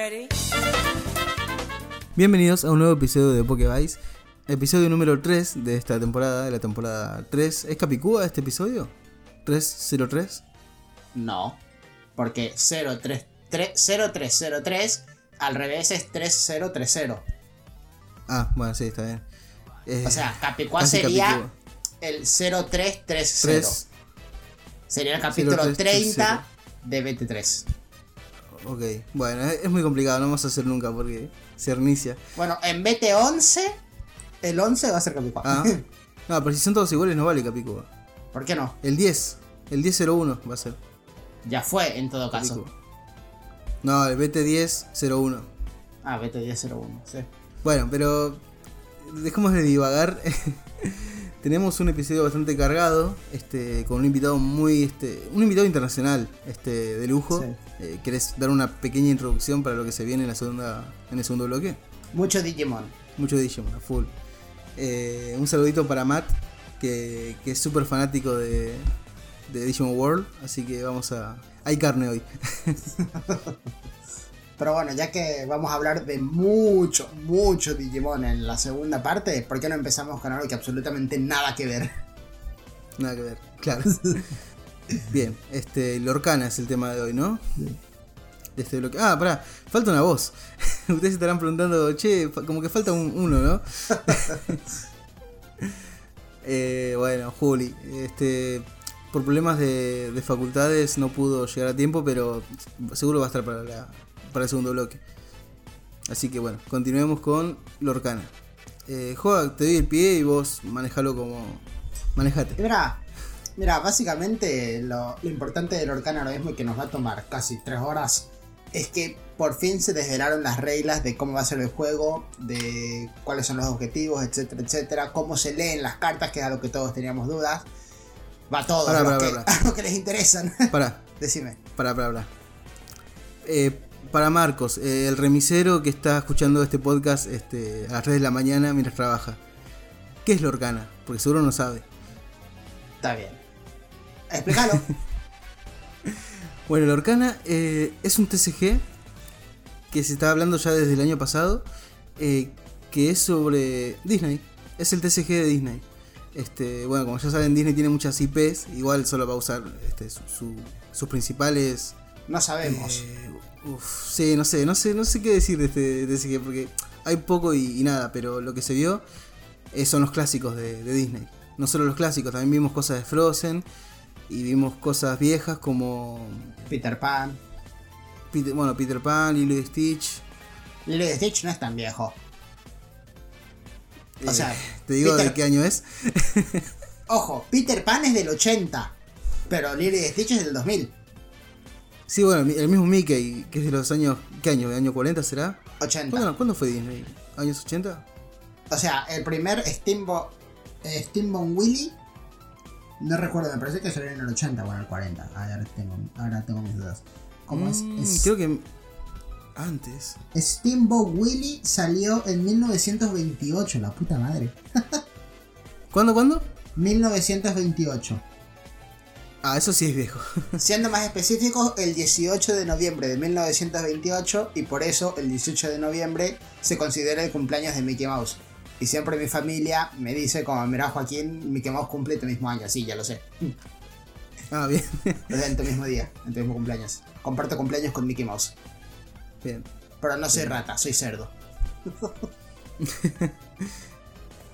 ready? Bienvenidos a un nuevo episodio de Pokevice, episodio número 3 de esta temporada, de la temporada 3. ¿Es Capicúa este episodio? ¿303? No, porque 03, 0303 al revés es 3030. Ah, bueno, sí, está bien. Eh, O sea, Capicúa sería Capicúa. el 0330. Tres. Sería el capítulo 0330. 30 de 23. Ok, bueno, es, muy complicado, no vamos a hacer nunca porque se reinicia. Bueno, en BT11, el 11 va a ser Capicúa. Ah, no, pero si son todos iguales no vale Capicúa. ¿Por qué no? El 10, el 1001 va a ser. Ya fue en todo caso. Capicúa. No, el BT1001. Ah, BT1001, sí. Bueno, pero dejemos de divagar. Tenemos un episodio bastante cargado, este, con un invitado muy, este, un invitado internacional, este, de lujo. Sí. Eh, ¿Querés dar una pequeña introducción para lo que se viene en la segunda, en el segundo bloque? Mucho Digimon. Mucho Digimon, a full. Eh, un saludito para Matt, que, que es súper fanático de, de Digimon World, así que vamos a... Hay carne hoy. Pero bueno, ya que vamos a hablar de mucho, mucho Digimon en la segunda parte, ¿por qué no empezamos con algo que absolutamente nada que ver? Nada que ver, claro. Bien, este, Lorcana es el tema de hoy, ¿no? De este bloque. Ah, pará, falta una voz. Ustedes estarán preguntando, che, como que falta un, uno, ¿no? Eh, bueno, Juli, este, por problemas de, de facultades no pudo llegar a tiempo, pero seguro va a estar para, la- para el segundo bloque. Así que bueno, continuemos con Lorcana. Eh, Joa, te doy el pie y vos manejalo como... Manejate. Mira, básicamente lo, lo importante del Orcana ahora mismo y que nos va a tomar casi tres horas es que por fin se desvelaron las reglas de cómo va a ser el juego, de cuáles son los objetivos, etcétera, etcétera, cómo se leen las cartas, que es a lo que todos teníamos dudas. Va todo, Pará, a, pará, que, pará. a los que les interesan. Pará, Decime. Para, para, para. Eh, para Marcos, eh, el remisero que está escuchando este podcast este, a las 3 de la mañana mientras trabaja. ¿Qué es Lorcana? Porque seguro no sabe. Está bien. Explícalo. Bueno, Lorcana eh, es un TCG que se está hablando ya desde el año pasado, eh, que es sobre Disney. Es el TCG de Disney. Este, bueno, como ya saben, Disney tiene muchas IPs, igual solo va a usar este, su- su- sus principales No sabemos. Eh, uf, sí, no sé, no sé, no sé qué decir de este TCG porque hay poco y, y nada, pero lo que se vio eh, son los clásicos de, de Disney. No solo los clásicos, también vimos cosas de Frozen y vimos cosas viejas como Peter Pan. Peter, bueno, Peter Pan, Lilo y Stitch. Lilo y Stitch no es tan viejo. O Eh, sea, te digo Peter- de qué año es. Ojo, Peter Pan es del 80. Pero Lilo y Stitch es del 2000. Sí, bueno, el mismo Mickey, que es de los años. ¿Qué año? ¿De año 40 será? 80. ¿Cuándo, cuándo fue Disney? ¿Años 80? O sea, el primer Steamboat, eh, Steamboat Willie. No recuerdo, me parece que salió en el 80 o en el 40. Ah, ahora tengo, ahora tengo mis dudas. ¿Cómo es? Mm, Es- Creo que antes. Steamboat Willie salió en 1928, la puta madre. ¿Cuándo, cuándo? 1928. Ah, eso sí es viejo. Siendo más específicos, el 18 de noviembre de 1928 y por eso el 18 de noviembre se considera el cumpleaños de Mickey Mouse. Y siempre mi familia me dice, como mira Joaquín, Mickey Mouse cumple tu mismo año. Sí, ya lo sé. Ah, bien. En tu mismo día, en tu mismo cumpleaños. Comparto cumpleaños con Mickey Mouse. Bien. Pero no soy rata, soy cerdo.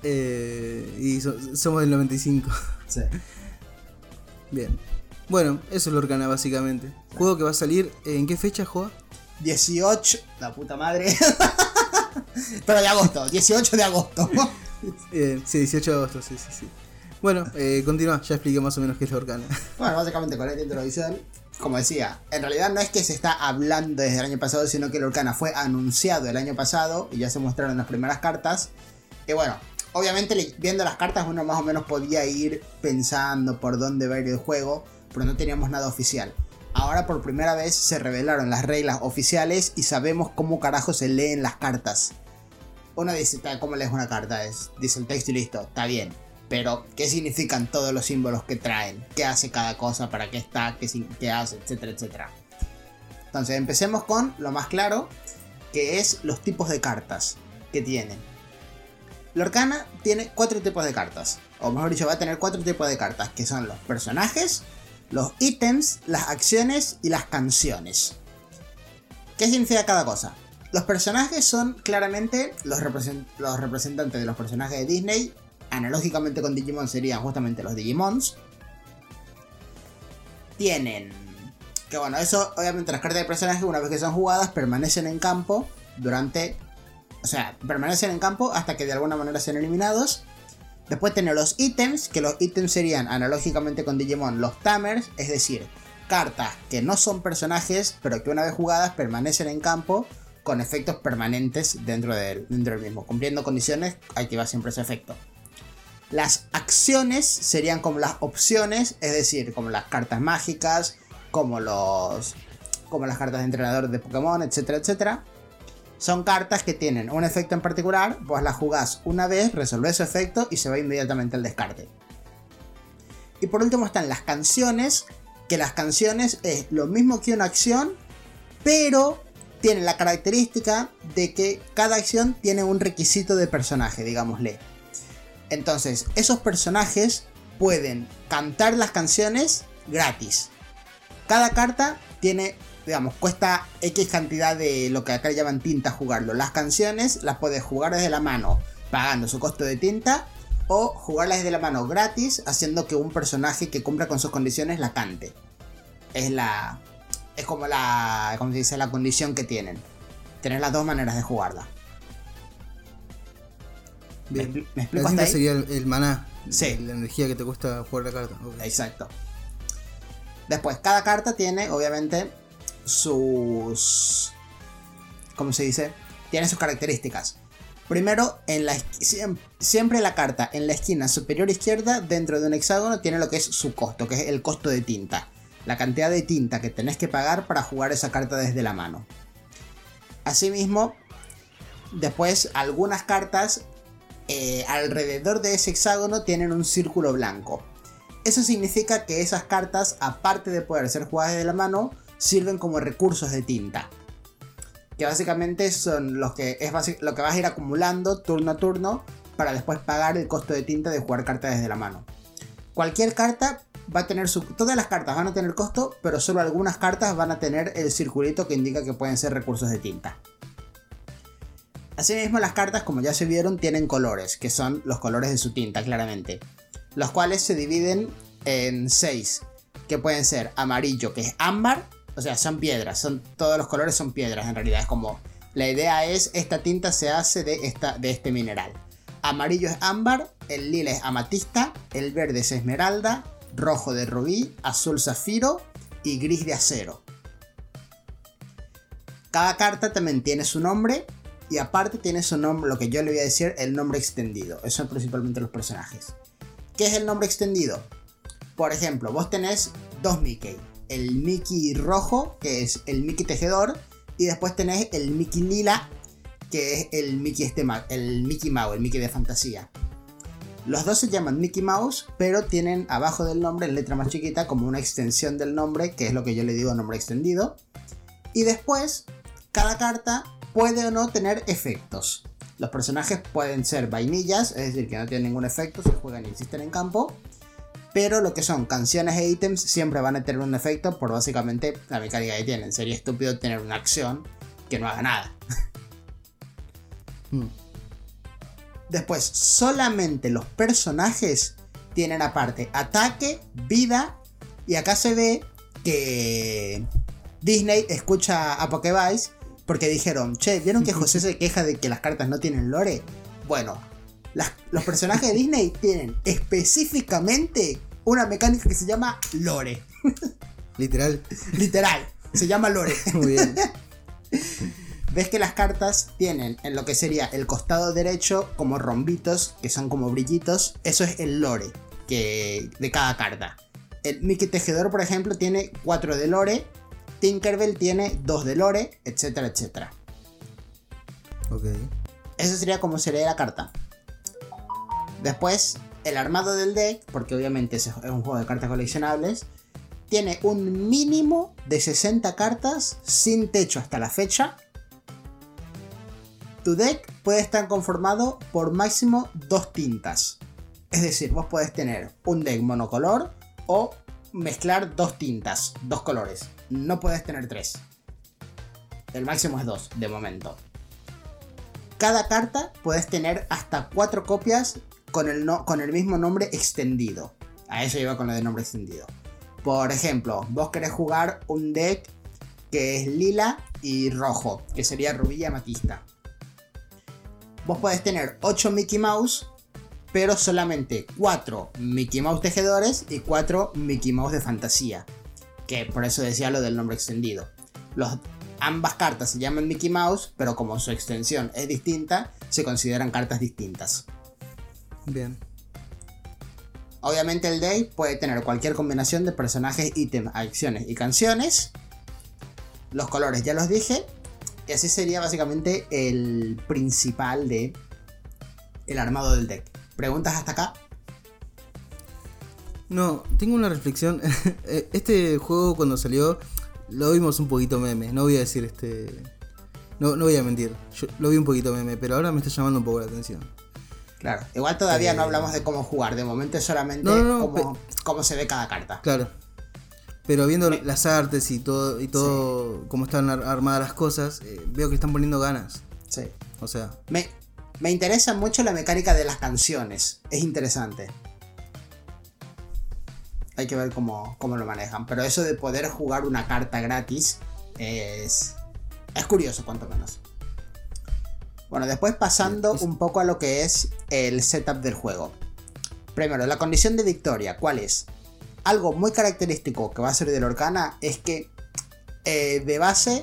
Eh, y so- somos del 95. Sí. Bien. Bueno, eso es Lorcana básicamente. Juego que va a salir. ¿En qué fecha juega? 18, la puta madre. Pero de agosto, 18 de agosto. Eh, sí, 18 de agosto, sí, sí, sí. Bueno, eh, continúa, ya expliqué más o menos qué es Lorcana. Bueno, básicamente con esta introducción, como decía, en realidad no es que se está hablando desde el año pasado, sino que el Orcana fue anunciado el año pasado y ya se mostraron las primeras cartas. Y bueno, obviamente viendo las cartas uno más o menos podía ir pensando por dónde va a ir el juego, pero no teníamos nada oficial. Ahora por primera vez se revelaron las reglas oficiales y sabemos cómo carajo se leen las cartas. Uno dice, "Ta, ¿cómo lees una carta? Es, dice el texto y listo, está bien. Pero, ¿qué significan todos los símbolos que traen? ¿Qué hace cada cosa? ¿Para qué está? ¿Qué, qué hace? Etcétera, etcétera. Entonces, empecemos con lo más claro. que es los tipos de cartas que tienen. Lorcana tiene cuatro tipos de cartas, o mejor dicho, va a tener cuatro tipos de cartas, que son los personajes, los ítems, las acciones y las canciones. ¿Qué significa cada cosa? Los personajes son claramente los, representantes de los personajes de Disney. Analógicamente con Digimon serían justamente los Digimons. Tienen. Que bueno, eso obviamente las cartas de personajes una vez que son jugadas permanecen en campo durante o sea, permanecen en campo hasta que de alguna manera sean eliminados. Después tener los ítems, que los ítems serían analógicamente con Digimon los Tamers, es decir, cartas que no son personajes, pero que una vez jugadas permanecen en campo con efectos permanentes dentro del, dentro del mismo. Cumpliendo condiciones, activa siempre ese efecto. Las acciones serían como las opciones, es decir, como las cartas mágicas, como los como las cartas de entrenador de Pokémon, etcétera, etcétera. Son cartas que tienen un efecto en particular, pues las jugás una vez, resolvés su efecto y se va inmediatamente al descarte. Y por último están las canciones, que las canciones es lo mismo que una acción, pero tienen la característica de que cada acción tiene un requisito de personaje, digámosle. Entonces, esos personajes pueden cantar las canciones gratis. Cada carta tiene digamos, cuesta X cantidad de lo que acá llaman tinta jugarlo. Las canciones las puedes jugar desde la mano pagando su costo de tinta o jugarlas desde la mano gratis haciendo que un personaje que cumpla con sus condiciones la cante. Es la es como la como se dice la condición que tienen. Tener las dos maneras de jugarla. Bien. ¿Me, explico hasta sería el, maná. Sí. La energía que te cuesta jugar la carta. Exacto. Después, cada carta tiene, obviamente, sus... ¿Cómo se dice? Tiene sus características. Primero, en la, siempre la carta en la esquina superior izquierda dentro de un hexágono tiene lo que es su costo, que es el costo de tinta. La cantidad de tinta que tenés que pagar para jugar esa carta desde la mano. Asimismo, después algunas cartas eh, alrededor de ese hexágono tienen un círculo blanco. Eso significa que esas cartas, aparte de poder ser jugadas desde la mano, sirven como recursos de tinta. Que básicamente son los que, es lo que vas a ir acumulando turno a turno para después pagar el costo de tinta de jugar cartas desde la mano. Cualquier carta va a tener su... Todas las cartas van a tener costo, pero solo algunas cartas van a tener el circulito que indica que pueden ser recursos de tinta. Asimismo, las cartas, como ya se vieron, tienen colores, que son los colores de su tinta, claramente. Los cuales se dividen en 6, que pueden ser amarillo, que es ámbar, o sea, son piedras, son, todos los colores son piedras en realidad. Es como, la idea es, esta tinta se hace de, esta, de este mineral. Amarillo es ámbar, el lila es amatista, el verde es esmeralda, rojo de rubí, azul zafiro y gris de acero. Cada carta también tiene su nombre y aparte tiene su nombre, lo que yo le voy a decir, el nombre extendido. Eso son principalmente los personajes. ¿Qué es el nombre extendido? Por ejemplo, vos tenés dos Mickey el Mickey rojo, que es el Mickey tejedor, y después tenés el Mickey lila, que es el Mickey, este, el Mickey Mouse, el Mickey de fantasía. Los dos se llaman Mickey Mouse, pero tienen abajo del nombre, en letra más chiquita, como una extensión del nombre, que es lo que yo le digo nombre extendido. Y después, cada carta puede o no tener efectos. Los personajes pueden ser vainillas, es decir, que no tienen ningún efecto, se juegan y existen en campo pero lo que son canciones e ítems siempre van a tener un efecto por básicamente la mecánica que tienen. Sería estúpido tener una acción que no haga nada. Hmm. Después, solamente los personajes tienen aparte ataque, vida, y acá se ve que Disney escucha a Pokévice porque dijeron, che, ¿vieron que José se queja de que las cartas no tienen lore? Bueno, los personajes de Disney tienen específicamente una mecánica que se llama lore. Literal. Literal. Se llama lore. Muy bien. Ves que las cartas tienen en lo que sería el costado derecho como rombitos, que son como brillitos. Eso es el lore que, de cada carta. El Mickey Tejedor, por ejemplo, tiene 4 de lore. Tinkerbell tiene 2 de lore, etcétera, etcétera. Ok. Eso sería como se lee la carta. Después, el armado del deck, porque obviamente es un juego de cartas coleccionables, tiene un mínimo de 60 cartas sin techo hasta la fecha. Tu deck puede estar conformado por máximo dos tintas. Es decir, vos podés tener un deck monocolor o mezclar dos tintas, dos colores. No puedes tener tres. El máximo es dos, de momento. Cada carta puedes tener hasta cuatro copias con el, no, con el mismo nombre extendido. A eso iba con lo de nombre extendido. Por ejemplo, vos querés jugar un deck que es lila y rojo, que sería rubí y. Vos podés tener 8 Mickey Mouse, pero solamente 4 Mickey Mouse tejedores y 4 Mickey Mouse de fantasía. Que por eso decía lo del nombre extendido. Los, ambas cartas se llaman Mickey Mouse, pero como su extensión es distinta, se consideran cartas distintas. Bien. Obviamente el Day puede tener cualquier combinación de personajes, ítems, acciones y canciones. Los colores ya los dije. Y así sería básicamente el principal de el armado del deck. ¿Preguntas hasta acá? No, tengo una reflexión. Eh, este juego cuando salió lo vimos un poquito meme. No voy a decir este... No, no voy a mentir. Yo lo vi un poquito meme, pero ahora me está llamando un poco la atención. Claro, igual todavía no hablamos de cómo jugar, de momento es solamente cómo, se ve cada carta. Claro. Pero viendo las artes y todo, y todo cómo están armadas las cosas, eh, veo que están poniendo ganas. Sí. O sea. Me, me interesa mucho la mecánica de las canciones. Es interesante. Hay que ver cómo, cómo lo manejan. Pero eso de poder jugar una carta gratis es. Es curioso, cuanto menos. Bueno, después pasando un poco a lo que es el setup del juego. Primero, la condición de victoria, ¿cuál es? Algo muy característico que va a ser del Orcana es que eh, de base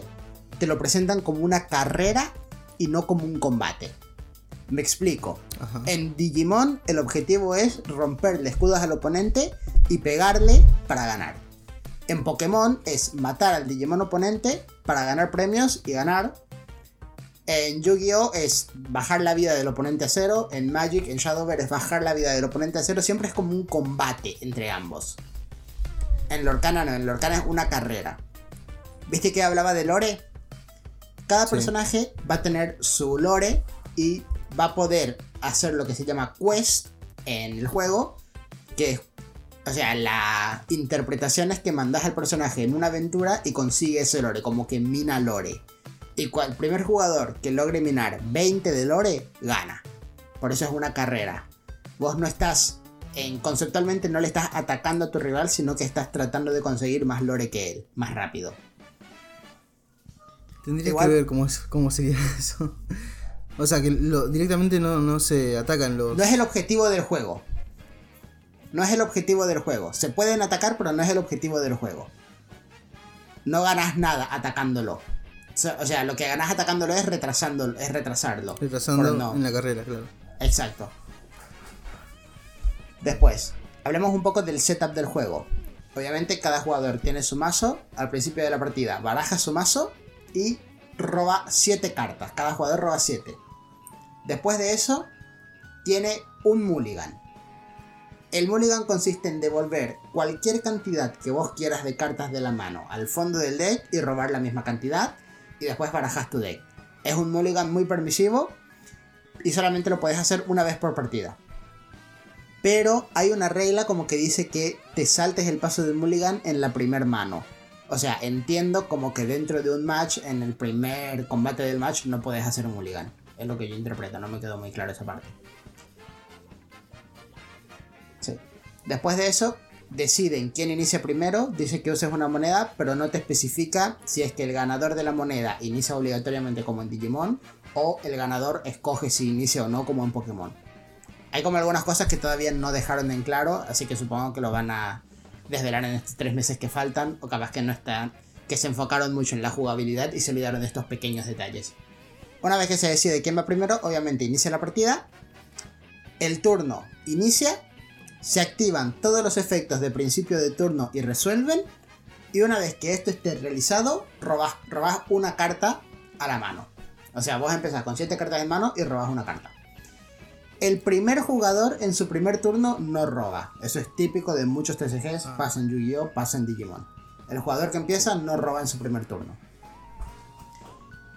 te lo presentan como una carrera y no como un combate. Me explico. En Digimon el objetivo es romperle escudos al oponente y pegarle para ganar. En Pokémon es matar al Digimon oponente para ganar premios y ganar en Yu-Gi-Oh! es bajar la vida del oponente a cero. En Magic, en Shadowverse es bajar la vida del oponente a cero. Siempre es como un combate entre ambos. En Lorcana no, en Lorcana es una carrera. ¿Viste que hablaba de lore? Cada personaje va a tener su lore y va a poder hacer lo que se llama quest en el juego. Que es, o sea, la interpretación es que mandas al personaje en una aventura y consigue ese lore, como que mina lore. Y el primer jugador que logre minar 20 de lore, gana. Por eso es una carrera. Vos no estás, en, conceptualmente no le estás atacando a tu rival, sino que estás tratando de conseguir más lore que él, más rápido. Tendría que ver cómo, es, cómo sería eso. O sea, que directamente no, no se atacan los... No es el objetivo del juego. No es el objetivo del juego. Se pueden atacar, pero no es el objetivo del juego. No ganas nada atacándolo. O sea, lo que ganas atacándolo es retrasando, es retrasarlo. Retrasando en la carrera, claro. Exacto. Después, hablemos un poco del setup del juego. Obviamente cada jugador tiene su mazo al principio de la partida. Baraja su mazo y roba 7 cartas. Cada jugador roba 7. Después de eso, tiene un mulligan. El mulligan consiste en devolver cualquier cantidad que vos quieras de cartas de la mano al fondo del deck y robar la misma cantidad y después barajas tu deck. Es un mulligan muy permisivo y solamente lo puedes hacer una vez por partida. Pero hay una regla como que dice que te saltes el paso del mulligan en la primer mano. O sea, entiendo como que dentro de un match, en el primer combate del match, no puedes hacer un mulligan. Es lo que yo interpreto, no me quedó muy claro esa parte. Sí. Después de eso, deciden quién inicia primero, dice que uses una moneda, pero no te especifica si es que el ganador de la moneda inicia obligatoriamente como en Digimon o el ganador escoge si inicia o no como en Pokémon. Hay como algunas cosas que todavía no dejaron en claro, así que supongo que lo van a desvelar en estos tres meses que faltan, o capaz que no están, que se enfocaron mucho en la jugabilidad y se olvidaron de estos pequeños detalles. Una vez que se decide quién va primero, obviamente inicia la partida, el turno inicia se activan todos los efectos de principio de turno y resuelven. Y una vez que esto esté realizado, robas, una carta a la mano. O sea, vos empezás con 7 cartas en mano y robas una carta. El primer jugador en su primer turno no roba. Eso es típico de muchos TCGs. Ah. Pasa en Yu-Gi-Oh! Pasa en Digimon. El jugador que empieza no roba en su primer turno.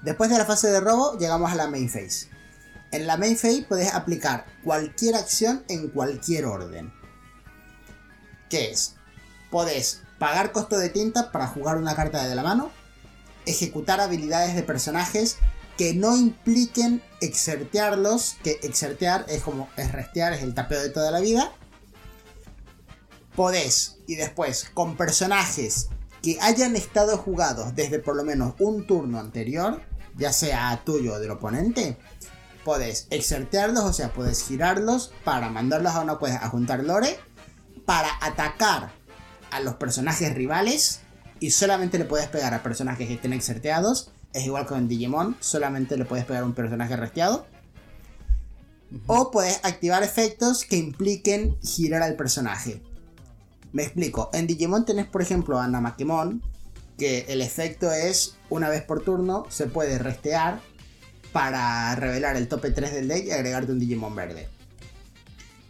Después de la fase de robo, llegamos a la main phase. En la main phase puedes aplicar cualquier acción en cualquier orden. ¿Qué es? Podés pagar costo de tinta para jugar una carta de la mano, ejecutar habilidades de personajes que no impliquen exertearlos, que exertear es como es restear, es el tapeo de toda la vida. Podés, y después, con personajes que hayan estado jugados desde por lo menos un turno anterior, ya sea tuyo o del oponente, podés exertearlos, o sea, puedes girarlos para mandarlos a una a juntar lore, para atacar a los personajes rivales y solamente le puedes pegar a personajes que estén exerteados. Es igual que en Digimon, solamente le puedes pegar a un personaje resteado. O puedes activar efectos que impliquen girar al personaje. Me explico. En Digimon tenés, por ejemplo, a Namakemon, que el efecto es una vez por turno se puede restear para revelar el tope 3 del deck y agregarte un Digimon verde.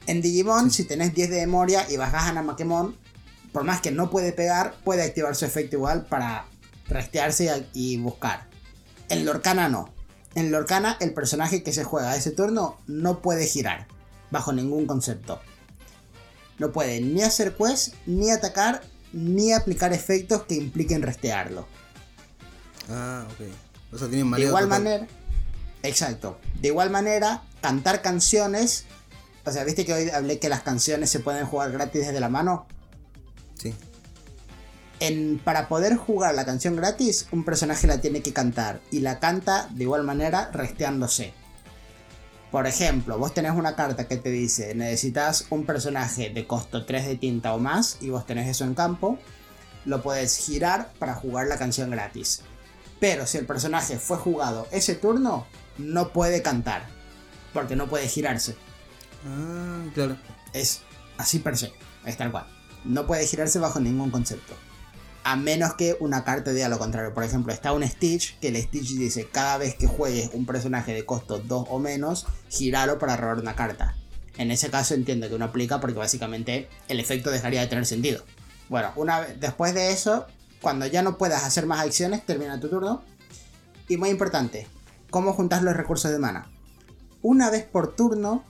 En Digimon, si tenés 10 de memoria y bajás a Namakemon, por más que no puede pegar, puede activar su efecto igual para restearse y buscar. En Lorcana no. En Lorcana el personaje que se juega ese turno no puede girar, bajo ningún concepto. No puede ni hacer quest, ni atacar, ni aplicar efectos que impliquen restearlo. Ah, ok. O sea, tienen De igual manera, exacto. De igual manera, cantar canciones. O sea, viste que hoy hablé que las canciones se pueden jugar gratis desde la mano. En, para poder jugar la canción gratis, un personaje la tiene que cantar. Y la canta de igual manera resteándose. Por ejemplo, vos tenés una carta que te dice necesitas un personaje de costo 3 de tinta o más y vos tenés eso en campo, lo puedes girar para jugar la canción gratis. Pero si el personaje fue jugado ese turno, no puede cantar, porque no puede girarse. Ah, claro. Es así per se, es tal cual. No puede girarse bajo ningún concepto. A menos que una carta diga lo contrario. Por ejemplo, está un Stitch que el Stitch dice cada vez que juegues un personaje de costo 2 o menos, giralo para robar una carta. En ese caso entiendo que no aplica porque básicamente el efecto dejaría de tener sentido. Bueno, una vez, después de eso, cuando ya no puedas hacer más acciones, termina tu turno. Y muy importante, ¿cómo juntar los recursos de mana? Una vez por turno,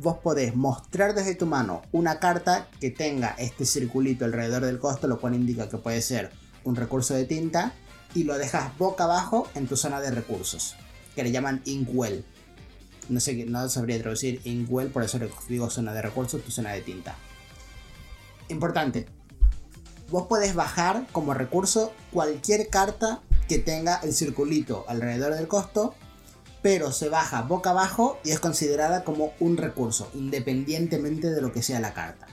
vos podés mostrar desde tu mano una carta que tenga este circulito alrededor del costo, lo cual indica que puede ser un recurso de tinta, y lo dejas boca abajo en tu zona de recursos, que le llaman Inkwell. No sé, no sabría traducir Inkwell, por eso le digo zona de recursos, tu zona de tinta. Importante, vos podés bajar como recurso cualquier carta que tenga el circulito alrededor del costo pero se baja boca abajo y es considerada como un recurso, independientemente de lo que sea la carta.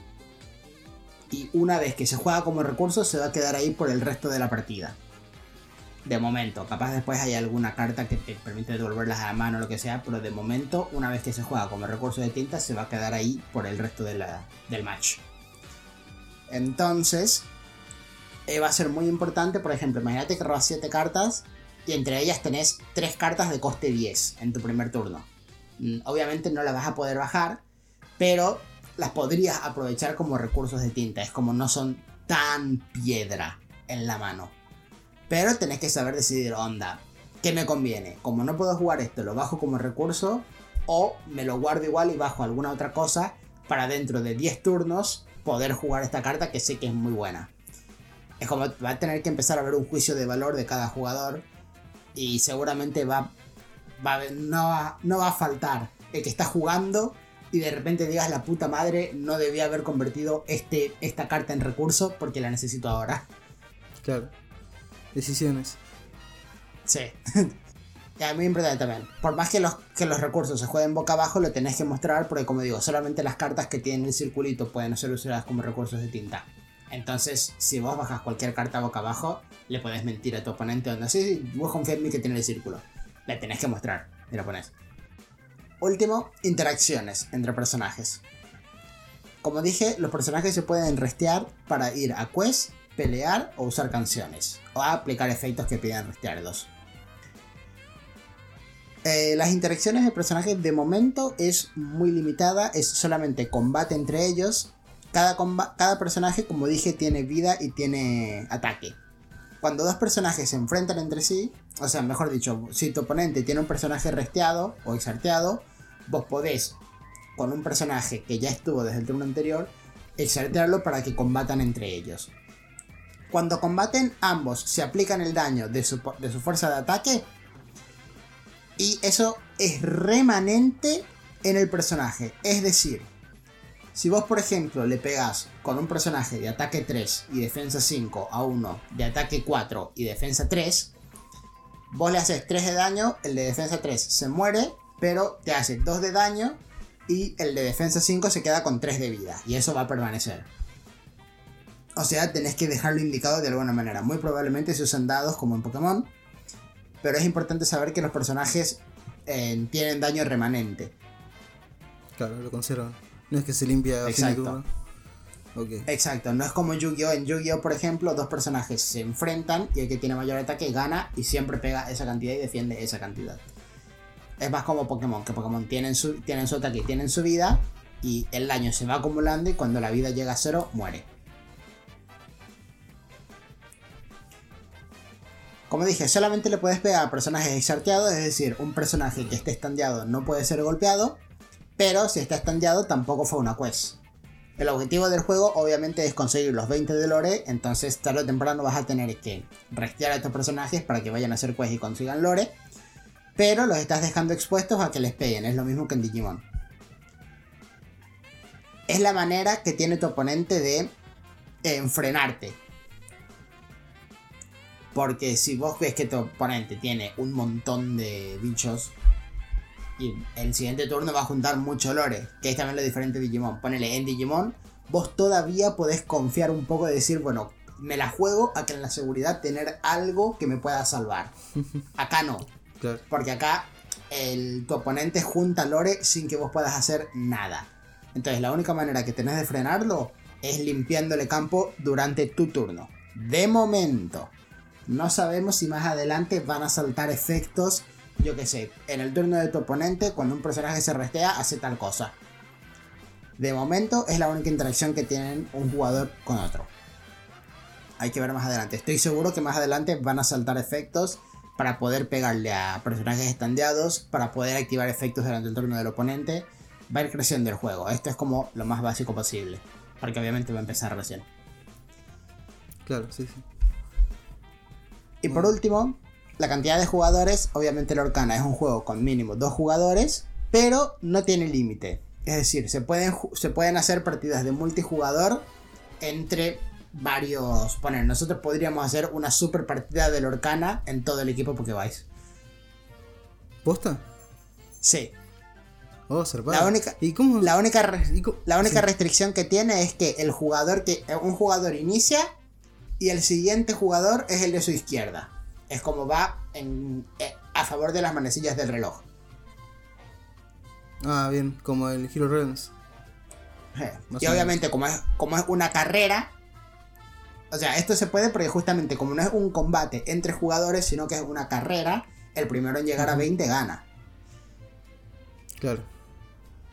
Y una vez que se juega como recurso, se va a quedar ahí por el resto de la partida. De momento, capaz después hay alguna carta que te permite devolverlas a la mano o lo que sea, pero de momento, una vez que se juega como recurso de tinta, se va a quedar ahí por el resto del match. Entonces, eh, va a ser muy importante, por ejemplo, imagínate que robas 7 cartas y entre ellas tenés 3 cartas de coste 10 en tu primer turno. Mm, obviamente no las vas a poder bajar, pero las podrías aprovechar como recursos de tinta. Es como no son tan piedra en la mano. Pero tenés que saber decidir, onda, ¿qué me conviene? Como no puedo jugar esto, lo bajo como recurso o me lo guardo igual y bajo alguna otra cosa para dentro de 10 turnos poder jugar esta carta que sé que es muy buena. Es como va a tener que empezar a ver un juicio de valor de cada jugador y seguramente va, va no, va, no va a faltar el que está jugando y de repente digas la puta madre no debía haber convertido este, esta carta en recurso porque la necesito ahora. Claro. Decisiones. Sí. ya, muy importante también. Por más que los, que los recursos se jueguen boca abajo, lo tenés que mostrar porque como digo, solamente las cartas que tienen el circulito pueden ser usadas como recursos de tinta. Entonces, si vos bajas cualquier carta boca abajo, le podés mentir a tu oponente. No sé si vos confías en mí que tiene el círculo. Le tenés que mostrar y lo pones. Último, interacciones entre personajes. Como dije, los personajes se pueden restear para ir a quest, pelear o usar canciones. O aplicar efectos que pidan restearlos. Eh, las interacciones de personajes de momento es muy limitada, es solamente combate entre ellos cada, cada personaje, como dije, tiene vida y tiene ataque. Cuando dos personajes se enfrentan entre sí, o sea, mejor dicho, si tu oponente tiene un personaje resteado o exarteado, vos podés, con un personaje que ya estuvo desde el turno anterior, exartearlo para que combatan entre ellos. Cuando combaten, ambos se aplican el daño de su, de su fuerza de ataque. Y eso es remanente en el personaje. Es decir, si vos, por ejemplo, le pegás con un personaje de ataque 3 y defensa 5 a uno de ataque 4 y defensa 3, vos le haces 3 de daño, el de defensa 3 se muere, pero te hace 2 de daño y el de defensa 5 se queda con 3 de vida. Y eso va a permanecer. O sea, tenés que dejarlo indicado de alguna manera. Muy probablemente se usan dados como en Pokémon. Pero es importante saber que los personajes eh, tienen daño remanente. Claro, lo conservan. No es que se limpia Exacto. Exacto, no es como en Yu-Gi-Oh! En Yu-Gi-Oh! por ejemplo, dos personajes se enfrentan y el que tiene mayor ataque gana y siempre pega esa cantidad y defiende esa cantidad. Es más como Pokémon, que Pokémon tienen su, tienen su ataque y tienen su vida y el daño se va acumulando y cuando la vida llega a cero, muere. Como dije, solamente le puedes pegar a personajes exarteados, es decir, un personaje que esté estandeado no puede ser golpeado, pero si está estandeado tampoco fue una quest. El objetivo del juego obviamente es conseguir los 20 de lore, entonces tarde o temprano vas a tener que restear a estos personajes para que vayan a hacer quest y consigan lore, pero los estás dejando expuestos a que les peguen, es lo mismo que en Digimon. Es la manera que tiene tu oponente de enfrenarte, porque si vos ves que tu oponente tiene un montón de bichos y el siguiente turno va a juntar mucho lore, que es también lo diferente de Digimon. Ponele en Digimon, vos todavía podés confiar un poco de decir, bueno, me la juego a que en la seguridad tener algo que me pueda salvar. Acá no. Porque acá el, tu oponente junta lore sin que vos puedas hacer nada. Entonces la única manera que tenés de frenarlo es limpiándole campo durante tu turno. De momento. No sabemos si más adelante van a saltar efectos, yo que sé, en el turno de tu oponente, cuando un personaje se restea, hace tal cosa. De momento es la única interacción que tienen un jugador con otro. Hay que ver más adelante. Estoy seguro que más adelante van a saltar efectos para poder pegarle a personajes estandeados, para poder activar efectos durante el turno del oponente. Va a ir creciendo el juego. Esto es como lo más básico posible. Porque obviamente va a empezar recién. Claro, sí, sí. Y por último, la cantidad de jugadores. Obviamente el Orcana es un juego con mínimo dos jugadores, pero no tiene límite. Es decir, se pueden, se pueden hacer partidas de multijugador entre varios. Poner, nosotros podríamos hacer una super partida del Orcana en todo el equipo porque vais. ¿Posta? Sí. Oh, la única, ¿Y cómo? La única, la única restricción que tiene es que el jugador que. Un jugador inicia y el siguiente jugador es el de su izquierda. Es como va en, eh, a favor de las manecillas del reloj. Ah, bien, como el Hero Realms. y obviamente como es, como es una carrera, o sea, esto se puede porque justamente como no es un combate entre jugadores, sino que es una carrera, el primero en llegar a 20 gana. Claro.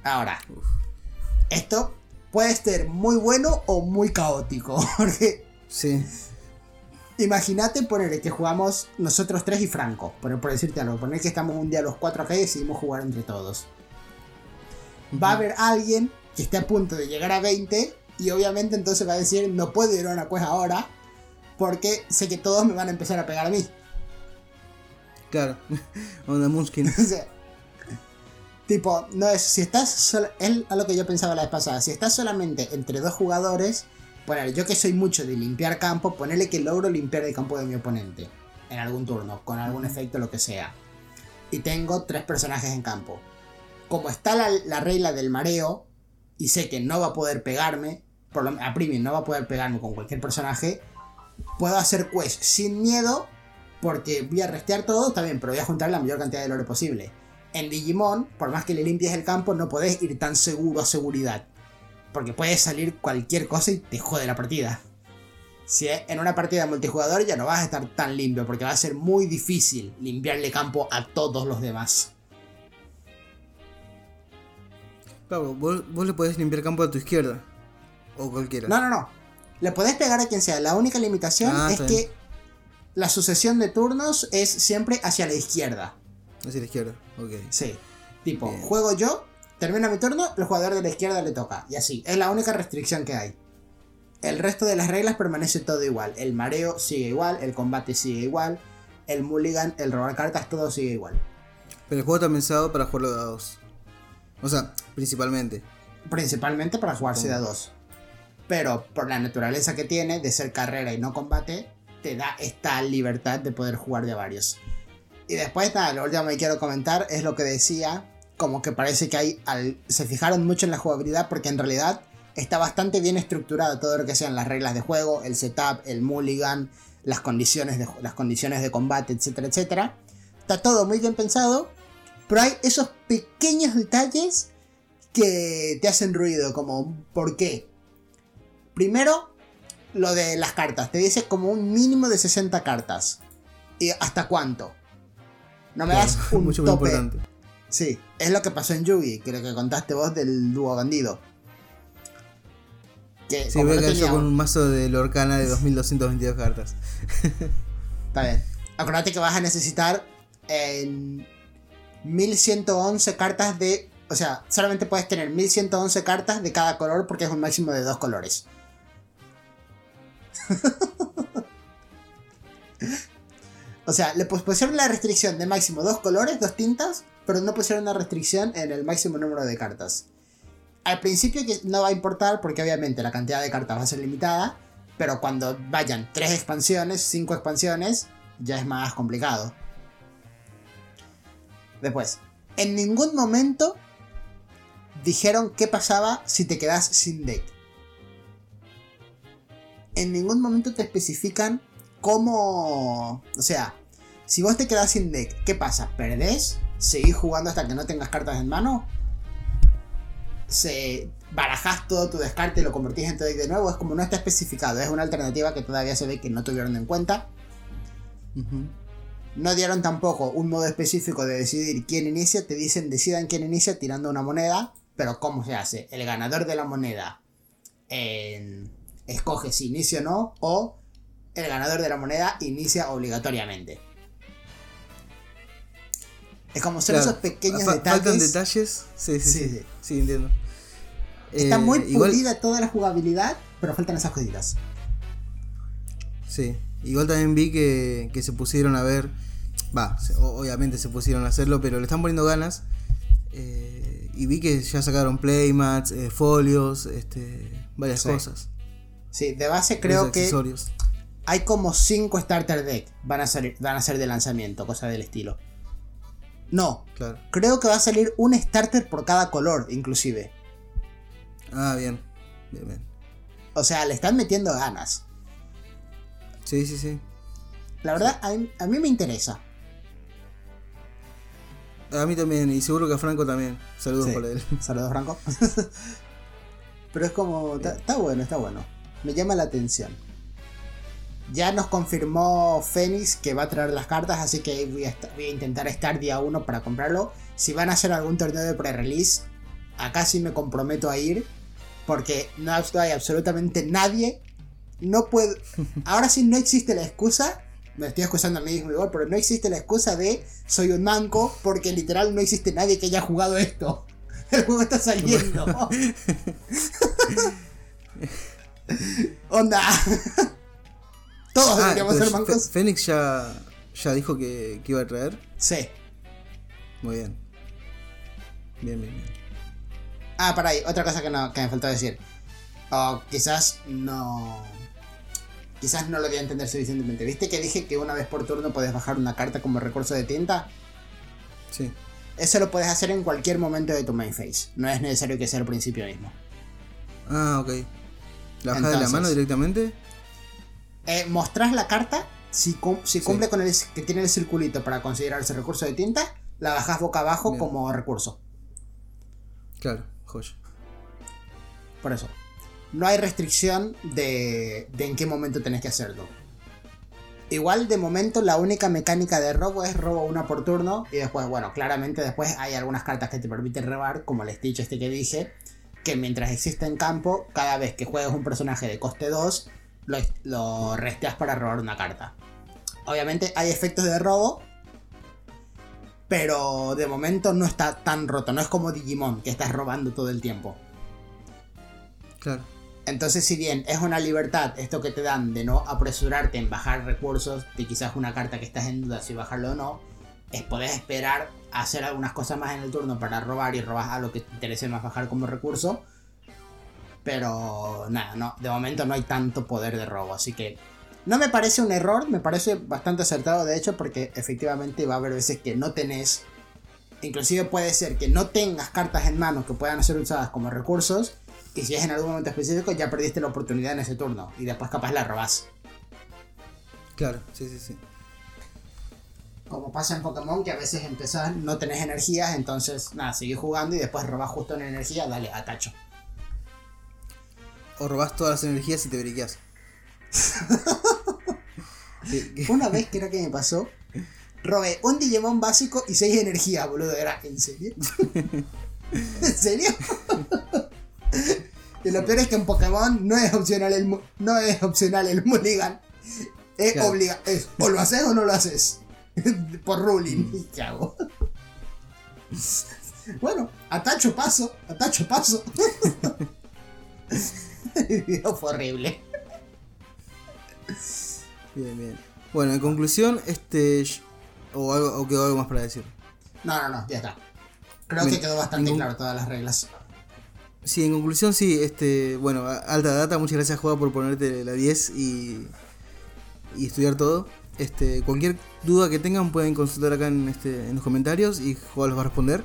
Ahora, esto puede ser muy bueno o muy caótico, porque Sí. Imagínate poner que jugamos nosotros tres y Franco, por, por decirte algo, poner que estamos un día los cuatro acá y decidimos jugar entre todos. Va a haber alguien que esté a punto de llegar a 20 y obviamente entonces va a decir no puedo ir a una cuesta ahora porque sé que todos me van a empezar a pegar a mí. Claro, onda Muskin. o sea, tipo, no es, si estás, es a lo que yo pensaba la vez pasada, si estás solamente entre dos jugadores, bueno, yo que soy mucho de limpiar campo, ponerle que logro limpiar el campo de mi oponente en algún turno, con algún efecto, lo que sea. Y tengo tres personajes en campo. Como está la, regla del mareo, y sé que no va a poder pegarme, por lo, a Premium no va a poder pegarme con cualquier personaje, puedo hacer quest sin miedo, porque voy a restear todo, está bien, pero voy a juntar la mayor cantidad de lore posible. En Digimon, por más que le limpies el campo, no podés ir tan seguro a seguridad. Porque puede salir cualquier cosa y te jode la partida. Si es en una partida multijugador ya no vas a estar tan limpio porque va a ser muy difícil limpiarle campo a todos los demás. Claro, vos, le podés limpiar campo a tu izquierda. O cualquiera. No, no, no. Le podés pegar a quien sea. La única limitación ah, es que la sucesión de turnos es siempre hacia la izquierda. Hacia la izquierda, ok. Sí. Tipo, Bien. juego yo, termina mi turno, el jugador de la izquierda le toca. Y así. Es la única restricción que hay. El resto de las reglas permanece todo igual. El mareo sigue igual, el combate sigue igual, el mulligan, el robar cartas, todo sigue igual. Pero el juego está pensado para jugarlo de a dos. O sea, principalmente. Principalmente para jugarse de a dos. Pero por la naturaleza que tiene de ser carrera y no combate, te da esta libertad de poder jugar de a varios. Y después, nada, lo último que quiero comentar es lo que decía, como que parece que hay, al- se fijaron mucho en la jugabilidad porque en realidad está bastante bien estructurado todo lo que sean las reglas de juego, el setup, el mulligan, las condiciones de, las condiciones de combate, etcétera, etcétera. Está todo muy bien pensado, pero hay esos pequeños detalles que te hacen ruido, como ¿por qué? Primero, lo de las cartas. Te dice como un mínimo de 60 cartas. ¿Y hasta cuánto? No me das un mucho muy tope. importante. Sí, es lo que pasó en Yugi, que lo que contaste vos del dúo bandido. Que Sí, a no tenía- con un mazo de Lorcana de 2222 cartas. Está bien. Acordate que vas a necesitar en 1111 cartas de. O sea, solamente puedes tener 1111 cartas de cada color porque es un máximo de dos colores. o sea, le pus- pusieron la restricción de máximo dos colores, dos tintas, pero no pusieron una restricción en el máximo número de cartas. Al principio no va a importar porque obviamente la cantidad de cartas va a ser limitada, pero cuando vayan tres expansiones, cinco expansiones, ya es más complicado. Después, en ningún momento dijeron qué pasaba si te quedas sin deck. En ningún momento te especifican cómo... O sea, si vos te quedas sin deck, ¿qué pasa? ¿Perdés? ¿Seguís jugando hasta que no tengas cartas en mano? ¿Se barajás todo tu descarte y lo convertís en tu de nuevo? Es como no está especificado, es una alternativa que todavía se ve que no tuvieron en cuenta. No dieron tampoco un modo específico de decidir quién inicia. Te dicen decidan quién inicia tirando una moneda. Pero ¿cómo se hace? El ganador de la moneda escoge si inicia o no. O el ganador de la moneda inicia obligatoriamente. Es como son Claro. esos pequeños Fa- detalles. Faltan detalles. Sí, sí, Sí, sí. entiendo. Está Eh, muy igual, pulida toda la jugabilidad. Pero faltan esas cositas. Sí. Igual también vi que, que se pusieron a ver. Va, obviamente se pusieron a hacerlo, pero le están poniendo ganas. Eh, y vi que ya sacaron playmats, eh, folios, este, varias Sí. cosas. Sí, de base creo que hay como 5 starter deck. Van a, ser, van a ser de lanzamiento, cosa del estilo. No, Claro. Creo que va a salir un starter por cada color, inclusive. Ah, bien. Bien, bien. O sea, le están metiendo ganas. Sí, sí, sí. La verdad, a mí, a mí me interesa. A mí también, y seguro que a Franco también. Saludos Sí. por él. Saludos, Franco. Pero es como. Está está bueno, está bueno. Me llama la atención. Ya nos confirmó Fénix que va a traer las cartas, así que voy a, voy a intentar estar día 1 para comprarlo. Si van a hacer algún torneo de pre-release, acá sí me comprometo a ir. Porque no hay absolutamente nadie. No puedo. Ahora sí no existe la excusa. Me estoy excusando a mí mismo igual, pero no existe la excusa de soy un manco. Porque literal no existe nadie que haya jugado esto. El juego está saliendo. Onda. Todos Ah, deberíamos pero ser mancos. Fénix ya, ya dijo que, que iba a traer. Sí. Muy bien. Bien, bien, bien. Ah, para ahí, otra cosa que, no, que me faltó decir. O quizás no. Quizás no lo di a entender suficientemente. ¿Viste que dije que una vez por turno puedes bajar una carta como recurso de tinta? Sí. Eso lo puedes hacer en cualquier momento de tu main phase. No es necesario que sea al principio mismo. Ah, ok. ¿La bajás de la mano directamente? Eh, mostrás la carta. Si, cum- si cumple con el que tiene el circulito para considerarse recurso de tinta, la bajás boca abajo Bien. como recurso. Claro, joya. Por eso. No hay restricción de, de en qué momento tenés que hacerlo. Igual de momento la única mecánica de robo es robo una por turno. Y después, bueno, claramente después hay algunas cartas que te permiten robar, como el Stitch este que dije. Que mientras existe en campo, cada vez que juegas un personaje de coste 2, lo, lo resteas para robar una carta. Obviamente hay efectos de robo, pero de momento no está tan roto. No es como Digimon, que estás robando todo el tiempo. Claro. Entonces, si bien es una libertad esto que te dan de no apresurarte en bajar recursos, de quizás una carta que estás en duda si bajarlo o no, es poder esperar a hacer algunas cosas más en el turno para robar y robar a lo que te interese más bajar como recurso. Pero nada, no, de momento no hay tanto poder de robo, así que no me parece un error, me parece bastante acertado de hecho porque efectivamente va a haber veces que no tenés, inclusive puede ser que no tengas cartas en mano que puedan ser usadas como recursos y si es en algún momento específico ya perdiste la oportunidad en ese turno y después capaz la robás. Claro, sí, sí, sí. Como pasa en Pokémon que a veces empezás, no tenés energías, entonces nada, seguís jugando y después robás justo en energía, dale, atacho. O robás todas las energías y te briqueas. Una vez que era que me pasó, robé un Digimon básico y 6 energías, boludo. Era, ¿en serio? ¿En serio? y lo peor es que en Pokémon no es opcional el, no es opcional el mulligan. Es Claro. obliga es o lo haces o no lo haces. Por ruling. ¿Qué hago? bueno, atacho paso, atacho paso. El video fue horrible. Bien, bien. Bueno, en conclusión, este. O, algo, o quedó algo más para decir. No, no, no, ya está. Creo Bien, que quedó bastante ningún- claro todas las reglas. Sí, en conclusión, sí, este. Bueno, alta data, muchas gracias, Juega, por ponerte la 10 y. y estudiar todo. Este, cualquier duda que tengan pueden consultar acá en, este, en los comentarios y Juega los va a responder.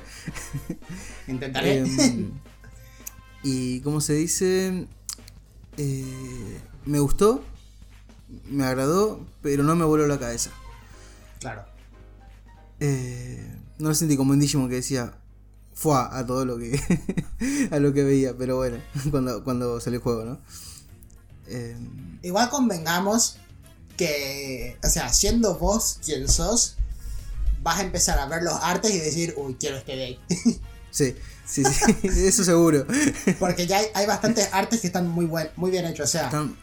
Intentaré. Em, y como se dice, Eh, me gustó, me agradó, pero no me voló la cabeza. claro. Eh, no lo sentí como en Digimon que decía fue a todo lo que a lo que veía, pero bueno, cuando, cuando salió el juego, ¿no? Eh, Igual convengamos que, o sea, siendo vos quien sos, vas a empezar a ver los artes y decir, uy, quiero este deck. sí, sí, sí, eso seguro. Porque ya hay, hay bastantes artes que están muy, buen, muy bien hechos. O sea, Están-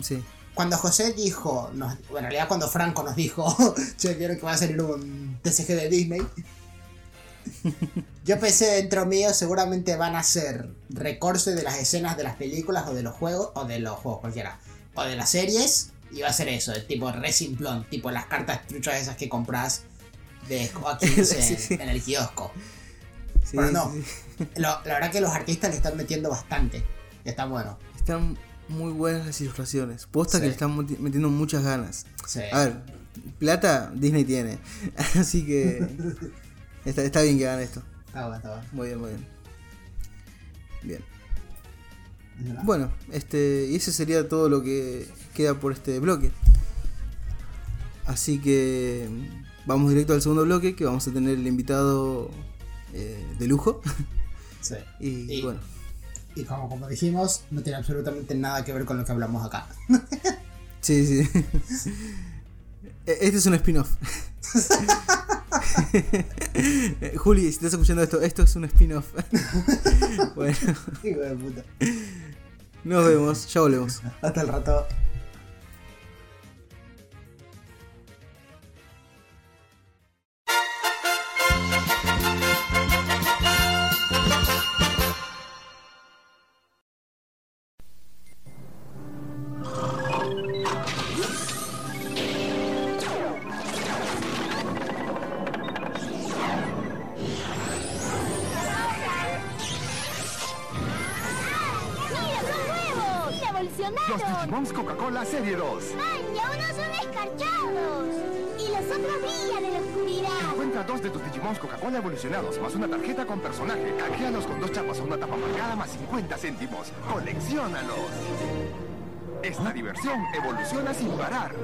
sí, cuando José dijo, nos- bueno, en realidad cuando Franco nos dijo, che, quiero que va a salir un TCG de Disney. Yo pensé dentro mío, seguramente van a ser recortes de las escenas de las películas o de los juegos, o de los juegos cualquiera, o de las series, y va a ser eso, de tipo re simplón, tipo las cartas truchas esas que compras de Joaquín en, sí. en el kiosco. Sí, Pero no. sí. Lo- la verdad que los artistas le están metiendo bastante, y está bueno. Están muy buenas las ilustraciones. Posta Sí. que le están meti- metiendo muchas ganas. A ver, plata Disney tiene. Así que está, está bien que hagan esto. Está bueno, está bueno. Muy bien, muy bien. Bien. Bueno, este, y eso sería todo lo que queda por este bloque. Así que vamos directo al segundo bloque, que vamos a tener el invitado eh, de lujo. Sí. Y, Y- bueno, Y como, como dijimos, no tiene absolutamente nada que ver con lo que hablamos acá. sí, sí. E- Este es un spin-off. Juli, si estás escuchando esto, esto es un spin-off. bueno, Hijo de puta. nos vemos, ya volvemos. Hasta el rato. ¡Colecciónalos! Esta diversión evoluciona sin parar.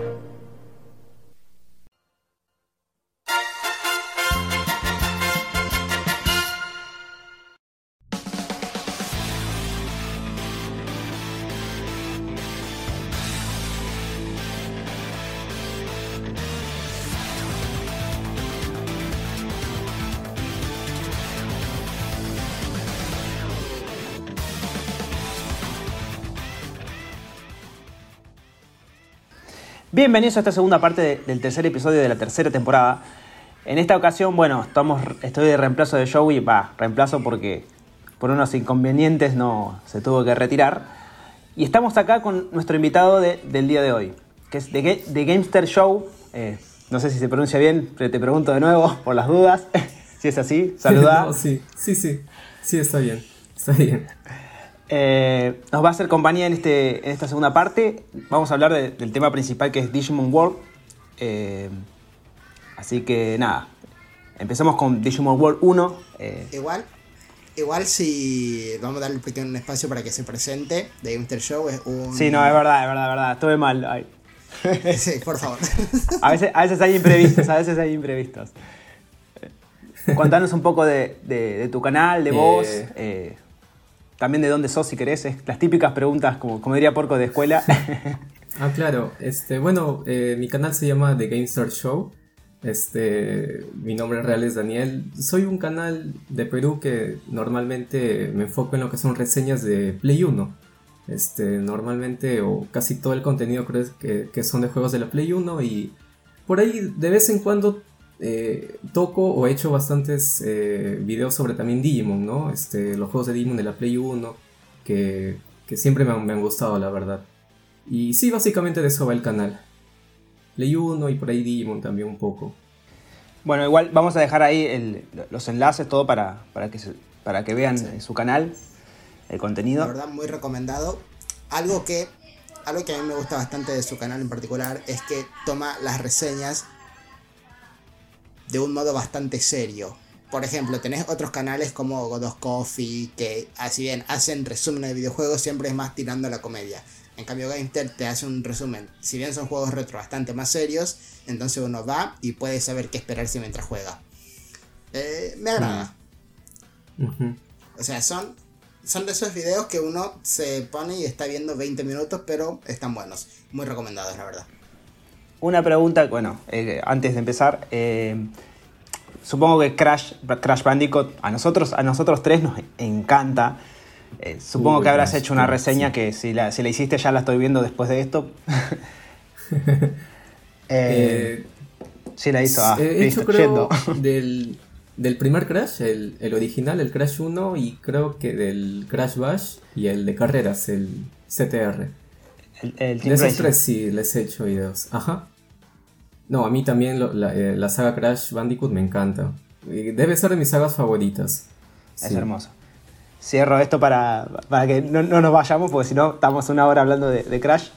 Bienvenidos a esta segunda parte de- del tercer episodio de la tercera temporada. En esta ocasión, bueno, estamos, estoy de reemplazo de Joey, va, reemplazo porque por unos inconvenientes no se tuvo que retirar. Y estamos acá con nuestro invitado de- del día de hoy, que es Ga- de Gamester Show. Eh, no sé si se pronuncia bien, pero te pregunto de nuevo por las dudas. si es así, saluda. No, sí, sí, sí. Sí, está bien. Está bien. Eh, nos va a hacer compañía en, este, en esta segunda parte. Vamos a hablar de- del tema principal que es Digimon World. Eh, así que nada, empezamos con Digimon World 1. eh, Igual, igual si vamos a darle un pequeño espacio para que se presente, The Gamester Show es un... sí, no, es verdad, es verdad, es verdad. Estuve mal. ay. Sí, por favor. A veces, a veces hay imprevistos, a veces hay imprevistos. Contanos un poco de, de- de tu canal, de vos. Eh. También de dónde sos, si querés. es las típicas preguntas, como, como diría Porco de escuela. Ah, claro. Este, bueno, eh, mi canal se llama The GameStar Show. Este, mi nombre real es Daniel. Soy un canal de Perú que normalmente me enfoco en lo que son reseñas de Play 1. Este, normalmente, o casi todo el contenido creo que, que son de juegos de la Play 1 y por ahí de vez en cuando eh, toco o he hecho bastantes eh, videos sobre también Digimon, ¿no? Este, los juegos de Digimon de la Play 1 que, que siempre me han, me han gustado, la verdad. Y sí, básicamente de eso va el canal. Play 1 y por ahí Digimon también un poco. Bueno, igual vamos a dejar ahí el- los enlaces, todo para, para, que, se- para que vean en su canal el La contenido. verdad, muy recomendado. Algo que, algo que a mí me gusta bastante de su canal en particular es que toma las reseñas de un modo bastante serio. Por ejemplo, tenés otros canales como God of Coffee que, así bien, hacen resúmenes de videojuegos, siempre es más tirando a la comedia. En cambio, Gamester te hace un resumen. Si bien son juegos retro bastante más serios, entonces uno va y puede saber qué esperarse mientras juega. Eh, me agrada. Ujú. O sea, son, son de esos videos que uno se pone y está viendo 20 minutos, pero están buenos. Muy recomendados, la verdad. Una pregunta, bueno, eh, antes de empezar, eh, supongo que Crash, Crash Bandicoot a nosotros, a nosotros tres nos encanta. Eh, supongo Uy, que habrás hecho una reseña sí. que si la, si la hiciste ya la estoy viendo después de esto. Sí la hizo. Ah, he hecho listo, creo yendo. del, del primer Crash, el, el original, el Crash 1 y creo que del Crash Bash y el de carreras, el CTR. El, el De esos tres sí les he hecho videos. Ajá. No, a mí también lo- la, eh, la saga Crash Bandicoot me encanta. Y Debe ser de mis sagas favoritas. Es Sí. hermoso. Cierro esto para, para que no, no nos vayamos, porque si no estamos una hora hablando de, de Crash.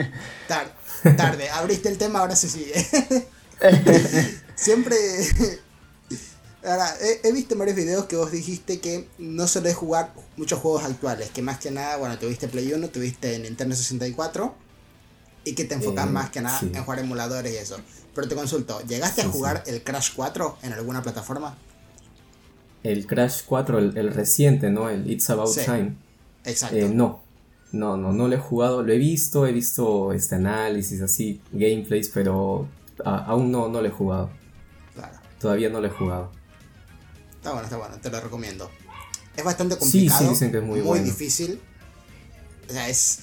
Tar- tarde, abriste el tema, ahora se sigue. Siempre. Ahora, he, he visto en varios videos que vos dijiste que no solés jugar muchos juegos actuales, que más que nada, bueno, tuviste Play 1, tuviste Nintendo 64 y que te enfocas Eh, más que nada sí. en jugar emuladores y eso. Pero te consulto, ¿llegaste a Sí, jugar el Crash 4 en alguna plataforma? El Crash 4, el, el reciente, ¿no? El It's About Sí. Time. Exacto. Eh, no. No, no, no lo he jugado. Lo he visto, he visto este análisis así, gameplays, pero a- aún no, no lo he jugado. Claro. Todavía no lo he jugado. Está bueno, está bueno, te lo recomiendo. Es bastante Sí, complicado. sí, dicen que es muy bueno. difícil. O sea, es.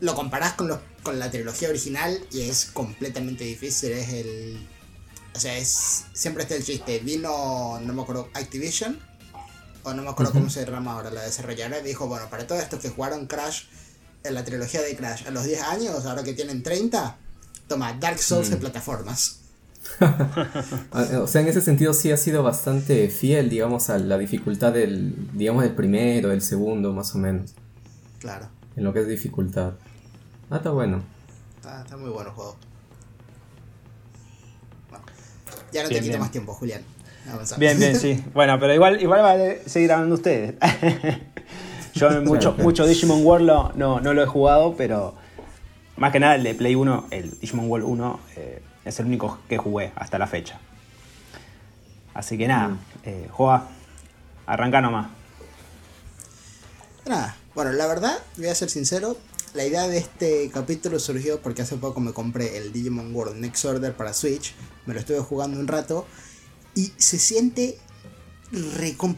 Lo comparás con, los- con la trilogía original y es completamente difícil. Es el. O sea, es. Siempre está el chiste. Vino, no me acuerdo, Activision. O no me acuerdo cómo se llama ahora la desarrolladora. Y dijo: Bueno, para todos estos que jugaron Crash en la trilogía de Crash a los 10 años, ahora que tienen 30, toma Dark Souls Mm. de plataformas. Ah, O sea, en ese sentido sí ha sido bastante fiel, digamos, a la dificultad del, digamos, del primero, del segundo, más o menos. Claro. En lo que es dificultad. Ah, está bueno. Está, está muy bueno el juego. Bueno, ya no Bien, te quito bien. más tiempo, Julián. Bien, bien, sí. Bueno, pero igual, igual vale seguir hablando ustedes. Yo mucho, mucho Digimon World lo- no, no lo he jugado, pero más que nada el de Play 1, el Digimon World 1, eh, es el único que jugué hasta la fecha. Así que nada, eh, juega, arranca nomás. Nada, bueno, la verdad, voy a ser sincero, la idea de este capítulo surgió porque hace poco me compré el Digimon World Next Order para Switch, me lo estuve jugando un rato y se siente,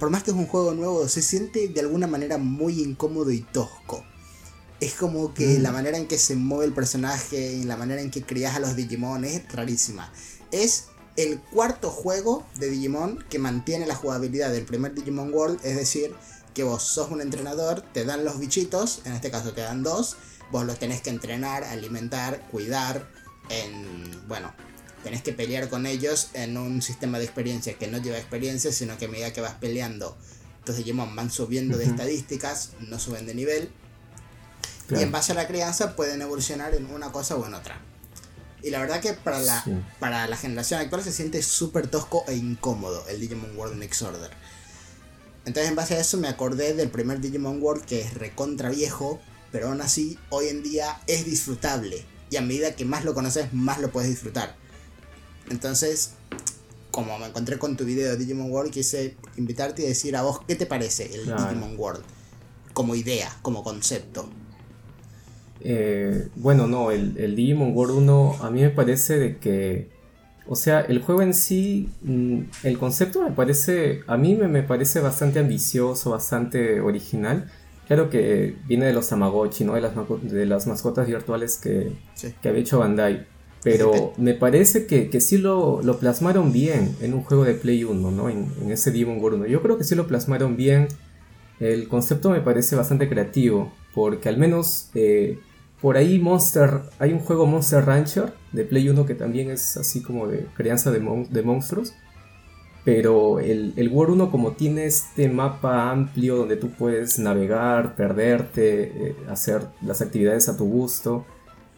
por más que es un juego nuevo, se siente de alguna manera muy incómodo y tosco. Es como que la manera en que se mueve el personaje y la manera en que crías a los Digimon es rarísima. Es el cuarto juego de Digimon que mantiene la jugabilidad del primer Digimon World, es decir, que vos sos un entrenador, te dan los bichitos, en este caso te dan dos, vos los tenés que entrenar, alimentar, cuidar, en, bueno, tenés que pelear con ellos en un sistema de experiencia que no lleva experiencia, sino que a medida que vas peleando, estos Digimon van subiendo de estadísticas, no suben de nivel, y en base a la crianza pueden evolucionar en una cosa o en otra. Y la verdad que para la, Sí. para la generación actual se siente súper tosco e incómodo el Digimon World Next Order. Entonces en base a eso me acordé del primer Digimon World que es recontra viejo, pero aún así hoy en día es disfrutable. Y a medida que más lo conoces, más lo puedes disfrutar. Entonces, como me encontré con tu video de Digimon World, quise invitarte y decir a vos qué te parece el Claro. Digimon World. Como idea, como concepto. Eh, bueno, no, el, el Digimon World 1 a mí me parece de que, o sea, el juego en sí, mm, el concepto me parece, a mí me, parece bastante ambicioso, bastante original. Claro que viene de los Tamagotchi, ¿no? De las, maco- de las mascotas virtuales que, Sí. que había hecho Bandai. Pero me parece que, que sí lo, lo plasmaron bien en un juego de Play 1, ¿no? En, en ese Digimon World 1. Yo creo que sí lo plasmaron bien. El concepto me parece bastante creativo, porque al menos eh, por ahí Monster, hay un juego Monster Rancher de Play 1 que también es así como de crianza de, mon- de monstruos. Pero el, el World 1 como tiene este mapa amplio donde tú puedes navegar, perderte, eh, hacer las actividades a tu gusto.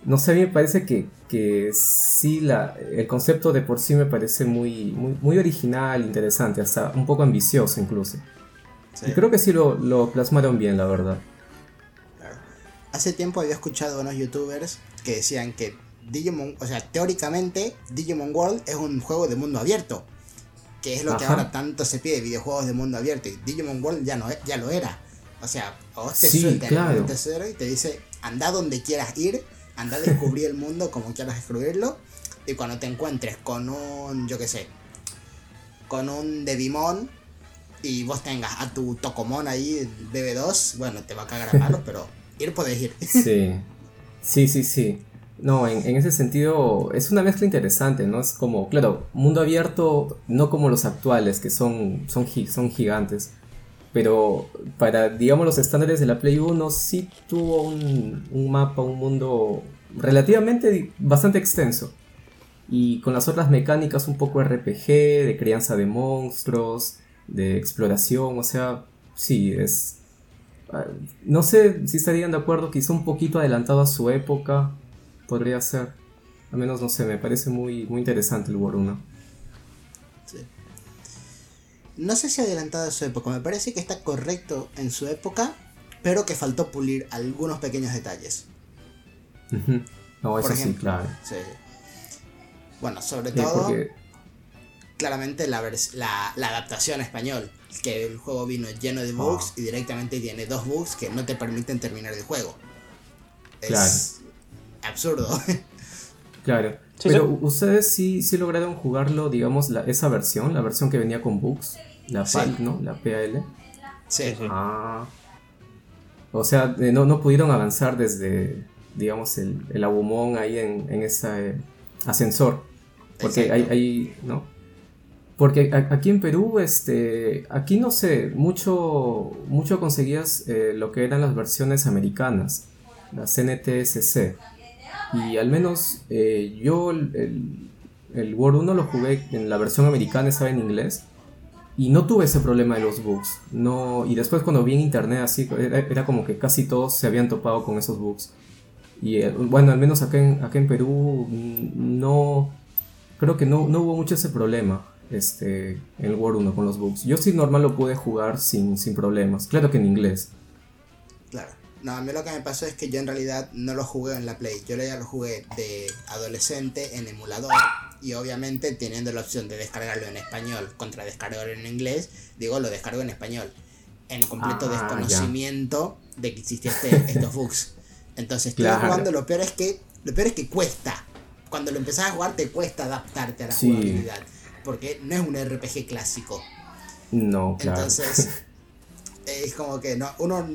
No sé, a mí me parece que, que sí, la, el concepto de por sí me parece muy, muy, muy original, interesante, hasta un poco ambicioso incluso. Sí. Y creo que sí lo, lo plasmaron bien, la verdad. Hace tiempo había escuchado a unos youtubers que decían que Digimon, o sea, teóricamente Digimon World es un juego de mundo abierto, que es lo que ahora tanto se pide, videojuegos de mundo abierto, y Digimon World ya no es- ya lo era. O sea, vos te Sí, suelta claro. el tercero y te dice, anda donde quieras ir, anda a descubrir el mundo como quieras descubrirlo, y cuando te encuentres con un, yo qué sé, con un Devimon y vos tengas a tu Tocomon ahí, el BB2, bueno, te va a cagar a palos, pero ir podés ir. Sí, sí, sí, sí. No, en, en ese sentido es una mezcla interesante, ¿no? Es como, claro, mundo abierto, no como los actuales, que son, son, son gigantes. Pero para, digamos, los estándares de la Play 1 sí tuvo un, un mapa, un mundo relativamente bastante extenso. Y con las otras mecánicas un poco RPG, de crianza de monstruos, de exploración, o sea, sí, es... No sé si estarían de acuerdo, quizá un poquito adelantado a su época, podría ser. Al menos, no sé, me parece muy, muy interesante el War 1. Sí. No sé si adelantado a su época, me parece que está correcto en su época, pero que faltó pulir algunos pequeños detalles. No, eso Por sí, ejemplo. claro. Sí. Bueno, sobre Sí, todo, porque claramente la, la, la adaptación a español, que el juego vino lleno de bugs Ah. y directamente tiene dos bugs que no te permiten terminar el juego. Es Claro. absurdo. Claro. Sí, Pero ustedes sí, sí lograron jugarlo, digamos, la, esa versión, la versión que venía con bugs, la Sí. PAL, ¿no? La PAL. sí. Ah. O sea, eh, no, no pudieron avanzar desde, digamos, el, el Agumon ahí en, en ese ascensor. Porque hay, hay, ¿no? Porque aquí en Perú, este, aquí no sé, mucho, mucho conseguías eh, lo que eran las versiones americanas, las NTSC. Y al menos eh, yo el, el, War 1 lo jugué en la versión americana, estaba en inglés. Y no tuve ese problema de los bugs. No, y después cuando vi en internet así, era, era como que casi todos se habían topado con esos bugs. Y eh, bueno, al menos acá en, acá en Perú mm, no... Creo que no, no hubo mucho ese problema este, en el War 1 con los bugs. Yo sí normal lo pude jugar sin, sin problemas. Claro que en inglés. Claro. No, a mí lo que me pasó es que yo en realidad no lo jugué en la Play. Yo ya lo jugué de adolescente en emulador. Y obviamente teniendo la opción de descargarlo en español contra descargarlo en inglés, digo, lo descargo en español. En completo Ah, ya. desconocimiento de que existían este- estos bugs. Entonces estoy Claro. jugando, lo peor es que. Lo peor es que cuesta. Cuando lo empezás a jugar te cuesta adaptarte a la Sí. jugabilidad. Porque no es un RPG clásico. No, claro. Entonces, es como que no, uno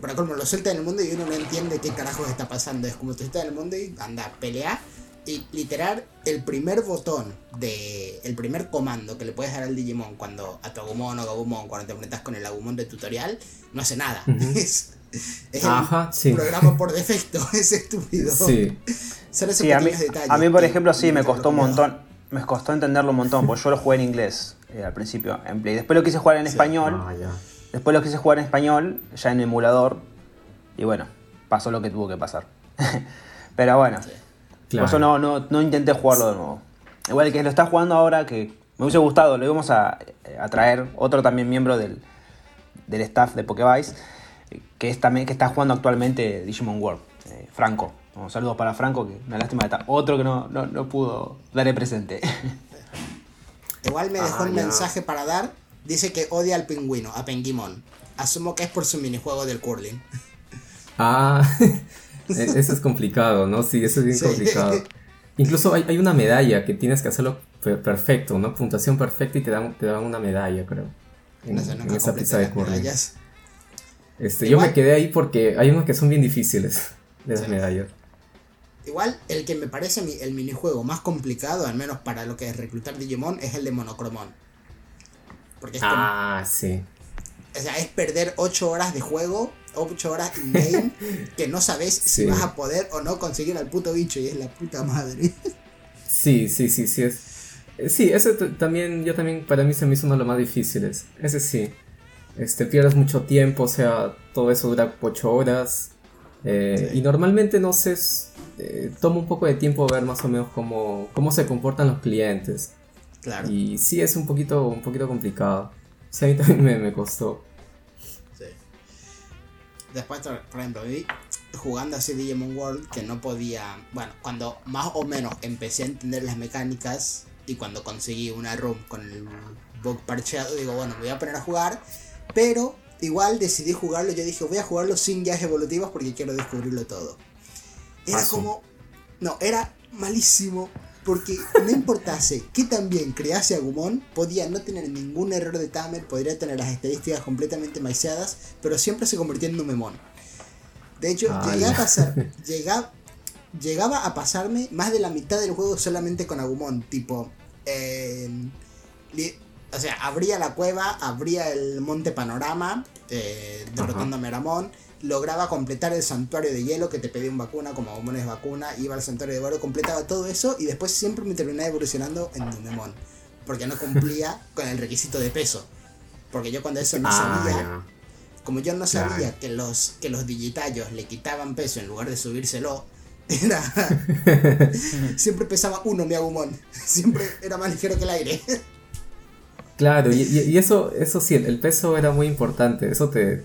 para colmo lo suelta en el mundo y uno no entiende qué carajos está pasando. Es como tú estás en el mundo y anda a pelear. Y literal, el primer botón de. El primer comando que le puedes dar al Digimon cuando a tu Agumon o Agumon, cuando te enfrentas con el Agumon de tutorial, no hace nada. Es, es Ajá, el sí. programa por defecto, es estúpido. Sí. Son esos Sí, a mí, pequeños detalles. a mí, por ejemplo, sí, me costó un montón. Me costó entenderlo un montón, porque yo lo jugué en inglés eh, al principio, en Play. Después lo quise jugar en español. Ah, ya. Después lo quise jugar en español, ya en emulador. Y bueno, pasó lo que tuvo que pasar. Pero bueno, por Claro. eso no, no, no intenté jugarlo de nuevo. Igual el que lo está jugando ahora, que me hubiese gustado, lo íbamos a, a traer, otro también miembro del, del staff de Pokevice, eh, que, es también, que está jugando actualmente Digimon World, eh, Franco. Un saludo para Franco, que una lástima está. Otro que no, no, no pudo dar el presente. Igual me dejó Ah, un ya. mensaje para dar. Dice que odia al pingüino, a Penguimon. Asumo que es por su minijuego del curling. Ah, e- eso es complicado, ¿no? Sí, eso es bien Sí. complicado. Incluso hay, hay una medalla que tienes que hacerlo per- perfecto, ¿no? Puntuación perfecta y te dan, te dan una medalla, creo. En, No sé, en nunca esa pista de curling. medallas. Este, yo me quedé ahí porque hay unos que son bien difíciles de las Sí. medallas. Igual, el que me parece mi- el minijuego más complicado, al menos para lo que es reclutar Digimon, es el de Monocromon. Porque es, Ah, sí. o sea, es perder 8 horas de juego, 8 horas in-game, que no sabes si vas a poder o no conseguir al puto bicho y es la puta madre. Sí, sí, sí, sí. Es, eh, sí, ese también, yo también, para mí se me hizo uno de los más difíciles. Ese sí. Este, pierdes mucho tiempo, o sea, todo eso dura 8 horas. eh, Sí. Y normalmente, no sé, eh, toma un poco de tiempo ver más o menos cómo, cómo se comportan los clientes. Claro. Y sí, es un poquito, un poquito complicado. Sí, a mí también me, me costó. Sí. Después, por por ejemplo, vi jugando así Digimon World que no podía. Bueno, cuando más o menos empecé a entender las mecánicas y cuando conseguí una room con el bug parcheado, digo, bueno, me voy a poner a jugar. Pero igual decidí jugarlo. Yo dije, voy a jugarlo sin guías evolutivas porque quiero descubrirlo todo. Era como. No, era malísimo. Porque no importase que también crease Agumon, podía no tener ningún error de Tamer, podría tener las estadísticas completamente maiceadas, pero siempre se convertía en Numemon. De hecho, Ah, llegué a pasar, llegaba, llegaba a pasarme más de la mitad del juego solamente con Agumon, tipo, eh, li- o sea, abría la cueva, abría el monte panorama, eh, derrotando a Meramon, lograba completar el santuario de hielo que te pedía un vacuna, como Agumon es vacuna, iba al santuario de hielo, completaba todo eso y después siempre me terminaba evolucionando en Numemon, porque no cumplía con el requisito de peso. Porque yo cuando eso no Ah, sabía, como yo no sabía que los, que los digitallos le quitaban peso en lugar de subírselo, era. siempre pesaba uno mi Agumon. Siempre era más ligero que el aire. Claro, y, y- eso, eso sí, el peso era muy importante. Eso te,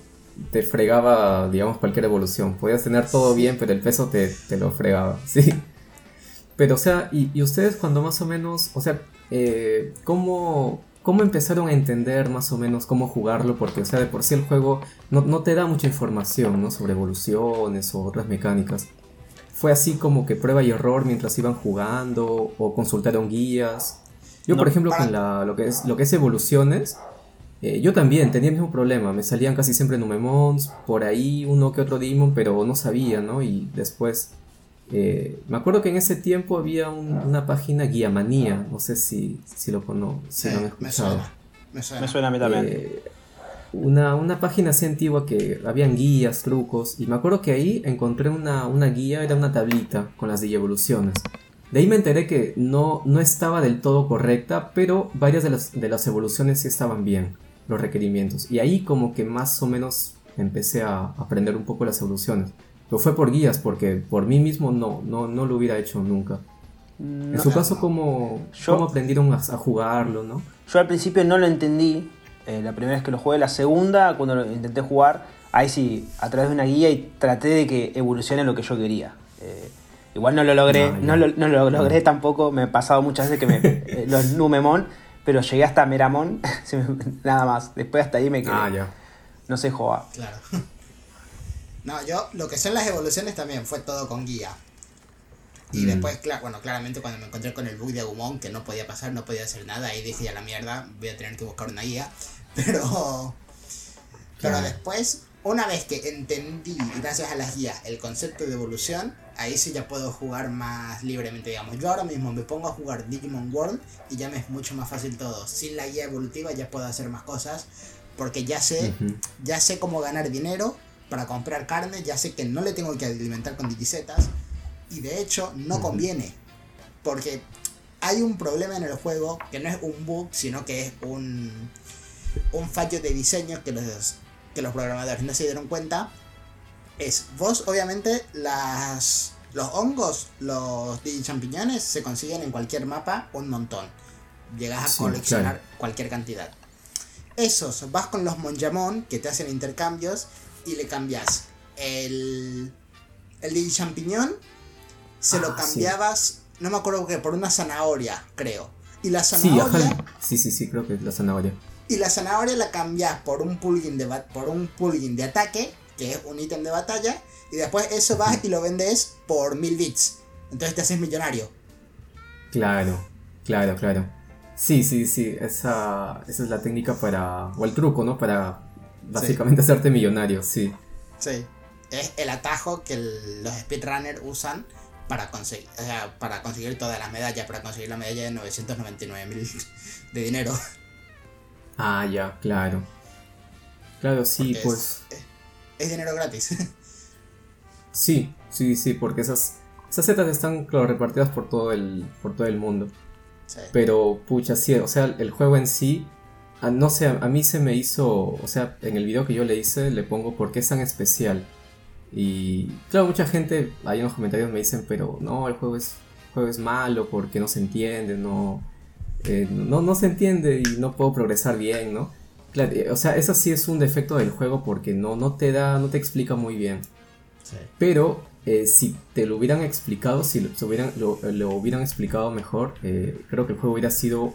te fregaba, digamos, cualquier evolución. Podías tener todo bien, pero el peso te, te lo fregaba, sí. Pero, o sea, y, y ustedes cuando más o menos, o sea, eh, ¿cómo, ¿cómo empezaron a entender más o menos cómo jugarlo? Porque, o sea, de por sí el juego no, no te da mucha información, ¿no? Sobre evoluciones o otras mecánicas. Fue así como que prueba y error mientras iban jugando o consultaron guías. Yo, No, por ejemplo, para- con la, lo, que es, lo que es evoluciones, eh, yo también tenía el mismo problema. Me salían casi siempre Numemons, por ahí uno que otro Demon, pero no sabía, ¿no? Y después, eh, me acuerdo que en ese tiempo había un- una página Guiamanía, no sé si, si lo conocen, si lo han me escuchado. suena. Me suena. Me suena a mí también. Eh, una, una página así antigua que habían guías, trucos, y me acuerdo que ahí encontré una, una guía, era una tablita con las evoluciones. De ahí me enteré que no, no estaba del todo correcta, pero varias de las, de las evoluciones sí estaban bien, los requerimientos. Y ahí como que más o menos empecé a aprender un poco las evoluciones. Pero fue por guías, porque por mí mismo no, no, no lo hubiera hecho nunca. En No, su caso, ¿cómo, Yo- cómo aprendieron a, a jugarlo, no? Yo al principio no lo entendí, eh, la primera vez que lo jugué, la segunda, cuando lo intenté jugar, ahí sí, a través de una guía y traté de que evolucione lo que yo quería. Eh, igual no lo logré, Ah, ya. no, lo, no lo logré tampoco, me he pasado muchas veces que me, eh, los Numemon, pero llegué hasta Meramon, se me- nada más, después hasta ahí me quedé. Ah, ya. No sé jugar. Claro. No, yo lo que son las evoluciones también fue todo con guía. Y Mm. después, cla- bueno, claramente cuando me encontré con el bug de Agumon, que no podía pasar, no podía hacer nada, ahí dije ya la mierda, voy a tener que buscar una guía. Pero. Pero Claro. después, una vez que entendí, gracias a las guías, el concepto de evolución, ahí sí ya puedo jugar más libremente, digamos. Yo ahora mismo me pongo a jugar Digimon World y ya me es mucho más fácil todo. Sin la guía evolutiva ya puedo hacer más cosas porque ya sé, ya sé cómo ganar dinero para comprar carne, ya sé que no le tengo que alimentar con digisetas y de hecho no conviene porque hay un problema en el juego que no es un bug, sino que es un, un fallo de diseño que los, que los programadores no se dieron cuenta. Es, vos obviamente las, los hongos, los champiñones se consiguen en cualquier mapa un montón. Llegas a Sí, coleccionar claro. cualquier cantidad. Esos, vas con los Monjamon que te hacen intercambios y le cambias el, el champiñón, se lo Ah, sí. cambiabas, no me acuerdo qué, por una zanahoria, creo. Y la Sí, zanahoria, ajá. Sí, sí, sí, creo que es la zanahoria. y la zanahoria la cambias por un plugin de por un plugin de ataque, que es un ítem de batalla, y después eso vas y lo vendes por mil bits. Entonces te haces millonario. Claro, claro, claro. Sí, sí, sí, esa, esa es la técnica para, o el truco, ¿no? Para básicamente hacerte millonario, sí. Sí. Es el atajo que el- los speedrunners usan para conseguir, o sea, para conseguir todas las medallas, para conseguir la medalla de 999 mil de dinero. Ah, ya, claro. Claro, sí, Porque pues... es, es dinero gratis. Sí, sí, sí, porque esas, esas setas están, claro, repartidas por todo el, por todo el mundo. Sí. Pero, pucha, sí, o sea, el juego en sí, a- no sé, a mí se me hizo, o sea, en el video que yo le hice, le pongo por qué es tan especial. Y, claro, mucha gente ahí en los comentarios me dicen, pero no, el juego es, el juego es malo porque no se entiende, no, eh, no, no se entiende y no puedo progresar bien, ¿no? Claro, eh, o sea, eso sí es un defecto del juego porque no, no te da, no te explica muy bien. Sí. Pero eh, si te lo hubieran explicado, si lo, hubieran, lo, lo hubieran explicado mejor, eh, creo que el juego hubiera sido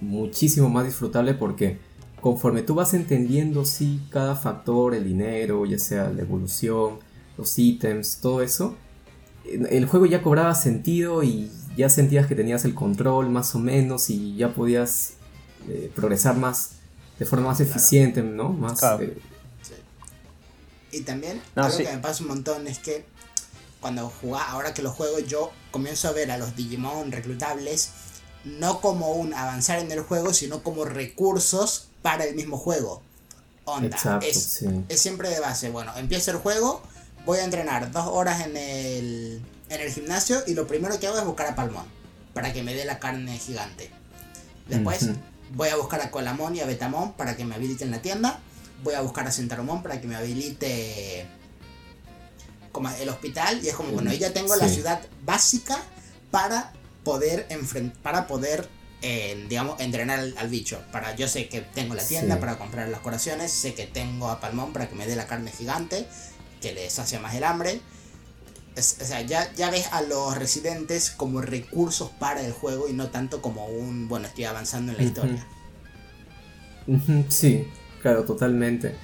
muchísimo más disfrutable porque conforme tú vas entendiendo, sí, cada factor, el dinero, ya sea la evolución, los ítems, todo eso, eh, el juego ya cobraba sentido y ya sentías que tenías el control más o menos y ya podías eh, progresar más de forma más eficiente, ¿no? Más, Claro. eh, Y también, No, algo sí. que me pasa un montón es que cuando jugaba, ahora que lo juego, yo comienzo a ver a los Digimon reclutables no como un avanzar en el juego, sino como recursos para el mismo juego. Onda, Exacto, es, sí. es siempre de base. Bueno, empiezo el juego, voy a entrenar dos horas en el, en el gimnasio y lo primero que hago es buscar a Palmón para que me dé la carne gigante. Después. Voy a buscar a Colamón y a Betamón para que me habiliten la tienda. Voy a buscar a Centaromón para que me habilite como el hospital. Y es como, bueno, ya tengo la ciudad básica para poder para poder eh, digamos, entrenar al, al bicho. Para, yo sé que tengo la tienda Sí. para comprar las curaciones, sé que tengo a Palmón para que me dé la carne gigante, que le sacia más el hambre. Es- o sea, ya, ya ves a los residentes como recursos para el juego y no tanto como un, bueno, estoy avanzando en la historia. Sí, claro, totalmente.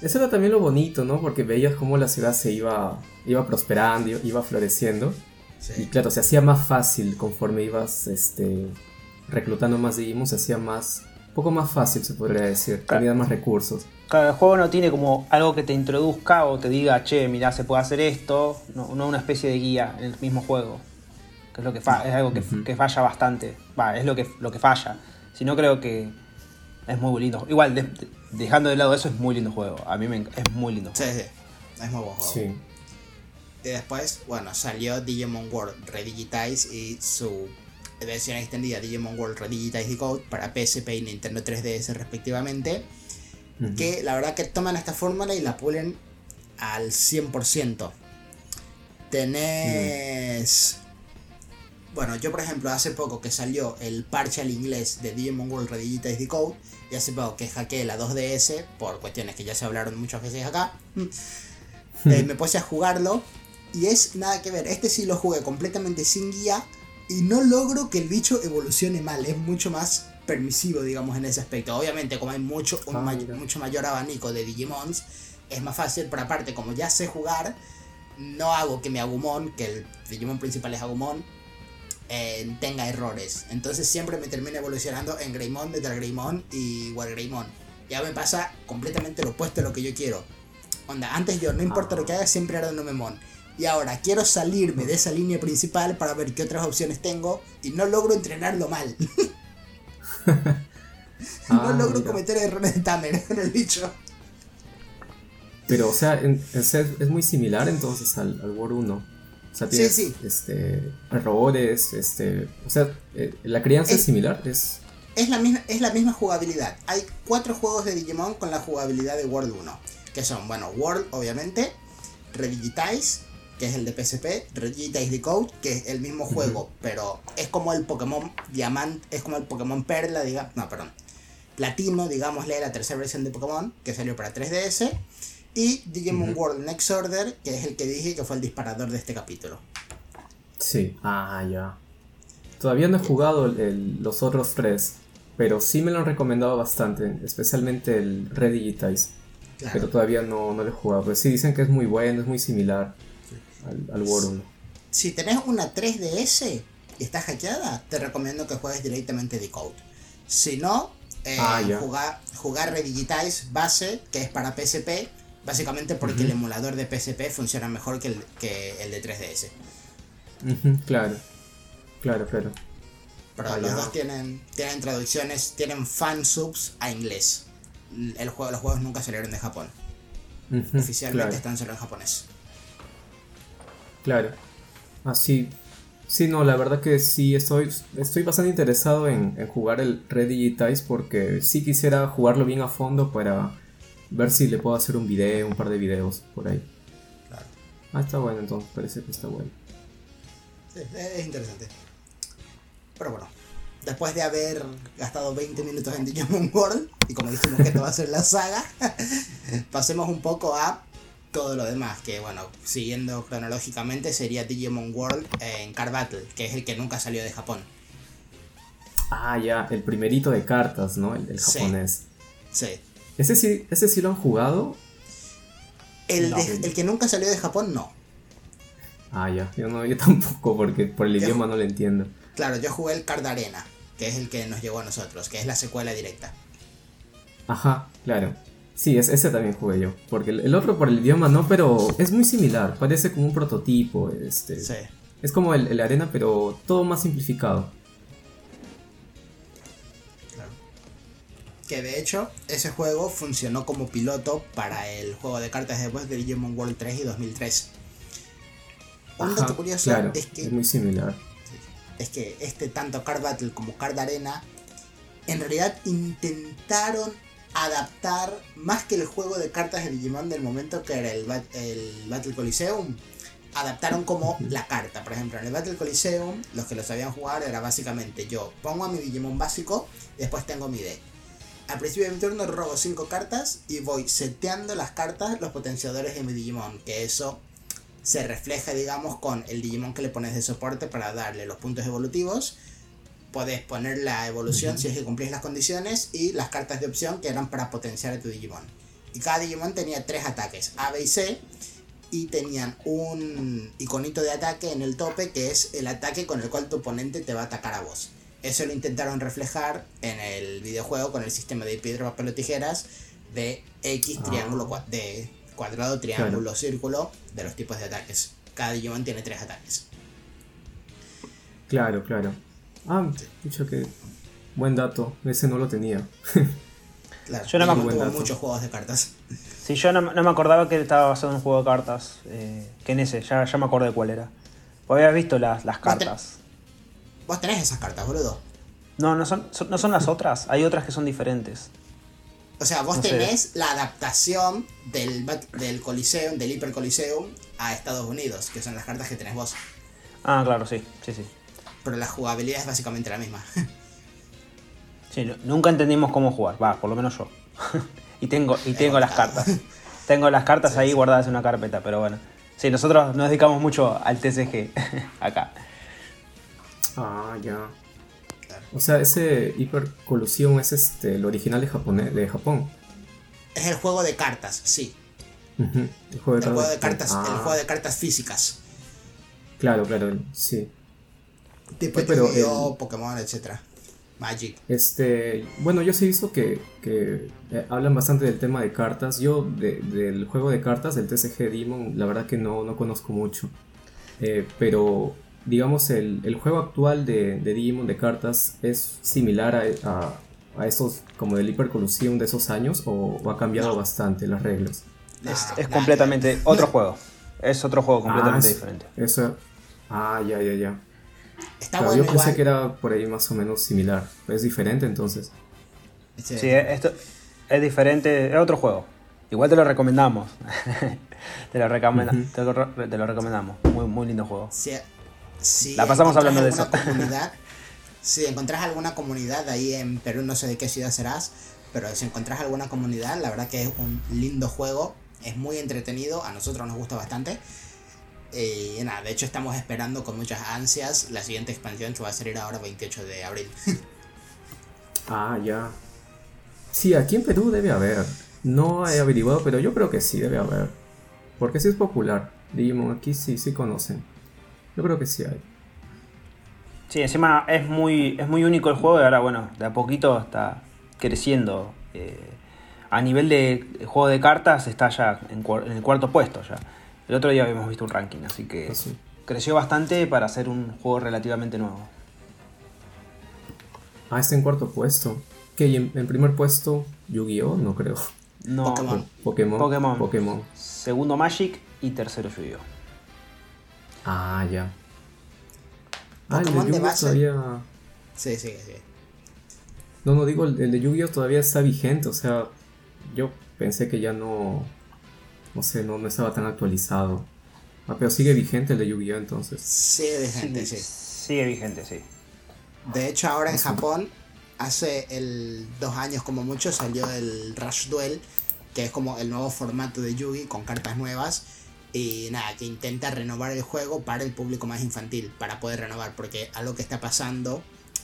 Eso era también lo bonito, ¿no? Porque veías cómo la ciudad se iba, iba prosperando, iba floreciendo. Y claro, se hacía más fácil conforme ibas este, reclutando más Digimon, se hacía más, un poco más fácil, se podría decir. Tenías más recursos. Claro, el juego no tiene como algo que te introduzca o te diga, che, mirá, se puede hacer esto, no, no una especie de guía en el mismo juego. Que es lo que fa- es algo que, falla bastante. Va, es lo que, lo que falla. Si no creo que es muy lindo. Igual, de- de- dejando de lado eso, es muy lindo juego. A mí me, enc- es muy lindo. Sí, sí. Es muy buen juego. Sí. Y después, bueno, salió Digimon World Redigitize y su versión extendida Digimon World Redigitize Decode para PSP y Nintendo 3DS respectivamente. Que la verdad que toman esta fórmula y la pulen al 100%. Tenés... Bueno, yo por ejemplo hace poco que salió el parche al inglés de Digimon World Redigitize Decode y hace poco que hackeé la 2DS por cuestiones que ya se hablaron muchas veces acá. Eh, me puse a jugarlo y es nada que ver. Este sí lo jugué completamente sin guía y no logro que el bicho evolucione mal. Es mucho más permisivo, digamos, en ese aspecto. Obviamente, como hay mucho, un Ah, may- mucho mayor abanico de Digimons, es más fácil. Pero aparte, como ya sé jugar, no hago que mi Agumon, que el Digimon principal es Agumon, eh, tenga errores. Entonces siempre me termino evolucionando en Greymon, Metal Greymon y War Greymon. Ya me pasa completamente lo opuesto a lo que yo quiero. Onda, antes yo, no importa lo que haga, siempre era Nomemon. Y ahora quiero salirme de esa línea principal para ver qué otras opciones tengo y no logro entrenarlo mal. no Ah, logro mira. cometer errores de Tamer con el bicho. Pero, o sea, en- es, es muy similar entonces al, al War 1. O sea, Sí, tienes sí. Este, errores, este, o sea, eh, la crianza es, Es- similar, es... Es la, misma, es la misma jugabilidad. Hay cuatro juegos de Digimon con la jugabilidad de World 1. Que son, bueno, World, obviamente. Redigitize, que es el de PSP. Redigitize Decode, que es el mismo juego, pero es como el Pokémon Diamante, es como el Pokémon Perla, digamos. No, perdón. Platino, digámosle, la tercera versión de Pokémon, que salió para 3DS. Y Digimon World Next Order, que es el que dije que fue el disparador de este capítulo. Sí, ah, ya. Todavía no he jugado el- el- los otros tres, pero sí me lo han recomendado bastante, especialmente el Redigitize. Claro. Pero todavía no, no lo he jugado. Pero sí dicen que es muy bueno, es muy similar al, al War 1. Si tenés una 3DS y está hackeada, te recomiendo que juegues directamente Decode. Si no, eh, Ah, jugar, jugar Redigitize base, que es para PSP, básicamente porque el emulador de PSP funciona mejor que el, que el de 3DS. Ujú, claro, claro, claro. Pero Ah, los ya. dos tienen, tienen traducciones, tienen fansubs a inglés. El juego, los juegos nunca salieron de Japón. Oficialmente claro. están solo en japonés. Claro. Así. Sí, no, la verdad que sí estoy, estoy bastante interesado en, en jugar el Redigitize porque sí quisiera jugarlo bien a fondo para ver si le puedo hacer un video, un par de videos por ahí. Claro. Ah, está bueno, entonces parece que está bueno. Sí, es interesante. Pero bueno, después de haber gastado 20 minutos en Digimon World, y como dijimos que esto va a ser la saga, pasemos un poco a todo lo demás, que bueno, siguiendo cronológicamente sería Digimon World en Card Battle, que es el que nunca salió de Japón. Ah, ya, el primerito de cartas, ¿no? El, el Sí. japonés. Sí. Ese sí, ese sí lo han jugado. El, No. de- el que nunca salió de Japón, no. Ah, ya, yo no, yo tampoco, porque por el idioma no lo entiendo. Claro, yo jugué el Card Arena, que es el que nos llegó a nosotros, que es la secuela directa. Ajá, claro. Sí, es- ese también jugué yo. Porque el, el otro por el idioma no, pero es muy similar. Parece como un prototipo. Este, Sí. Es como el, el arena, pero todo más simplificado. Claro. Que de hecho, ese juego funcionó como piloto para el juego de cartas después de Digimon World 3 y 2003. Un dato curioso claro, es que muy similar. es que este tanto Card Battle como Card Arena en realidad intentaron adaptar más que el juego de cartas de Digimon del momento que era el, el Battle Coliseum. Adaptaron como la carta por ejemplo en el Battle Coliseum los que lo sabían jugar era básicamente yo pongo a mi Digimon básico después tengo mi deck al principio de mi turno robo 5 cartas y voy seteando las cartas los potenciadores de mi Digimon que eso se refleja, digamos, con el Digimon que le pones de soporte para darle los puntos evolutivos. Podés poner la evolución si es que cumplís las condiciones y las cartas de opción que eran para potenciar a tu Digimon. Y cada Digimon tenía tres ataques, A, B y C, y tenían un iconito de ataque en el tope que es el ataque con el cual tu oponente te va a atacar a vos. Eso lo intentaron reflejar en el videojuego con el sistema de piedra, papel o tijeras de X, Ah. triángulo, de cuadrado, triángulo, círculo, de los tipos de ataques. Cada Digimon tiene tres ataques. Claro, claro. Ah, dicho que. Buen dato. Ese no lo tenía. Claro, Yo no me acuerdo. tuvo muchos juegos de cartas. Sí, yo no, no me acordaba que estaba basado en un juego de cartas. eh, que en ese, ya, ya me acordé cuál era. Pues había visto las, las cartas. Vos tenés esas cartas, boludo. No, no son, son- no son las otras. Hay otras que son diferentes. O sea, vos No sé. tenés la adaptación del, del Coliseum, del Hyper Coliseum a Estados Unidos, que son las cartas que tenés vos. Ah, claro, sí, sí, sí. Pero la jugabilidad es básicamente la misma. Sí, nu- nunca entendimos cómo jugar, va, por lo menos yo. y tengo, y tengo las cartas. Tengo las cartas ahí guardadas en una carpeta, pero bueno. Sí, nosotros nos dedicamos mucho al TCG acá. Ah, ya. O sea, ese Hyper Coliseum es este, el original de, Japone- de Japón. es el juego de cartas, sí. El juego de El juego de cartas. cartas, el Ah, juego de cartas físicas. Claro, claro, sí. Tipo Sí, pero el- Pokémon, etc. Magic. Este, bueno, yo sí he visto que, que, eh, hablan bastante del tema de cartas. Yo de- del juego de cartas, del TCG Demon, la verdad que no, no conozco mucho. Eh, pero, digamos, el, el juego actual de, de Digimon de cartas es similar a, a, a esos, como del Hyper Colosseum de esos años, o, o ha cambiado No. bastante las reglas. Es, es completamente otro juego. Es otro juego completamente Ah, es- diferente. Eso, ah, ya, ya, ya. Está Claro, bueno yo pensé igual. que era por ahí más o menos similar. Es diferente entonces. Sí. Sí, esto es diferente, es otro juego. Igual te lo recomendamos. te, lo recomenda- te, lo, te lo recomendamos. Muy, muy lindo juego. Si, si La pasamos hablando de eso. Si encontrás alguna comunidad ahí en Perú, no sé de qué ciudad serás, pero si encontrás alguna comunidad, la verdad que es un lindo juego, es muy entretenido, a nosotros nos gusta bastante. Y nada, de hecho estamos esperando con muchas ansias la siguiente expansión que va a salir ahora 28 de abril. Ah, ya. Sí, aquí en Perú debe haber. No he averiguado, pero yo creo que sí debe haber. Porque sí es popular. Digimon, aquí sí, sí conocen. Yo creo que sí hay. Sí, encima es muy, es muy único el juego y ahora, bueno, de a poquito está creciendo. Eh, a nivel de juego de cartas está ya en el cuarto puesto ya. El otro día habíamos visto un ranking, así que Ah, sí. creció bastante para ser un juego relativamente nuevo. Ah, está en cuarto puesto. ¿Qué? ¿Y en, en primer puesto? ¿Yu-Gi-Oh? No creo. No, Pokémon. Pokémon. Pokémon. Pokémon. Segundo Magic y tercero Yu-Gi-Oh! Ah, ya. Ah, el de Pokémon de Yu-Gi-Oh base. todavía. Sí, sí, sí. No, no digo, el, el de Yu-Gi-Oh todavía está vigente. O sea, yo pensé que ya no. No sé, no, no estaba tan actualizado. Ah, pero sigue vigente el de Yu-Gi-Oh entonces. Sí, de gente, sí. Sigue vigente, sí. De hecho, ahora en Japón, hace el dos años como mucho, salió el Rush Duel, que es como el nuevo formato de Yugi con cartas nuevas. Y nada, que intenta renovar el juego para el público más infantil, para poder renovar, porque algo que está pasando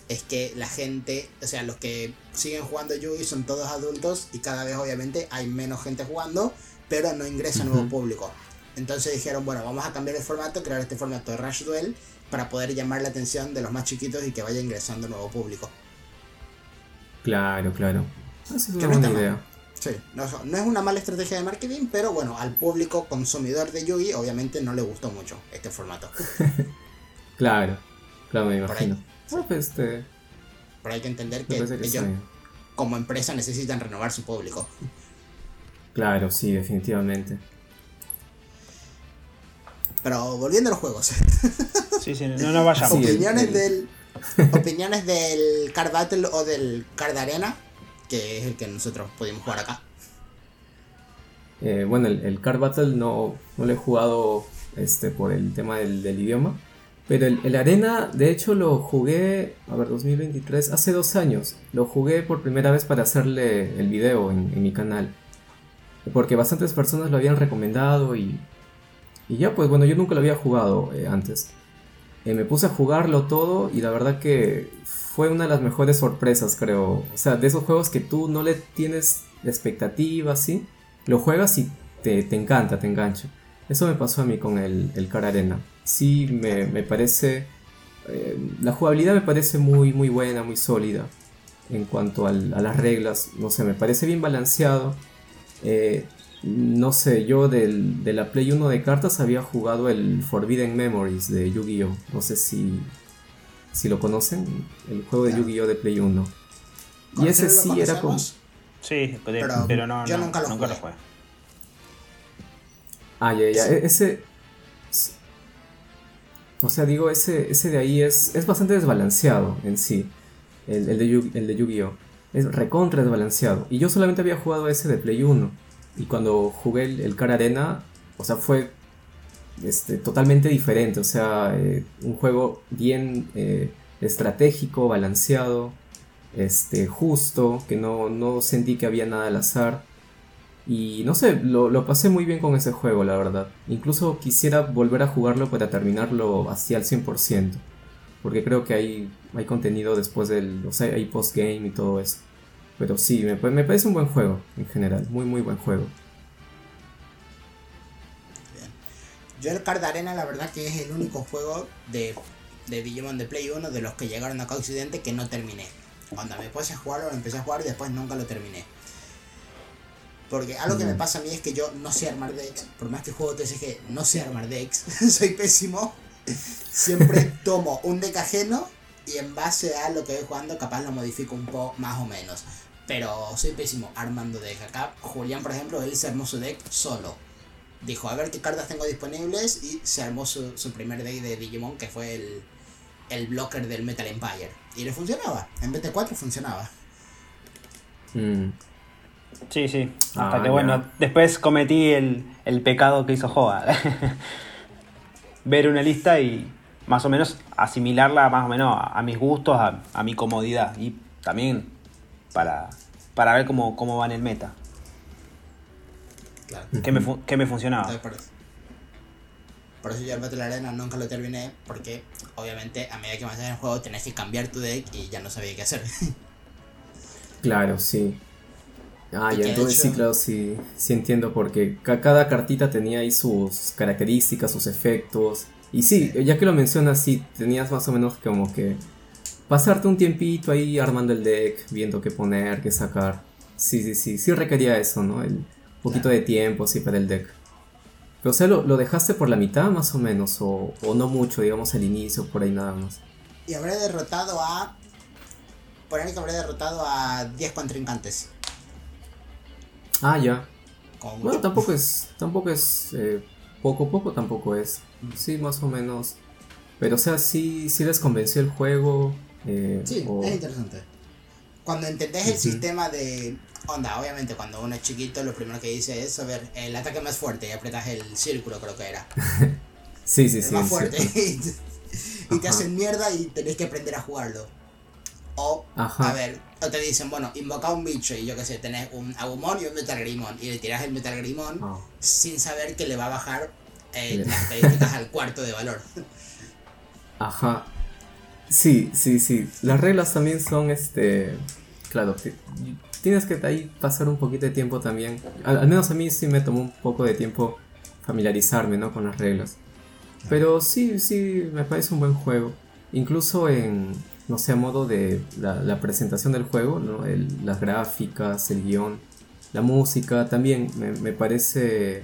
es que la gente, o sea, los que siguen jugando Yugi son todos adultos y cada vez obviamente hay menos gente jugando, pero no ingresa nuevo público. Entonces dijeron, bueno, vamos a cambiar el formato, crear este formato de Rush Duel para poder llamar la atención de los más chiquitos y que vaya ingresando nuevo público. Claro, claro. Esa es Que una buena mal. idea. Sí, no, no es una mala estrategia de marketing, pero bueno, al público consumidor de Yugi obviamente no le gustó mucho este formato. Claro, claro, me Por ahí. imagino. Ah, pues este. Pero hay que entender que ellos como empresa necesitan renovar su público. Claro, sí, definitivamente. Pero volviendo a los juegos. Sí, sí, no nos vayamos. Sí, el- opiniones el- del opiniones del Card Battle o del Card Arena, que es el que nosotros pudimos jugar acá. Eh, bueno, el, el Card Battle no, no lo he jugado este, por el tema del, del idioma. Pero el, el Arena, de hecho, lo jugué, a ver, 2023, hace dos años. Lo jugué por primera vez para hacerle el video en, en mi canal. Porque bastantes personas lo habían recomendado y, y ya, pues bueno, yo nunca lo había jugado eh, antes. Eh, me puse a jugarlo todo y la verdad que fue una de las mejores sorpresas, creo. O sea, de esos juegos que tú no le tienes expectativa, ¿sí? Lo juegas y te, te encanta, te engancha. Eso me pasó a mí con el, el Car Arena. Sí, me, me parece... eh, la jugabilidad me parece muy, muy buena, muy sólida. En cuanto al- a las reglas, no sé, me parece bien balanceado. Eh, no sé, yo del- de la Play 1 de cartas había jugado el Forbidden Memories de Yu-Gi-Oh! No sé si, si lo conocen, el juego de. Yu-Gi-Oh! de Play 1. Y ese lo sí era como... Sí, pero, Pero pero no, yo no, nunca lo jugué. jugué. Ah, ya, ya. Sí. Ese. O sea, digo, ese, ese de ahí es, es bastante desbalanceado en sí. El, el de, Yu- el de Yu-Gi-Oh! Es recontra desbalanceado. Y yo solamente había jugado ese de Play 1. Y cuando jugué el, el Car Arena, o sea, fue este, totalmente diferente. O sea, eh, un juego bien eh, estratégico, balanceado, este, justo, que no, no sentí que había nada al azar. Y no sé, lo, lo pasé muy bien con ese juego, la verdad. Incluso quisiera volver a jugarlo para terminarlo así al 100%. Porque creo que hay, hay contenido después del... O sea, hay postgame y todo eso. Pero sí, me, pa- me parece un buen juego en general. Muy, muy buen juego. Yo el Card Arena la verdad que es el único juego de, de Digimon de Play 1 de los que llegaron acá a Occidente que no terminé. Onda, me puse a jugarlo, lo empecé a jugar y después nunca lo terminé. Porque algo que me pasa a mí es que yo no sé armar decks. Por más que juego TCG, no sé armar decks. Soy pésimo. Siempre tomo un deck ajeno y en base a lo que voy jugando, capaz lo modifico un poco más o menos. Pero soy pésimo armando deck. Acá, Julián, por ejemplo, él se armó su deck solo. Dijo, a ver qué cartas tengo disponibles y se armó su, su primer deck de Digimon, que fue el, el blocker del Metal Empire. Y le funcionaba. En BT4 funcionaba. Mm. Sí, sí. Hasta Ah, que bueno, después cometí el, el pecado que hizo Joa. Ver una lista y más o menos asimilarla más o menos a, a mis gustos, a, a mi comodidad. Y también para, para ver cómo, cómo va en el meta. Claro. Qué me, qué me funcionaba. Entonces, por eso. Por eso yo el Battle Arena nunca lo terminé, porque obviamente a medida que avanzas en el juego tenés que cambiar tu deck y ya no sabía qué hacer. Claro, sí. Ah, ya, entonces sí, claro, sí, sí entiendo porque ca- cada cartita tenía ahí sus características, sus efectos. Y sí, ya que lo mencionas, sí, tenías más o menos como que pasarte un tiempito ahí armando el deck, viendo qué poner, qué sacar. Sí, sí, sí, sí requería eso, ¿no? El poquito de tiempo, sí, para el deck. Pero, o sea, ¿lo, lo dejaste por la mitad más o menos? O, o no mucho, digamos, al inicio, por ahí nada más. y habré derrotado a. Poner que habré derrotado a 10 contrincantes. Ah, ya. Bueno, tampoco es, tampoco es eh, poco, poco tampoco es. Sí, más o menos. Pero, o sea, sí, sí les convenció el juego. eh, Sí, o- es interesante. Cuando entendés el sistema de onda, obviamente cuando uno es chiquito lo primero que dice es, a ver, el ataque más fuerte y apretas el círculo creo que era. Sí, sí, el sí. más fuerte. y te Ajá. hacen mierda y tenés que aprender a jugarlo. O, Ajá. a ver, o te dicen, bueno, invoca un bicho y yo qué sé, tenés un Agumon y un Metalgrimon y le tirás el Metalgrimon Ah, sin saber que le va a bajar eh, las estadísticas al cuarto de valor. Ajá. Sí, sí, sí. Las reglas también son, este... Claro, ti- tienes que ahí pasar un poquito de tiempo también. Al, al menos a mí sí me tomó un poco de tiempo familiarizarme, ¿no? Con las reglas. Pero sí, sí, me parece un buen juego. Incluso en, no sé, a modo de la, presentación del juego, ¿no? El- las gráficas, el guion, la música, también me, parece...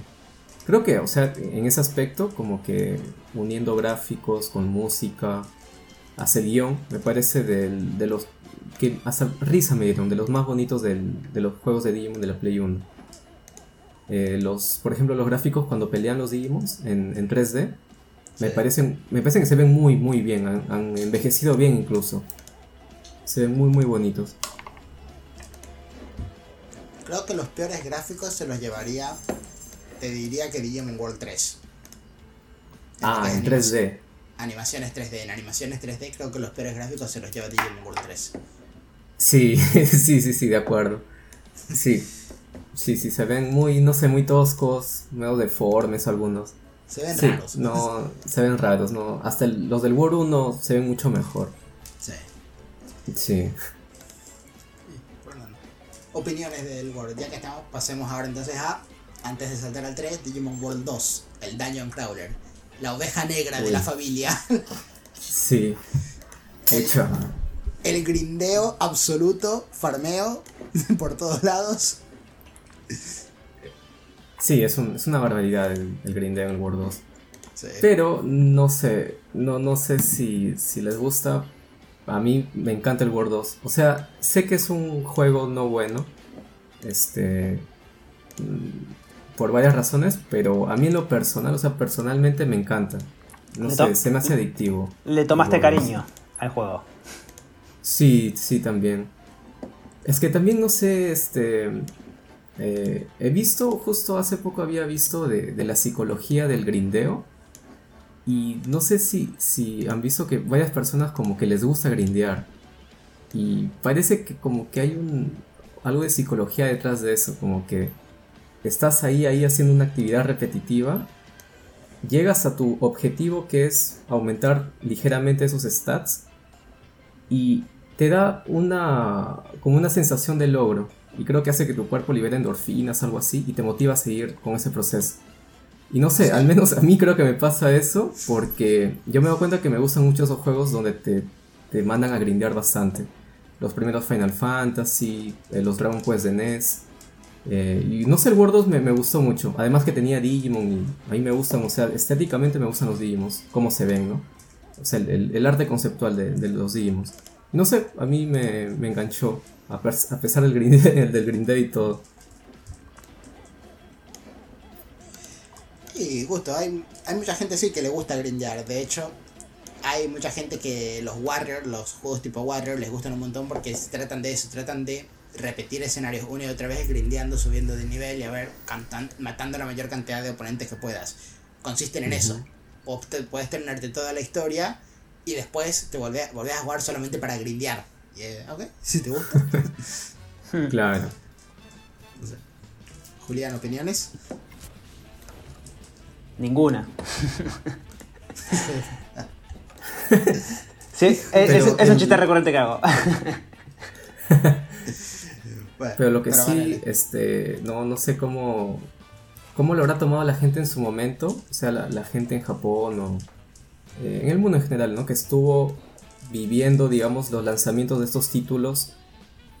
Creo que, o sea, en ese aspecto, como que uniendo gráficos con música, hace el guion, me parece de los que hasta risa me dieron, de los más bonitos del- de los juegos de Digimon de la Play 1. Eh, los, por ejemplo, los gráficos cuando pelean los Digimons en, en 3D, me, parecen, me parecen que se ven muy, muy bien, han, han envejecido bien incluso. Se ven muy, muy bonitos. Creo que los peores gráficos se los llevaría, te diría que Digimon World 3. Ah, en animación- 3D. Animaciones 3D. En animaciones 3D creo que los peores gráficos se los lleva Digimon World 3. Sí, sí, sí, sí, de acuerdo. Sí, sí, sí, se ven muy, no sé, muy toscos, medio deformes algunos. Se ven Sí, raros. no, se ven raros, ¿no? Hasta el- los del World 1 se ven mucho mejor. Sí. Sí. Bueno, opiniones del World. Ya que estamos, pasemos ahora entonces a, antes de saltar al 3, Digimon World 2, el Dungeon Crawler. La oveja negra de la familia. Sí. El- Hecho. El grindeo absoluto, farmeo por todos lados. Sí, es, un- es una barbaridad el, el grindeo en el World 2. Sí. Pero no sé, no, no sé si, si les gusta. A mí me encanta el World 2. O sea, sé que es un juego no bueno. Este. mm, Por varias razones, pero a mí en lo personal, o sea, personalmente me encanta. No Le sé, se me hace adictivo. Le tomaste el World 2. cariño al juego. Sí, sí, también. Es que también no sé, este... eh, he visto, justo hace poco había visto de, de la psicología del grindeo. Y no sé si, si han visto que varias personas como que les gusta grindear. Y parece que como que hay un, algo de psicología detrás de eso. Como que estás ahí, ahí haciendo una actividad repetitiva. Llegas a tu objetivo que es aumentar ligeramente esos stats y te da una como una sensación de logro y creo que hace que tu cuerpo libere endorfinas algo así y te motiva a seguir con ese proceso y no sé al menos a mí creo que me pasa eso porque yo me doy cuenta que me gustan mucho esos juegos donde te, te mandan a grindear bastante los primeros Final Fantasy, eh, los Dragon Quest de NES. Eh, y no sé, el World 2 me, me, gustó mucho. Además que tenía Digimon y a mí me gustan, o sea, estéticamente me gustan los Digimons, cómo se ven, ¿no? O sea, el, el arte conceptual de, de, los Digimons. No sé, a mí me, me enganchó, a, a, pesar del green, del y todo. Y justo, hay, hay mucha gente sí que le gusta grindear. De hecho, hay mucha gente que los Warriors, los juegos tipo Warrior, les gustan un montón porque se tratan de eso, tratan de repetir escenarios una y otra vez, grindeando, subiendo de nivel y a ver, matando la mayor cantidad de oponentes que puedas. Consisten en uh -huh. eso. Puedes terminarte toda la historia y después te volvés, volvés a jugar solamente para grindear. Y, eh, ok, si te gusta. claro. No sé. Julián, ¿opiniones? Ninguna. sí, es, es, es, un chiste recurrente que hago. bueno, pero lo que pero sí, vale. este, no, no sé cómo, cómo lo habrá tomado la gente en su momento, o sea, la, la gente en Japón o eh, en el mundo en general, ¿no? Que estuvo viviendo, digamos, los lanzamientos de estos títulos.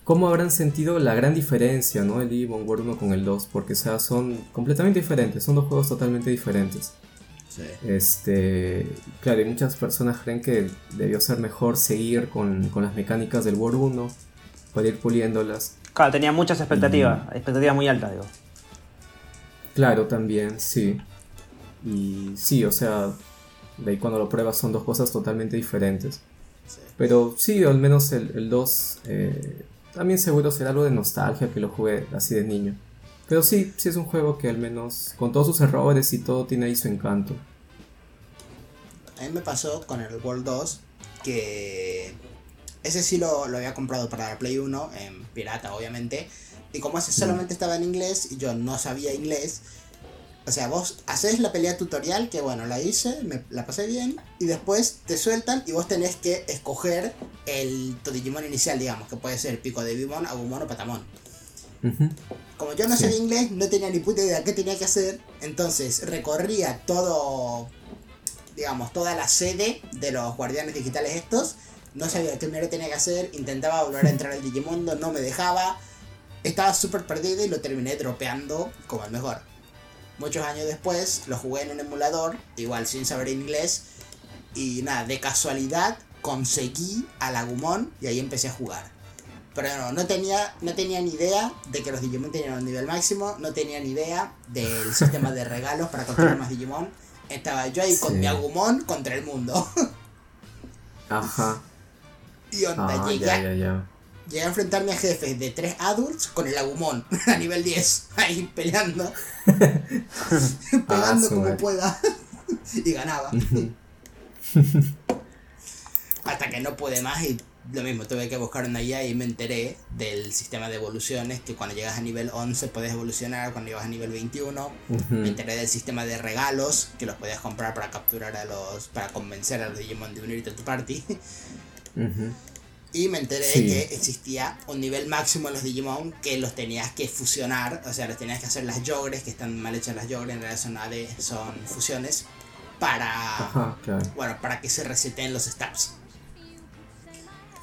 ¿Cómo habrán sentido la gran diferencia, ¿no? El Digimon World 1 con el 2? Porque, o sea, son completamente diferentes, son dos juegos totalmente diferentes. Sí. Este, claro, y muchas personas creen que debió ser mejor seguir con, con las mecánicas del World 1 para ir puliéndolas. Claro, tenía muchas expectativas, y... expectativas muy altas, digo. Claro, también, sí. Y sí, o sea, de ahí cuando lo pruebas son dos cosas totalmente diferentes. Sí. Pero sí, al menos el, el 2 eh, también seguro será algo de nostalgia que lo jugué así de niño. Pero sí, sí es un juego que al menos con todos sus errores y todo tiene ahí su encanto. A mí me pasó con el World 2 que ese sí lo, lo había comprado para la Play 1 en pirata obviamente. Y como ese solamente estaba en inglés y yo no sabía inglés, o sea, vos haces la pelea tutorial, que bueno, la hice, me la pasé bien, y después te sueltan y vos tenés que escoger el tu Digimon inicial, digamos, que puede ser Pico de Bimon, Agumon o Patamon. Uh -huh. Como yo no sí. sabía inglés, no tenía ni puta idea qué tenía que hacer, entonces recorría todo, digamos, toda la sede de los guardianes digitales estos, no sabía qué primero tenía que hacer, intentaba volver a entrar al Digimundo, no me dejaba, estaba súper perdido y lo terminé dropeando como el mejor. Muchos años después lo jugué en un emulador, igual sin saber inglés, y nada, de casualidad conseguí al Agumon y ahí empecé a jugar. Pero no, no tenía, no tenía ni idea de que los Digimon tenían un nivel máximo, no tenía ni idea del sistema de regalos para conseguir más Digimon. Estaba yo ahí sí. con mi Agumon contra el mundo. Ajá. Y onda, llegué, ya, ya, ya. Llegué a enfrentarme a jefes de 3 adults con el Agumon a nivel 10, ahí peleando. pegando ah, como pueda. y ganaba. Hasta que no pude más y lo mismo, tuve que buscar una guía y me enteré del sistema de evoluciones, que cuando llegas a nivel 11 puedes evolucionar, cuando llegas a nivel 21, uh -huh. me enteré del sistema de regalos, que los podías comprar para capturar a los, para convencer a los Digimon de unirte a tu party. Uh -huh. Y me enteré sí. que existía un nivel máximo en los Digimon que los tenías que fusionar, o sea, los tenías que hacer las yogres, que están mal hechas las yogres, en realidad son AD, son fusiones, para, Ajá, bueno, para que se reseten los stats.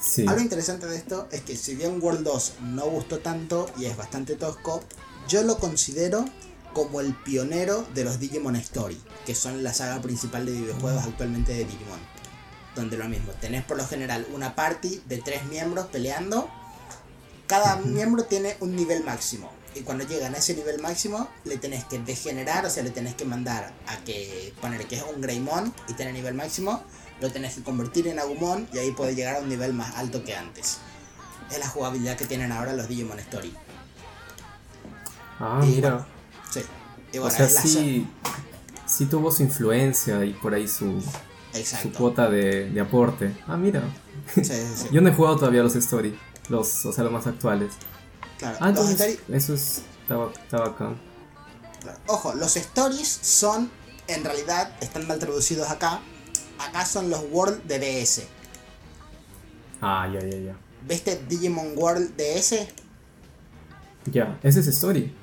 Sí. Algo interesante de esto es que si bien World 2 no gustó tanto y es bastante tosco, yo lo considero como el pionero de los Digimon Story, que son la saga principal de videojuegos actualmente de Digimon. Donde lo mismo, tenés por lo general una party de tres miembros peleando, cada miembro tiene un nivel máximo. Y cuando llegan a ese nivel máximo, le tenés que degenerar, o sea, le tenés que mandar a que poner que es un Greymon y tiene nivel máximo, lo tenés que convertir en Agumon y ahí puede llegar a un nivel más alto que antes. Es la jugabilidad que tienen ahora los Digimon Story. Ah, y mira. Bueno, sí. Y bueno, o sea, sí, sí tuvo su influencia y por ahí su, su cuota de, de, aporte. Ah, mira. Sí, sí, sí. Yo no he jugado todavía los Story, los, o sea, los más actuales. Claro, ah, entonces, story... eso es, está, está bacán. Claro. Ojo, los Stories son, en realidad, están mal traducidos acá, acá son los World de DS. Ah, ya, ya, ya. ¿Viste Digimon World DS? Ya, ese es Story.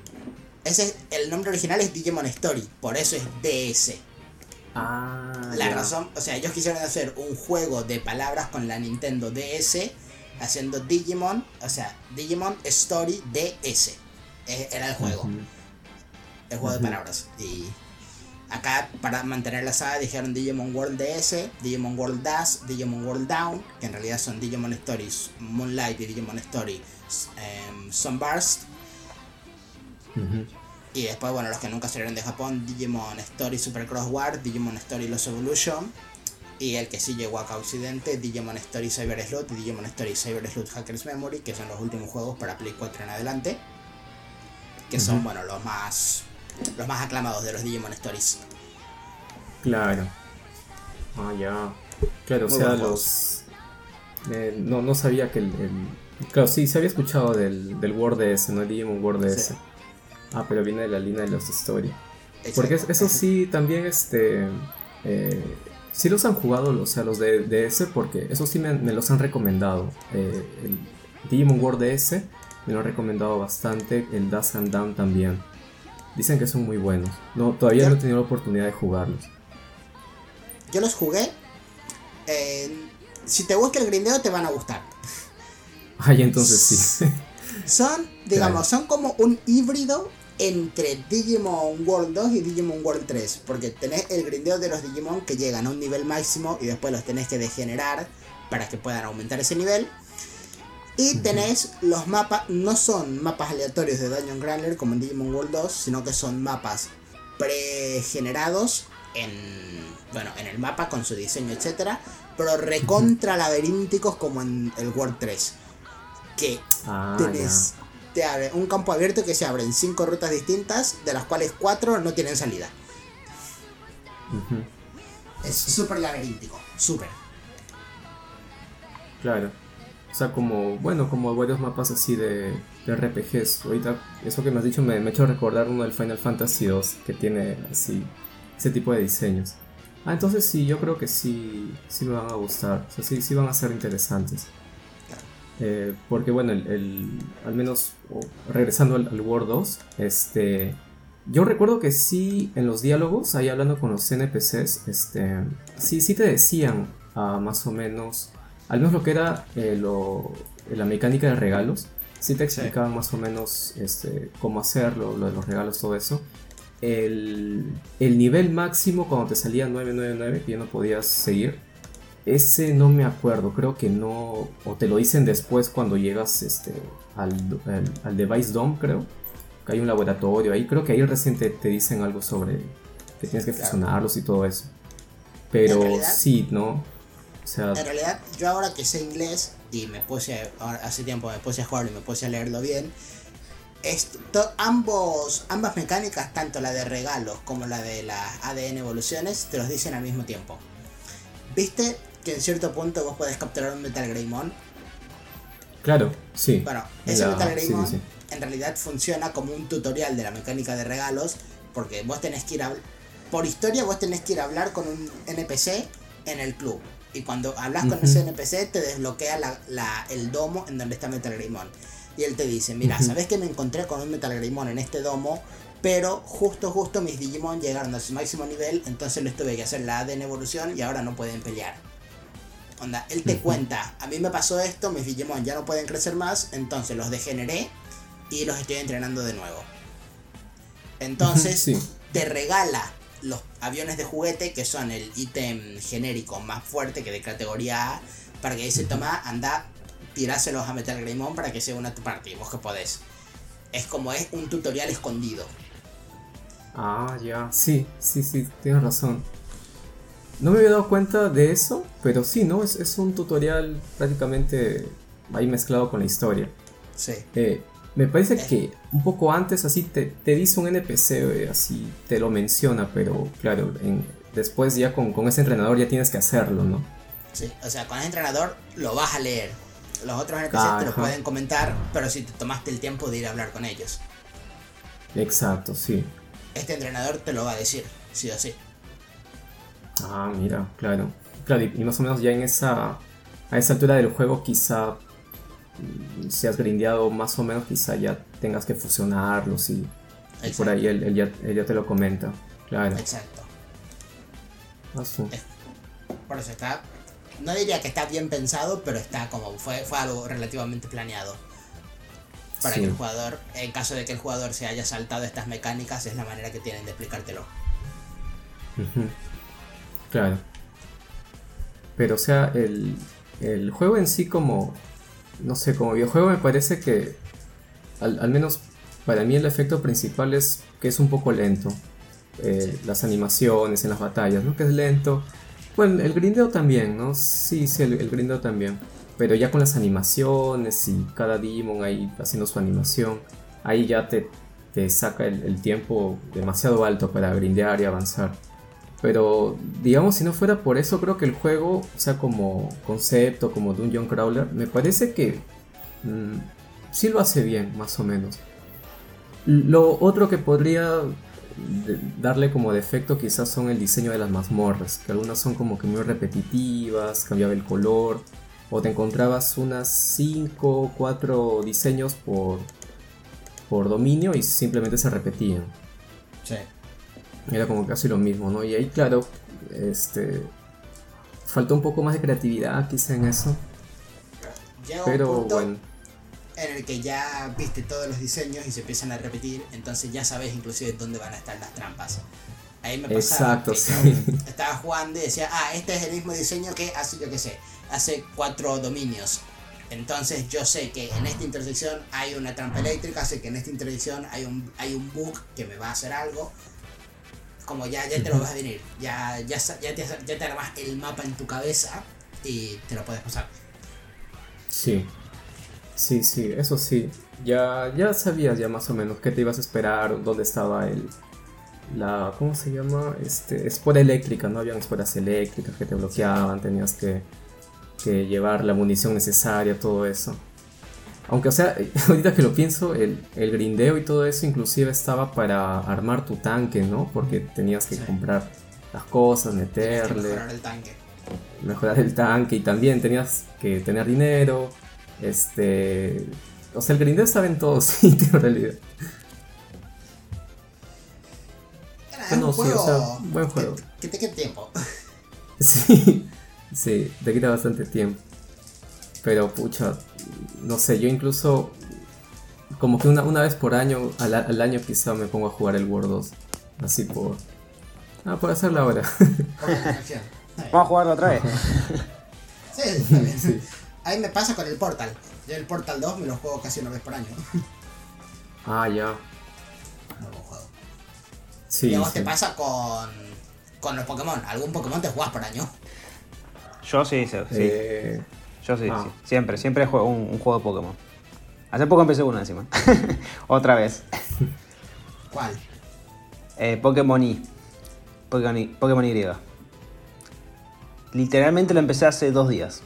Ese es, el nombre original es Digimon Story, por eso es DS. Ah. La razón, o sea, ellos quisieron hacer un juego de palabras con la Nintendo DS haciendo Digimon, o sea, Digimon Story DS. E- Era el juego, el juego de palabras. Y acá, para mantener la saga, dijeron Digimon World DS, Digimon World Dash, Digimon World Down, que en realidad son Digimon Stories Moonlight y Digimon Story em, Sunburst. Y después, bueno, los que nunca salieron de Japón, Digimon Story Super Cross War, Digimon Story Los Evolution. Y el que sí llegó acá a Occidente, Digimon Story Cyber Sleuth y Digimon Story Cyber Sleuth Hackers Memory, que son los últimos juegos para Play 4 en adelante. Que son, bueno, los más los más aclamados de los Digimon Stories. Claro. Ah, ya. Claro, o sea, los. eh, no, no sabía que el, el- Claro, sí, se había escuchado del, del Word DS, ¿no? El Digimon Word DS. Sí. Ah, pero viene de la línea de los Story. Porque eso sí, también este. Eh, sí los han jugado, o sea, los de DS, porque eso sí me, me los han recomendado. Eh, el Digimon World DS me lo han recomendado bastante. El Dash and Down también. Dicen que son muy buenos. No, todavía Ya. no he tenido la oportunidad de jugarlos. Yo los jugué. eh, si te gusta el grindeo, te van a gustar. Ay, entonces sí. Son, digamos, son como un híbrido entre Digimon World 2 y Digimon World 3. Porque tenés el grindeo de los Digimon que llegan a un nivel máximo y después los tenés que degenerar para que puedan aumentar ese nivel. Y tenés los mapas, no son mapas aleatorios de Dungeon Crawler como en Digimon World 2, sino que son mapas pregenerados en, bueno, en el mapa con su diseño, etcétera, pero recontra laberínticos como en el World 3. Que Ah, tenés te abre un campo abierto que se abre en cinco rutas distintas, de las cuales cuatro no tienen salida. Es súper laberíntico, súper. Claro. O sea, como, bueno, como varios mapas así de, de RPGs. Ahorita, eso que me has dicho me, me ha hecho recordar uno del Final Fantasy 2 que tiene así, ese tipo de diseños. Ah, entonces sí, yo creo que sí, sí me van a gustar. O sea, sí, sí van a ser interesantes. Eh, porque bueno, el, el- al menos regresando al, al War 2, este, yo recuerdo que sí en los diálogos, ahí hablando con los NPCs, este, sí, sí te decían ah, más o menos, al menos lo que era eh, lo- la mecánica de regalos, sí te explicaban más o menos este, cómo hacerlo, lo de los regalos, todo eso. El, el nivel máximo cuando te salía 999, que ya no podías seguir, ese no me acuerdo, creo que no. O te lo dicen después cuando llegas este, al, al, al Device Dome, creo. Que hay un laboratorio ahí. Creo que ahí recién te, te dicen algo sobre que tienes que fusionarlos y todo eso. Pero realidad- sí, ¿no? O sea, En realidad, yo ahora que sé inglés y me puse, a- hace tiempo me puse a jugarlo y me puse a leerlo bien, esto, ambos, ambas mecánicas, tanto la de regalos como la de las ADN evoluciones, te los dicen al mismo tiempo. ¿Viste que en cierto punto vos podés capturar un Metal Greymon? claro, sí. Bueno, ese La- Metal Greymon sí, sí. en realidad funciona como un tutorial de la mecánica de regalos, porque vos tenés que ir a... Por historia vos tenés que ir a hablar con un NPC en el club. Y cuando hablas con ese NPC te desbloquea la, la- el domo en donde está Metal Greymon. Y él te dice, mira, Ujú. ¿sabes que me encontré con un Metal Greymon en este domo? Pero justo, justo mis Digimon llegaron a su máximo nivel, entonces les tuve que hacer la ADN evolución y ahora no pueden pelear. Onda, él te cuenta, a mí me pasó esto, mis Digimon ya no pueden crecer más, entonces los degeneré y los estoy entrenando de nuevo. Entonces, Sí. te regala los aviones de juguete, que son el ítem genérico más fuerte que de categoría A, para que dice, toma, anda, tiráselos a Metal Greymon para que sea una tu parte, vos que podés. Es como es un tutorial escondido. Ah, ya. Sí, sí, sí, tienes razón. No me había dado cuenta de eso, pero sí, ¿no? Es, es un tutorial prácticamente ahí mezclado con la historia. Sí. Eh, me parece Eh. que un poco antes así te, te dice un NPC, eh, así te lo menciona, pero claro, en- después ya con, con ese entrenador ya tienes que hacerlo, ¿no? Sí, o sea, con el entrenador lo vas a leer. Los otros NPCs te lo pueden comentar, pero si te tomaste el tiempo de ir a hablar con ellos. Exacto, sí. Este entrenador te lo va a decir, sí o sí. Ah, mira, claro. Claro, y, y más o menos ya en esa. A esa altura del juego, quizá. mm, Si has grindeado más o menos, quizá ya tengas que fusionarlos y, y por ahí él, él ya, él ya te lo comenta. Claro. Exacto. Ah, Por eso está no diría que está bien pensado, pero está como fue, fue algo relativamente planeado. Para Sí. que el jugador, en caso de que el jugador se haya saltado estas mecánicas, es la manera que tienen de explicártelo. Ujú. Claro. Pero o sea, el, el juego en sí como, no sé, como videojuego me parece que, al, al menos para mí el efecto principal es que es un poco lento. Eh, Las animaciones en las batallas, ¿no? Que es lento. Bueno, el grindeo también, ¿no? Sí, sí, el, el grindeo también. Pero ya con las animaciones y cada Demon ahí haciendo su animación, ahí ya te, te saca el, el tiempo demasiado alto para grindear y avanzar. Pero digamos, si no fuera por eso, creo que el juego, o sea, como concepto, como Dungeon Crawler, me parece que mm, sí lo hace bien, más o menos. Lo otro que podría darle como defecto quizás son el diseño de las mazmorras, que algunas son como que muy repetitivas, cambiaba el color, o te encontrabas unas 5 o 4 diseños por, por dominio y simplemente se repetían. Sí. Era como casi lo mismo, ¿no? Y ahí, claro, este. Faltó un poco más de creatividad quizá en eso. Llega Pero un punto bueno. en el que ya viste todos los diseños y se empiezan a repetir, entonces ya sabes inclusive dónde van a estar las trampas. Ahí me pasaba Exacto, que sí. estaba jugando y decía, ah, este es el mismo diseño que hace, yo qué sé, hace cuatro dominios. Entonces yo sé que en esta intersección hay una trampa eléctrica, sé que en esta intersección hay un, hay un bug que me va a hacer algo. Como ya, ya te lo vas a venir, ya, ya, ya, te, ya te armas el mapa en tu cabeza y te lo puedes pasar. Sí. Sí, sí, eso sí. Ya, ya sabías ya más o menos qué te ibas a esperar, dónde estaba el. La. ¿Cómo se llama? Este. Espora eléctrica, ¿no? Habían esporas eléctricas que te bloqueaban, tenías que, que llevar la munición necesaria, todo eso. Aunque, o sea, ahorita que lo pienso, el, el grindeo y todo eso inclusive estaba para armar tu tanque, ¿no? Porque tenías que Sí. comprar las cosas, meterle mejorar el tanque. mejorar el tanque y también tenías que tener dinero. Este. O sea, el grindeo estaba en todo sitio en realidad. Era Bueno, un sí, o sea, buen juego. Que, que te quede tiempo. Sí, sí, te quita bastante tiempo. Pero pucha, no sé, yo incluso como que una, una vez por año, al, al año quizá me pongo a jugar el War 2. Así por... Ah, por hacer la hora. Por la conexión. Vamos a jugarlo otra vez. Sí, está bien. Ahí me pasa con el Portal. Yo el Portal 2 me lo juego casi una vez por año. ah, ya. No lo juego. Sí. y a vos sí. te pasa con, con los Pokémon. Algún Pokémon te jugás por año. Yo sí, sí. sí. Yo sí, ah. sí. Siempre, siempre juego un, un juego de Pokémon. Hace poco empecé uno encima. Otra vez. ¿Cuál? Eh, Pokémon Y. Pokémon Y. Pokémon Y. Literalmente lo empecé hace dos días.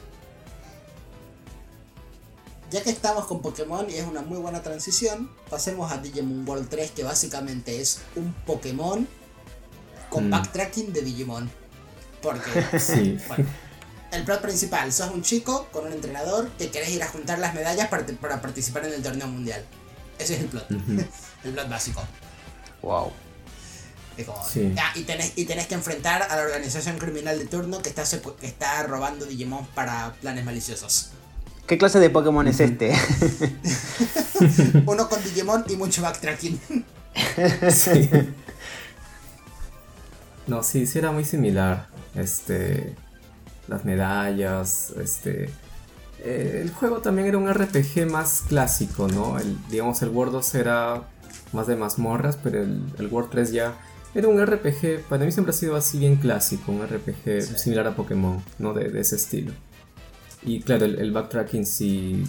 Ya que estamos con Pokémon y es una muy buena transición, pasemos a Digimon World 3, que básicamente es un Pokémon con Mm. backtracking de Digimon. Porque, sí. bueno, el plot principal, sos un chico con un entrenador que querés ir a juntar las medallas para, para participar en el torneo mundial. Ese es el plot. El plot básico. Wow. Es como- Sí. Ah, y, tenés, y tenés que enfrentar a la organización criminal de turno que está, que está robando Digimon para planes maliciosos. ¿Qué clase de Pokémon es este? Uno con Digimon y mucho backtracking. Sí. No, sí, sí era muy similar. Este. Las medallas. Este. eh, el juego también era un RPG más clásico, ¿no? El, digamos, el World 2 era más de mazmorras, pero el, el World 3 ya era un RPG. Para mí siempre ha sido así bien clásico, un RPG Sí. similar a Pokémon, ¿no? De, de ese estilo. Y claro, el, el backtracking sí.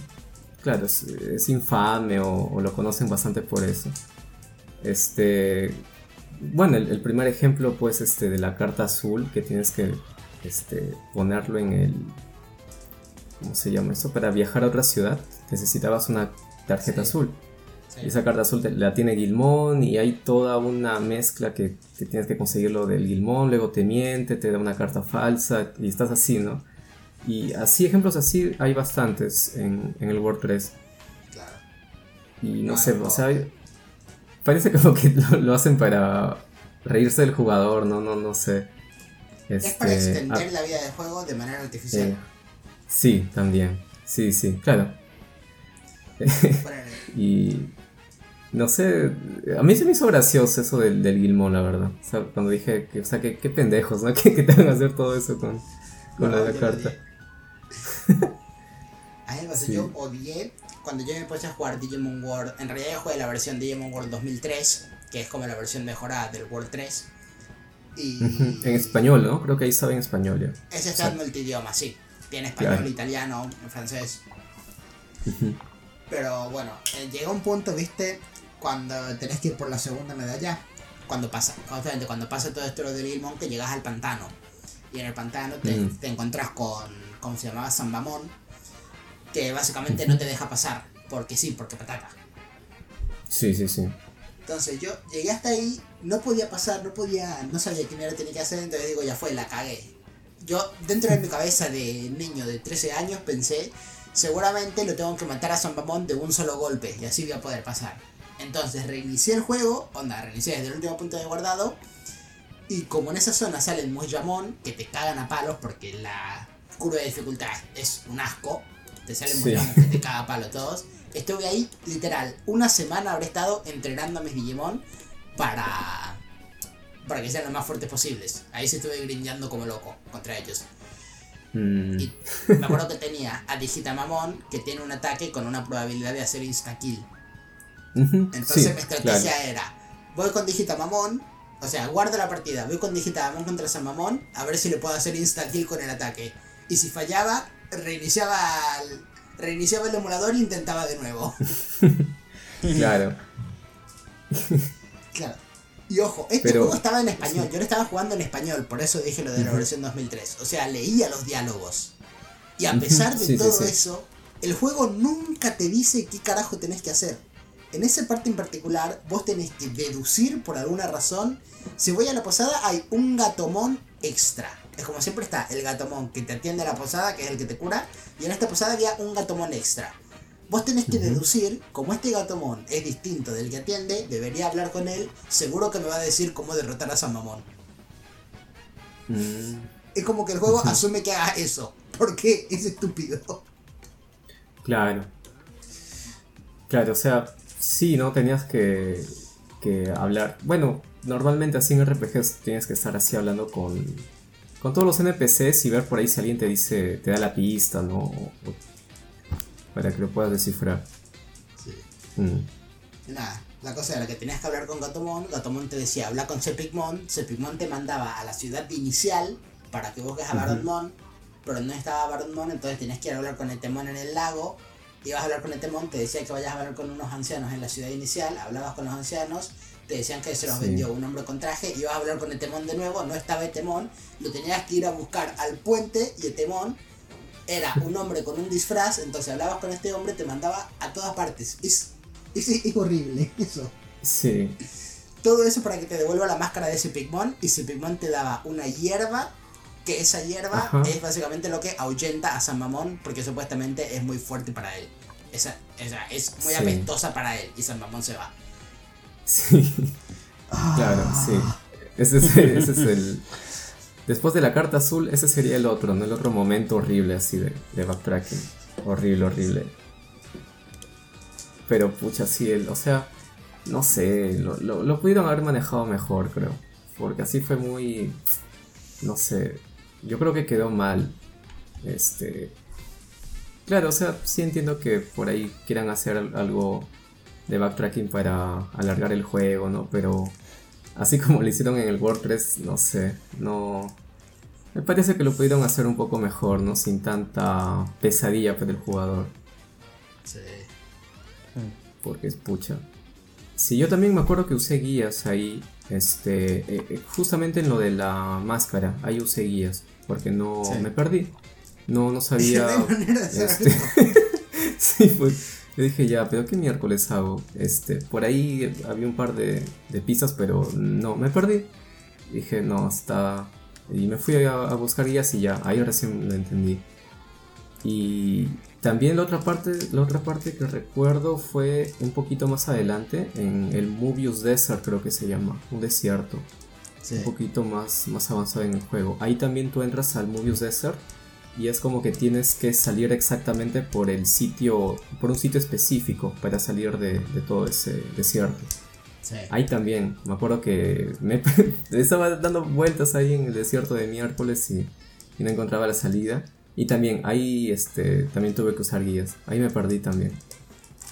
Claro, es, es infame o- o lo conocen bastante por eso. Este. Bueno, el, el primer ejemplo, pues, este, de la carta azul, que tienes que este, ponerlo en el. ¿Cómo se llama eso? Para viajar a otra ciudad, necesitabas una tarjeta Sí. azul. Y esa carta azul te- la tiene Gilmón y hay toda una mezcla que, que tienes que conseguirlo del Gilmón, luego te miente, te da una carta falsa y estás así, ¿no? Y así, ejemplos así hay bastantes en, en el Word 3. Claro. Y no No, sé, o sea, parece como que lo, lo hacen para reírse del jugador, no, no, no sé. Es para Este, extender ah, la vida del juego de manera artificial. eh, sí, también. Sí, sí, claro. Y no sé, a mí se me hizo gracioso eso del, del Gilmon, la verdad. O sea, cuando dije que, o sea, que, qué pendejos, ¿no? Que, que te van a hacer todo eso con, con No, la lo carta. odié. A mí me pasó, Sí. yo odié cuando yo me puse a jugar Digimon World. En realidad yo jugué la versión Digimon World 2003, que es como la versión mejorada del World 3. Y En español, ¿no? Creo que ahí estaba en español ya. ese está en Sí. multidioma, sí. Tiene español, Claro. italiano, francés. Pero bueno, eh, llega un punto, viste, cuando tenés que ir por la segunda medalla. Cuando pasa, obviamente, cuando pasa todo esto del Gilmon, que llegas al pantano. Y en el pantano te, Mm. te encontrás con, ¿cómo se llamaba? San Mamón. Que básicamente no te deja pasar. Porque sí, porque pataca. Sí, sí, sí. Entonces yo llegué hasta ahí, no podía pasar, no podía, no sabía qué mierda tenía que hacer, entonces digo, ya fue, la cagué. Yo, dentro de mi cabeza de niño de 13 años, pensé, seguramente lo tengo que matar a San Mamón de un solo golpe, y así voy a poder pasar. Entonces reinicié el juego, onda, reinicié desde el último punto de guardado, y como en esa zona salen Mojamón, que te cagan a palos porque la curva de dificultad es un asco, te salen Sí. Mojamón que te caga a palo todos. Estuve ahí, literal, una semana habré estado entrenando a mis Digimon para. para que sean los más fuertes posibles. Ahí sí estuve grindeando como loco contra ellos. Mm, Y me acuerdo que tenía a Digitamamon que tiene un ataque con una probabilidad de hacer insta-kill. ujú, Entonces sí, mi estrategia claro. era, voy con Digitamamon, o sea, guardo la partida, voy con Digitamamon contra Samamon, a ver si le puedo hacer insta-kill con el ataque. Y si fallaba, reiniciaba el, reiniciaba el emulador e intentaba de nuevo. Claro. Claro. Y ojo, este Pero- juego estaba en español, yo lo estaba jugando en español, por eso dije lo de la versión 2003. O sea, leía los diálogos. Y a pesar de sí, sí, todo sí. eso, el juego nunca te dice qué carajo tenés que hacer. En esa parte en particular, vos tenés que deducir por alguna razón. Si voy a la posada, hay un gatomón extra. Es como siempre está el gatomón que te atiende a la posada, que es el que te cura. Y en esta posada había un gatomón extra. Vos tenés que deducir, como este gatomón es distinto del que atiende, debería hablar con él, seguro que me va a decir cómo derrotar a San Mamón. Mm, Es como que el juego asume que haga eso, porque es estúpido. Claro. Claro, o sea, sí, ¿no? Tenías que, que hablar. Bueno, normalmente así en RPGs tienes que estar así hablando con, con todos los NPCs y ver por ahí si alguien te dice, te da la pista, ¿no? O- o- para que lo puedas descifrar. Mm, Y Nada, la cosa era que tenías que hablar con Gatomon, Gatomon te decía, habla con Sepigmon, Sepigmon te mandaba a la ciudad inicial para que busques a. Baronmon, pero no estaba Baronmon, entonces tenías que ir a hablar con Etemon en el lago, ibas a hablar con Etemon, te decía que vayas a hablar con unos ancianos en la ciudad inicial, hablabas con los ancianos, te decían que se los Sí. vendió un hombre con traje, ibas a hablar con Etemon de nuevo, no estaba Etemon, lo tenías que ir a buscar al puente y Etemon era un hombre con un disfraz, entonces hablabas con este hombre, te mandaba a todas partes. Es, es, es horrible eso. Sí, Todo eso para que te devuelva la máscara de ese Pigmon y ese Pigmon te daba una hierba, que esa hierba Ajá. es básicamente lo que ahuyenta a San Mamón porque supuestamente es muy fuerte para él. Esa, esa es muy Sí. apestosa para él y San Mamón se va. Sí. Claro, sí. Ese es, ese es el. Después de la carta azul, ese sería el otro, ¿no? El otro momento horrible así de, de backtracking. Horrible, horrible. Pero pucha, sí, el, o sea, no sé, lo, lo, lo pudieron haber manejado mejor, creo. Porque así fue muy. No sé. Yo creo que quedó mal. Este. Claro, o sea, sí entiendo que por ahí quieran hacer algo de backtracking para alargar el juego, ¿no? Pero así como lo hicieron en el World 3, no sé, no... Me parece que lo pudieron hacer un poco mejor, ¿no? Sin tanta pesadilla para el jugador, Sí. porque es pucha. Sí, yo también me acuerdo que usé guías ahí, este, eh, eh, justamente en lo de la máscara, ahí usé guías, porque no Sí. me perdí. No, no sabía... Manera este, sí, pues yo dije ya, pero ¿qué miércoles hago? Este, por ahí había un par de, de pistas, pero no, me perdí. Dije, no, está... Y me fui a, a buscar guías y ya, ahí recién lo entendí. Y también la otra parte, la otra parte que recuerdo fue un poquito más adelante, en el Mobius Desert creo que se llama, un desierto. Sí. un poquito más, más avanzado en el juego. Ahí también tú entras al Mobius Desert y es como que tienes que salir exactamente por el sitio, por un sitio específico para salir de, de todo ese desierto. Sí. Ahí también, me acuerdo que me estaba dando vueltas ahí en el desierto de miércoles y, y no encontraba la salida. Y también ahí este, también tuve que usar guías. Ahí me perdí también.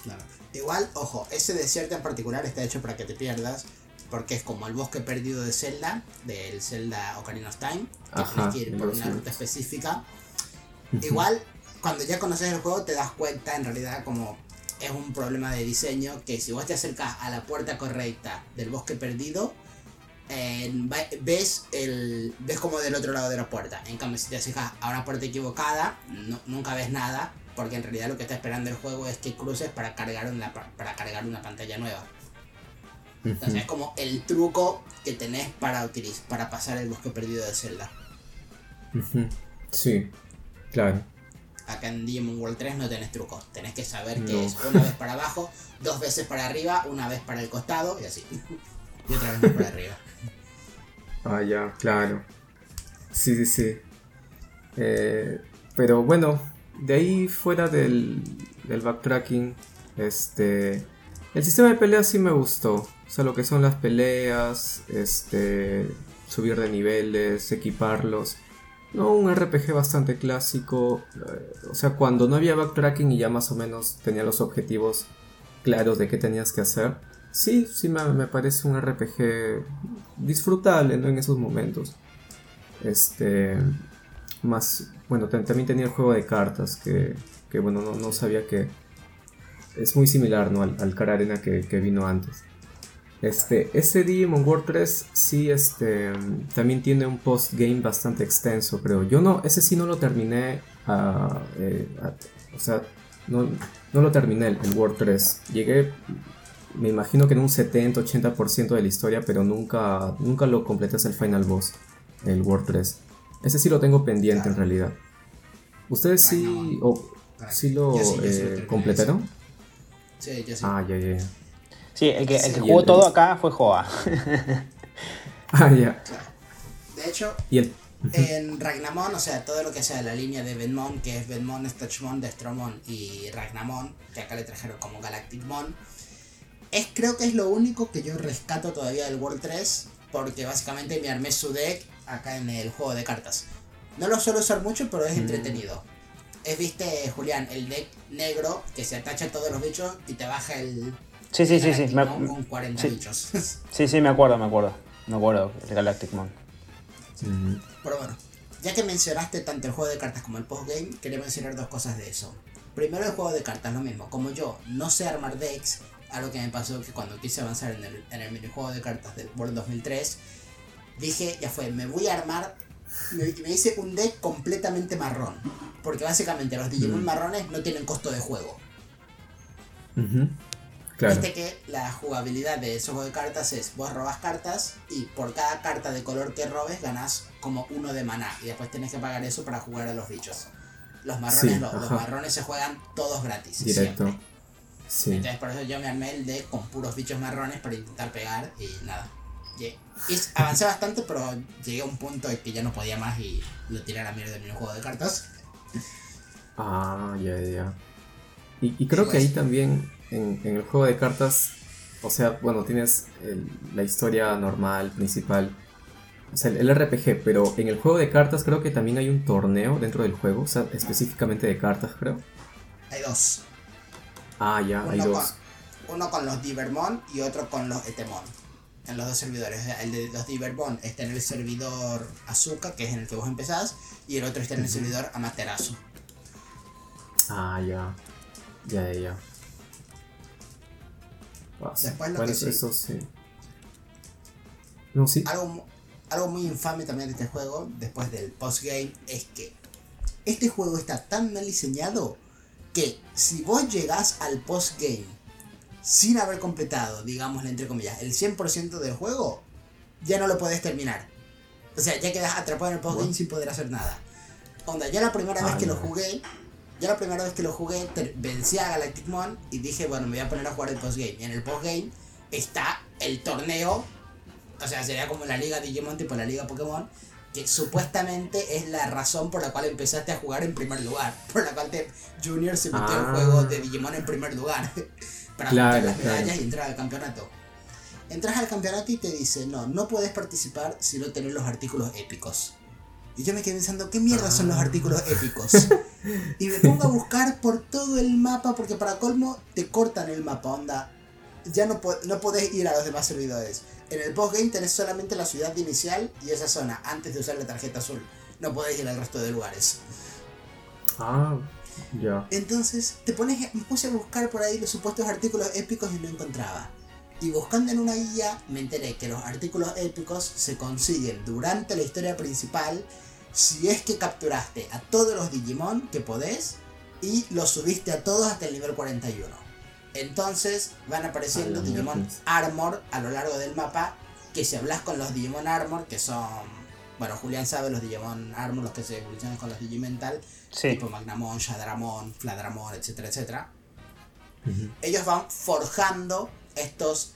Claro. Igual, ojo, ese desierto en particular está hecho para que te pierdas. Porque es como el bosque perdido de Zelda, del Zelda Ocarina of Time. Que Ajá, tienes que ir por una ruta específica. Igual, cuando ya conoces el juego, te das cuenta en realidad como es un problema de diseño. Que si vos te acercas a la puerta correcta del bosque perdido, eh, ves el ves como del otro lado de la puerta. En cambio, si te acercas a una puerta equivocada, no- nunca ves nada. Porque en realidad lo que está esperando el juego es que cruces para cargar una, pa- para cargar una pantalla nueva. Entonces es como el truco que tenés para utilizar, para pasar el bosque perdido de Zelda. Sí, claro. Acá en Digimon World 3 no tenés trucos. Tenés que saber que es una vez para abajo, dos veces para arriba, una vez para el costado y así. Y otra vez más para arriba. Ah, ya, claro. Sí, sí, sí. Eh, pero bueno, de ahí fuera del, del backtracking, este... El sistema de peleas sí me gustó. O sea, lo que son las peleas, este... Subir de niveles, equiparlos. No, un RPG bastante clásico. eh, o sea, cuando no había backtracking y ya más o menos tenía los objetivos claros de qué tenías que hacer. Sí, sí me, parece un RPG disfrutable ¿no? en esos momentos. Este. Más. Bueno, tam- también tenía el juego de cartas que. que bueno, no, no sabía que. Es muy similar ¿no? al, al Cara Arena que, que vino antes. Este, ese Digimon World 3 sí este, también tiene un postgame bastante extenso, creo. Yo no, ese sí no lo terminé, ah, eh, ah, o sea, no, no lo terminé el, World 3. Llegué, me imagino que en un 70-80% de la historia, pero nunca, nunca lo completé hasta el final boss, el World 3. Ese sí lo tengo pendiente en realidad. ¿Ustedes sí, o- sí lo Yo sí, yo sí lo eh, completaron? Sí, yo sí. Ah, ya, ya. ya. Sí, el que, el que jugó el- todo acá fue Joa. Ah, ya. De hecho, en Ragnamon, o sea, todo lo que sea la línea de Venmon, que es Venmon, Stachmon, Destromon y Ragnamon, que acá le trajeron como Galacticmon, es, creo que es lo único que yo rescato todavía del World 3, porque básicamente me armé su deck acá en el juego de cartas. No lo suelo usar mucho, pero es Mm. entretenido. Es, viste, Julián, el deck negro que se atacha a todos los bichos y te baja el. Sí, sí, sí, sí. Me, con 40 sí. bichos. sí, sí, me acuerdo, me acuerdo. Me acuerdo, el Galactic Mon. Mm, Pero bueno, ya que mencionaste tanto el juego de cartas como el postgame, quería mencionar dos cosas de eso. Primero el juego de cartas, lo mismo. Como yo no sé armar decks, algo que me pasó que cuando quise avanzar en el, en el minijuego de cartas del World 2003, dije, ya fue, me voy a armar, me, me hice un deck completamente marrón. Porque básicamente los Digimon marrones no tienen costo de juego. ujú. Claro. Viste que la jugabilidad de esos juegos de cartas es vos robas cartas y por cada carta de color que robes ganas como uno de maná y después tenés que pagar eso para jugar a los bichos. Los marrones Sí, no, los marrones se juegan todos gratis. Directo. siempre. Sí. Entonces por eso yo me armé el deck con puros bichos marrones para intentar pegar y nada. Y avancé bastante pero llegué a un punto en que ya no podía más y lo tiré a la mierda del juego de cartas. Ah, ya, ya, ya. Y, y creo que ahí pues. también en, en el juego de cartas, o sea, bueno, tienes el- la historia normal, principal, o sea, el, el RPG, pero en el juego de cartas creo que también hay un torneo dentro del juego, o sea, específicamente de cartas, creo. Hay dos. Ah, ya, hay dos. con, uno con los Divermon y otro con los Etemon. En los dos servidores. El de los Divermon está en el servidor Azuka, que es en el que vos empezás, y el otro está en el servidor Amaterasu. Ah, ya. Ya, ya, ya. Ah, sí. Después lo Bueno, que sí. eso sí. No, sí. Algo, algo muy infame también de este juego, después del postgame, es que este juego está tan mal diseñado que si vos llegás al postgame sin haber completado, digámosle entre comillas, el 100% del juego, ya no lo podés terminar. O sea, ya quedas atrapado en el postgame sin poder hacer nada. Onda, ya la primera vez que lo jugué, ya la primera vez que lo jugué, vencí a Galacticmon y dije, bueno, me voy a poner a jugar el postgame. Y en el postgame está el torneo O sea, sería como la liga Digimon tipo la liga Pokémon, que supuestamente es la razón por la cual empezaste a jugar en primer lugar, por la cual te Junior se metió en Ah. juegos de Digimon en primer lugar, para Claro, las medallas claro. y entrar al campeonato. Entras al campeonato y te dice, no, no puedes participar si no tenés los artículos épicos. Y yo me quedé pensando, ¿qué mierda son los Ah. artículos épicos? y me pongo a buscar por todo el mapa, porque para colmo te cortan el mapa, onda. Ya no, po- no podés ir a los demás servidores. En el postgame tenés solamente la ciudad inicial y esa zona, antes de usar la tarjeta azul. No podés ir al resto de lugares. Ah, ya. Entonces te pones, me puse a buscar por ahí los supuestos artículos épicos y no encontraba. Y buscando en una guía me enteré que los artículos épicos se consiguen durante la historia principal si es que capturaste a todos los Digimon que podés y los subiste a todos hasta el nivel 41. Entonces van apareciendo A la Digimon. Armor a lo largo del mapa que si hablas con los Digimon Armor que son... Bueno, Julián sabe los Digimon Armor, los que se evolucionan con los Digimental, Sí. tipo Magnamon, Shadramon, Fladramon, etcétera, etcétera. Ellos van forjando estos,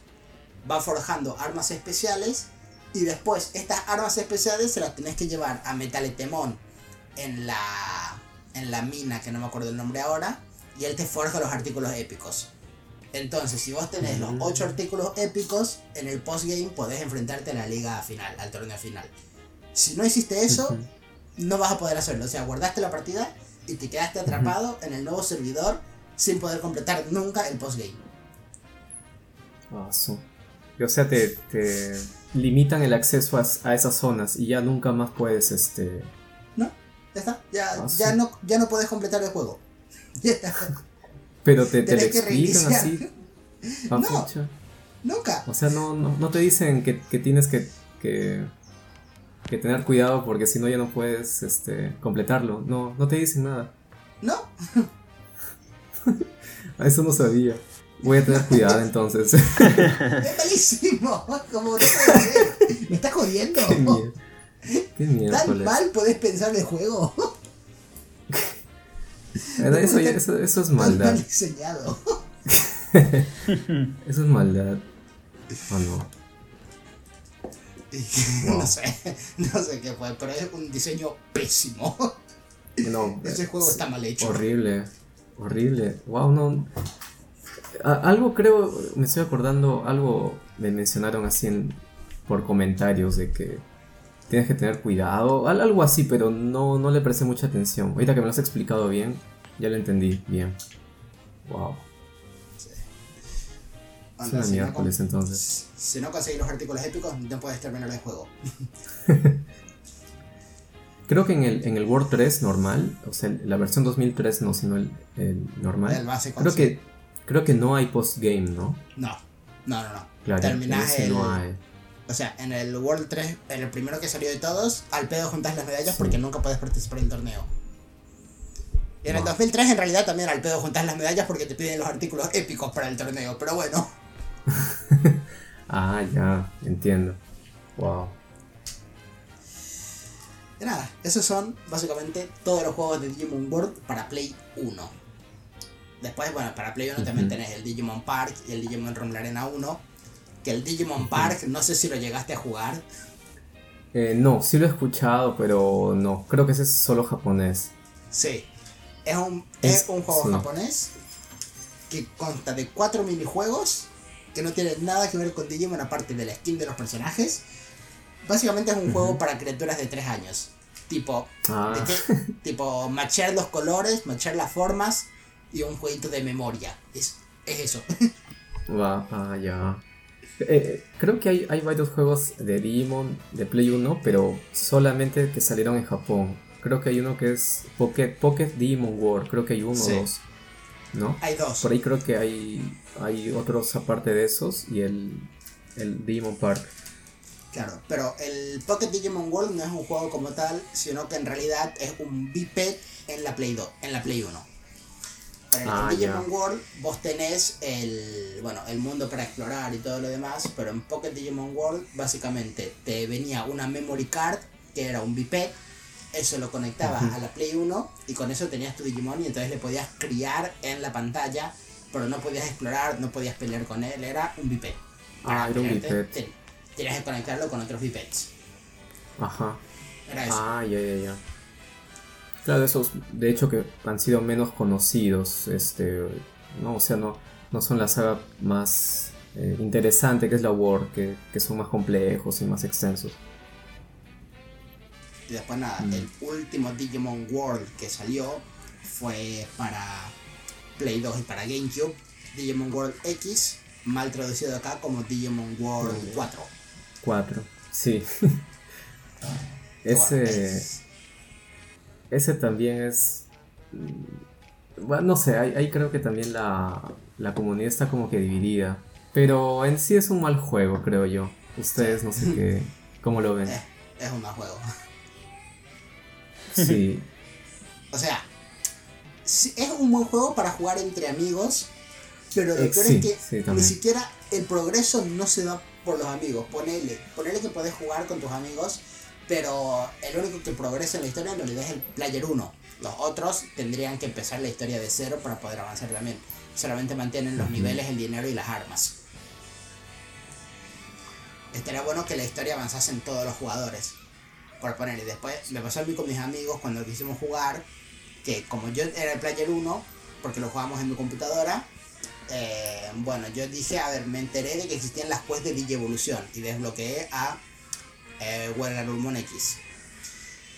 van forjando armas especiales y después estas armas especiales se las tenés que llevar a Metaletemon en la, en la mina, que no me acuerdo el nombre ahora, y él te forja los artículos épicos. Entonces, si vos tenés los Mm. 8 artículos épicos, en el postgame podés enfrentarte a la liga final, al torneo final. Si no hiciste eso, no vas a poder hacerlo. O sea, guardaste la partida y te quedaste atrapado en el nuevo servidor sin poder completar nunca el postgame. Y, O sea, te, te limitan el acceso a, a esas zonas y ya nunca más puedes, este... ¿No? Ya está. Ya, Ah, ya, sí. no, ya no puedes completar el juego. Pero te, te lo explican así. Ah, No. pucha. Nunca. O sea, no, no, no te dicen que, que tienes que, que, que tener cuidado porque si no ya no puedes este, completarlo. No, no te dicen nada. No. A eso no sabía. Voy a tener cuidado entonces. Es malísimo. Como no puede ser. ¿Me estás jodiendo? Qué mierda. Qué ¿Tan miércoles. mal podés pensar el juego? Eso, ya- eso, eso es Tan mal maldad. diseñado. Eso es maldad. Oh no. No sé. No sé qué fue, pero es un diseño pésimo. No, Ese juego está mal hecho. Horrible, horrible. Wow, no. A- algo creo, me estoy acordando, algo me mencionaron así en, por comentarios de que tienes que tener cuidado, al- algo así, pero no, no le presté mucha atención. Ahorita que me lo has explicado bien, ya lo entendí bien. Wow. Es una si no miércoles con- entonces. Si no conseguís los artículos épicos, no puedes terminar el juego. Creo que en el, en el World 3 normal, o sea, la versión 2003 no, sino el, el normal. El básico, creo sí. que creo que no hay postgame, ¿no? No, no, no, no. Claro, Terminás el. no hay. O sea, en el World 3, en el primero que salió de todos, al pedo juntas las medallas Sí. porque nunca puedes participar en el torneo. Y en el Wow. 2003 en realidad también al pedo juntas las medallas porque te piden los artículos épicos para el torneo. Pero bueno, Ah, ya, entiendo. Wow. y nada, esos son básicamente todos los juegos de Digimon World para Play 1. Después, bueno, para Play 1 también tenés el Digimon Park y el Digimon Rumble Arena 1. Que el Digimon Park, no sé si lo llegaste a jugar. Eh, no, sí lo he escuchado, pero no. Creo que ese es solo japonés. Sí. Es un, es, Es- un juego sí. japonés que consta de cuatro minijuegos que no tienen nada que ver con Digimon aparte de la skin de los personajes. Básicamente es un juego para criaturas de 3 años. Tipo, Ah, ¿de qué? tipo, machar los colores, machar las formas y un jueguito de memoria. Es, es eso. va, ah, ya. Eh, creo que hay, hay varios juegos de Digimon de Play 1, pero solamente que salieron en Japón. Creo que hay uno que es Pocket, Pocket Digimon World. Creo que hay uno Sí. o dos. ¿No? Hay dos. Por ahí creo que hay, hay otros aparte de esos y el, el Digimon Park. Claro, pero el Pocket Digimon World no es un juego como tal, sino que en realidad es un biped en la Play 2, en la Play 1. En el Ah, Digimon. World vos tenés el, bueno, el mundo para explorar y todo lo demás, pero en Pocket Digimon World básicamente te venía una memory card que era un biped, eso lo conectabas a la Play 1 y con eso tenías tu Digimon y entonces le podías criar en la pantalla, pero no podías explorar, no podías pelear con él, era un biped. Ah, era un biped. te- tenías que conectarlo con otros bipeds. Ajá. Era eso. Ah, ya, ya, ya. Claro, esos, de hecho, que han sido menos conocidos, este, no, o sea, no, no son la saga más eh, interesante que es la War, que, que son más complejos y más extensos. Y después nada, Mm. el último Digimon World que salió fue para Play 2 y para GameCube. Digimon World X, mal traducido acá como Digimon World 4. 4, sí. Ese, es- ese también es... mm, Bueno, no sé, ahí, ahí creo que también la, la comunidad está como que dividida. Pero en sí es un mal juego, creo yo. Ustedes no sé qué, cómo lo ven. eh, es un mal juego. Sí, O sea, es un buen juego para jugar entre amigos, pero lo Eh, peor sí, es que sí, ni siquiera el progreso no se da por los amigos. Ponele, ponele que podés jugar con tus amigos, pero el único que progresa en la historia realidad es el player 1. Los otros tendrían que empezar la historia de cero para poder avanzar también. Solamente mantienen los niveles, el dinero y las armas. Estaría bueno que la historia avanzase en todos los jugadores. Por poner, y después me pasó a mí con mis amigos cuando quisimos jugar, que como yo era el player 1, porque lo jugábamos en mi computadora, eh, bueno, yo dije, a ver, me enteré de que existían las quests de Digievolución y desbloqueé a eh, Wargarurumon X.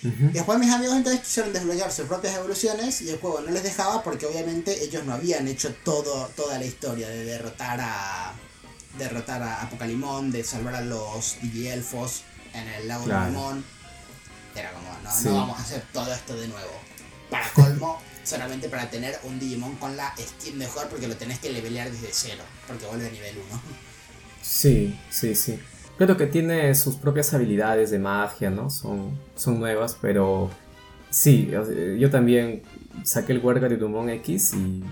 Y después mis amigos entonces quisieron desbloquear sus propias evoluciones y el juego no les dejaba porque obviamente ellos no habían hecho todo, toda la historia de derrotar a derrotar a Apocalimón, de salvar a los Digielfos en el lago Claro. de Lumon. Era como, no, Sí. no vamos a hacer todo esto de nuevo. Para colmo, solamente para tener un Digimon con la skin mejor porque lo tenés que levelear desde cero, porque vuelve a nivel 1. Sí, sí, sí. Claro que tiene sus propias habilidades de magia, ¿no? Son, son nuevas, pero sí, yo también saqué el Huerga de Dumont X y,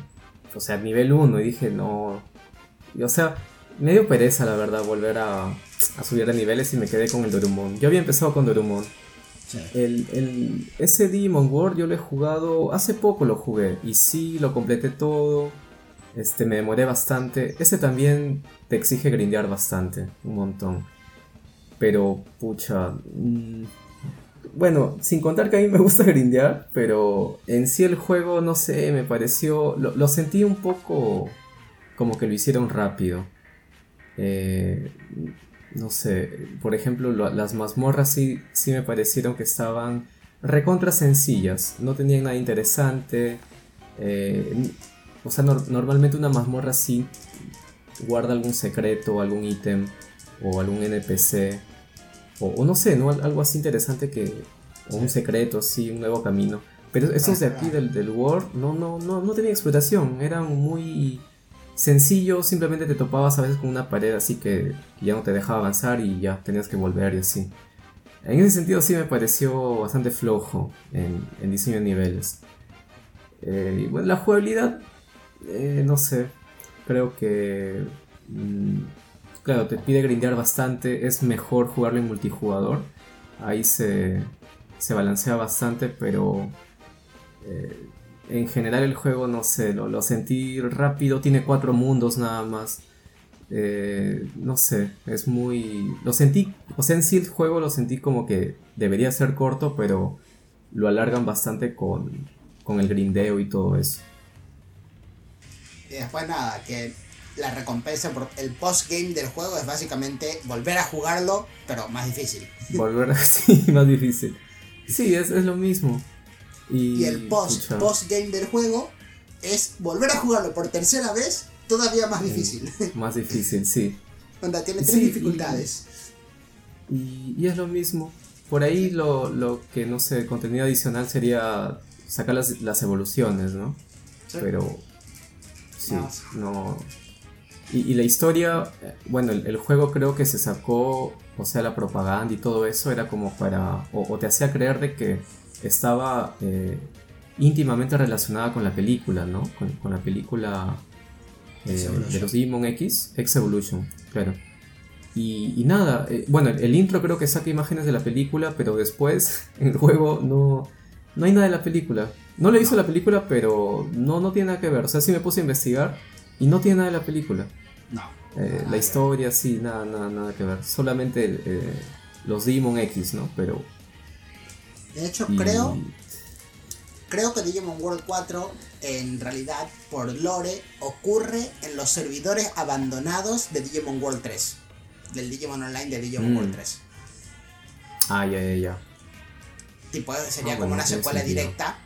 o sea, nivel 1 y dije, no, y, o sea, me dio pereza, la verdad, volver a, a subir de niveles y me quedé con el Dorumon. Yo había empezado con Dorumon. El, el, ese Digimon World yo lo he jugado, hace poco lo jugué y sí, lo completé todo. Este, me demoré bastante. Ese también te exige grindear bastante, un montón. Pero, pucha. mm, bueno, sin contar que a mí me gusta grindear, pero en sí el juego, no sé, me pareció. Lo, lo sentí un poco como que lo hicieron rápido. Eh, no sé, por ejemplo, lo- las mazmorras sí, sí me parecieron que estaban recontra sencillas, no tenían nada interesante. eh, o sea, nor- normalmente una mazmorra sí guarda algún secreto, algún ítem o algún NPC o, o no sé, ¿no? Al- algo así interesante que o un secreto, así, un nuevo camino. Pero estos de aquí del, del World no, no, no, no tenían explotación, eran muy sencillos, simplemente te topabas a veces con una pared así que ya no te dejaba avanzar y ya tenías que volver y así. En ese sentido sí me pareció bastante flojo en, en diseño de niveles. Eh, y bueno, la jugabilidad, eh, no sé, creo que... mm, claro, te pide grindear bastante, es mejor jugarlo en multijugador. Ahí se, se balancea bastante, pero... eh, en general el juego, no sé, lo, lo sentí rápido, tiene cuatro mundos nada más. Eh, no sé, es muy... Lo sentí, o sea, en sí el juego lo sentí como que debería ser corto, pero lo alargan bastante con, con el grindeo y todo eso. Y después nada, que la recompensa por el postgame del juego es básicamente volver a jugarlo, pero más difícil. Volver así, más difícil. Sí, es, es lo mismo. Y, Y el post pucha, postgame del juego es volver a jugarlo por tercera vez, todavía más difícil. Más difícil, sí. Onda, tiene tres Sí, dificultades. Y, y es lo mismo. Por ahí lo, lo que, no sé, contenido adicional sería sacar las, las evoluciones, ¿no? Sí. Pero... Sí, no... Y, y la historia, bueno, el, el juego creo que se sacó, o sea, la propaganda y todo eso era como para... O, o te hacía creer de que estaba eh, íntimamente relacionada con la película, ¿no? Con, con la película eh, de los Demon X, X-Evolution, claro. Y, y nada, eh, bueno, el, el intro creo que saca imágenes de la película, pero después en el juego no, no hay nada de la película. No le visto la película, pero no, no tiene nada que ver. O sea, sí me puse a investigar y no tiene nada de la película. No. Eh, la historia, sí, nada, nada, nada que ver. Solamente eh, los Digimon X, ¿no? Pero. De hecho, y- creo, creo que Digimon World 4, en realidad, por lore, ocurre en los servidores abandonados de Digimon World 3. Del Digimon Online de Digimon Mm. World 3. Ah, ya, ya, ya. Tipo, sería Ah, como bueno, una secuela sentido. directa.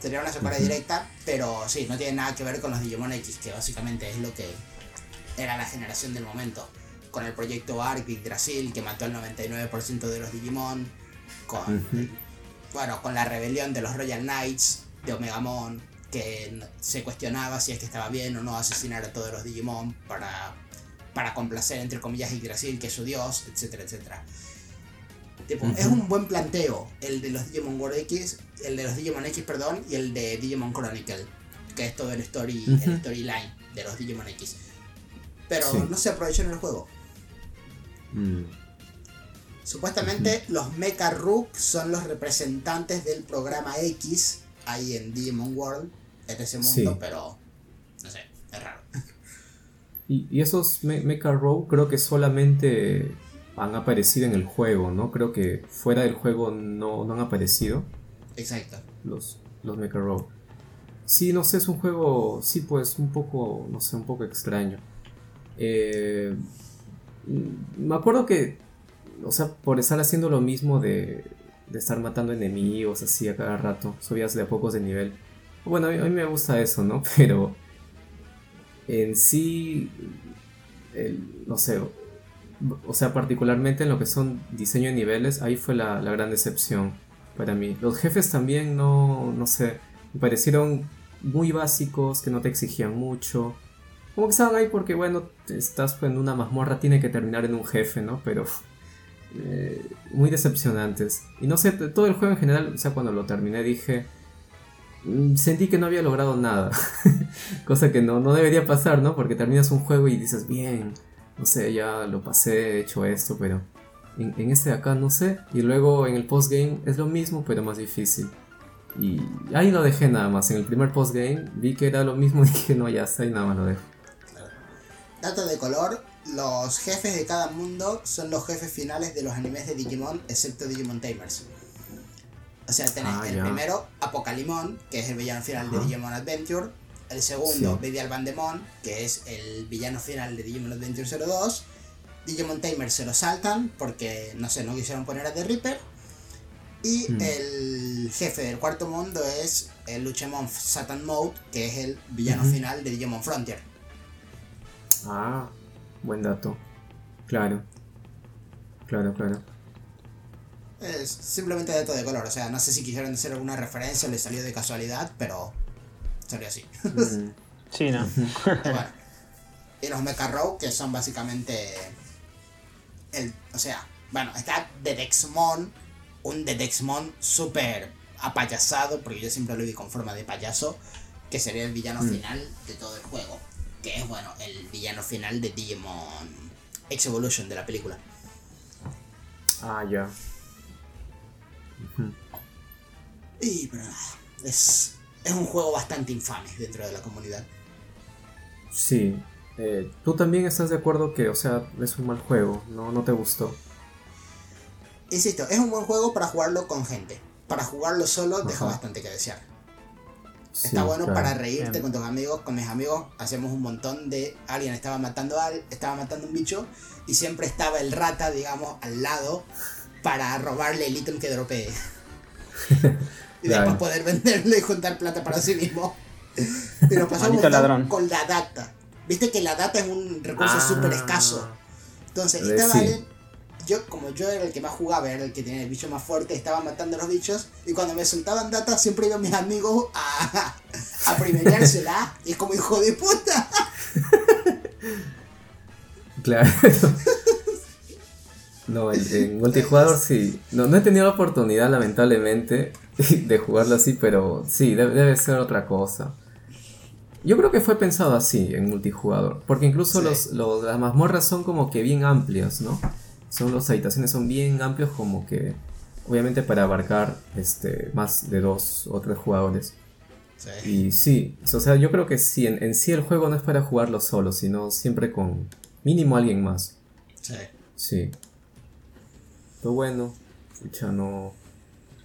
Sería una secuela directa, pero sí, no tiene nada que ver con los Digimon X, que básicamente es lo que era la generación del momento. Con el proyecto Arc Yggdrasil, que mató al 99% de los Digimon. Con, bueno, con la rebelión de los Royal Knights de Omegamon, que se cuestionaba si es que estaba bien o no asesinar a todos los Digimon para, para complacer, entre comillas, Yggdrasil, que es su dios, etcétera, etcétera. Tipo, Es un buen planteo el de los Digimon World X, el de los Digimon X, perdón, y el de Digimon Chronicle, que es todo el story, el storyline de los Digimon X. Pero Sí. no se aprovechó en el juego. Mm. Supuestamente los Mecha Rook son los representantes del programa X ahí en Digimon World, en ese mundo, Sí. pero no sé, es raro. Y, y esos Me- Mecha Row creo que solamente han aparecido en el juego, ¿no? Creo que fuera del juego no, no han aparecido Exacto. los, los Mecha Row. Sí, no sé, es un juego, sí, pues un poco, no sé, un poco extraño. Eh, me acuerdo que, o sea, por estar haciendo lo mismo de, de estar matando enemigos así a cada rato, subías de a pocos de nivel. Bueno, a mí, me gusta eso, ¿no? Pero en sí, no sé, o sea, particularmente en lo que son diseño de niveles, ahí fue la, la gran decepción para mí. Los jefes también no, no sé, me parecieron muy básicos, que no te exigían mucho. Como que estaban ahí porque, bueno, estás pues, en una mazmorra, tiene que terminar en un jefe, ¿no? Pero eh, muy decepcionantes. Y no sé, todo el juego en general, o sea, cuando lo terminé dije, mm, sentí que no había logrado nada. Cosa que no, no debería pasar, ¿no? Porque terminas un juego y dices, bien, no sé, ya lo pasé, he hecho esto, pero en, en este de acá no sé. Y luego en el postgame es lo mismo, pero más difícil. Y ahí lo dejé nada más. En el primer postgame vi que era lo mismo y dije, no, ya está, y nada más lo dejo. Dato de color, los jefes de cada mundo son los jefes finales de los animes de Digimon, excepto Digimon Tamers. O sea, tenés Ah, el primero, Apocalimon, que es el villano final de. Digimon Adventure. El segundo, Sí. Bedial Bandemon, que es el villano final de Digimon Adventure 02. Digimon Tamers se lo saltan porque, no sé, no quisieron poner a The Reaper. Y Hmm. el jefe del cuarto mundo es el Luchemon Satan Mode, que es el villano final de Digimon Frontier. Ah, buen dato. Claro. Claro, claro. Es simplemente dato de color, o sea, no sé si quisieron hacer alguna referencia o le salió de casualidad, pero salió así. Mm, Sí, no. Y bueno, y los Mecha Row, que son básicamente el, o sea, bueno, está Dedexmon, un Dedexmon súper apayasado, porque yo siempre lo vi con forma de payaso, que sería el villano Mm. final de todo el juego, que es, bueno, el villano final de Digimon X Evolution de la película. Ah, ya. Y, pero nada, es, es un juego bastante infame dentro de la comunidad. Sí. Eh, Tú también estás de acuerdo que, o sea, es un mal juego, ¿no? No te gustó. Insisto, es un buen juego para jugarlo con gente. Para jugarlo solo deja bastante que desear. Sí, Está bueno claro. para reírte Bien. con tus amigos. Con mis amigos hacemos un montón de. Alguien estaba matando a al- estaba matando un bicho. Y siempre estaba el rata, digamos, al lado. Para robarle el ítem que dropee. y Claro. después poder venderlo y juntar plata para sí mismo. Montón ladrón. con la data. Viste que la data es un recurso Ah. súper escaso. Entonces, Eh, estaba sí. él, yo, como yo era el que más jugaba, era el que tenía el bicho más fuerte, estaba matando a los bichos, y cuando me soltaban data, siempre iban mis amigos a, a primereársela, y es como hijo de puta. Claro. No, en, en multijugador sí. No, no he tenido la oportunidad, lamentablemente, de jugarlo así, pero sí, debe, debe ser otra cosa. Yo creo que fue pensado así en multijugador, porque incluso Sí. los, los- las mazmorras son como que bien amplias, ¿no? Son las habitaciones son bien amplios como que, obviamente para abarcar este, más de dos o tres jugadores. Sí. Y sí, o sea, yo creo que sí, en, en sí el juego no es para jugarlo solo, sino siempre con mínimo alguien más. Sí. Sí. Pero bueno, ya no.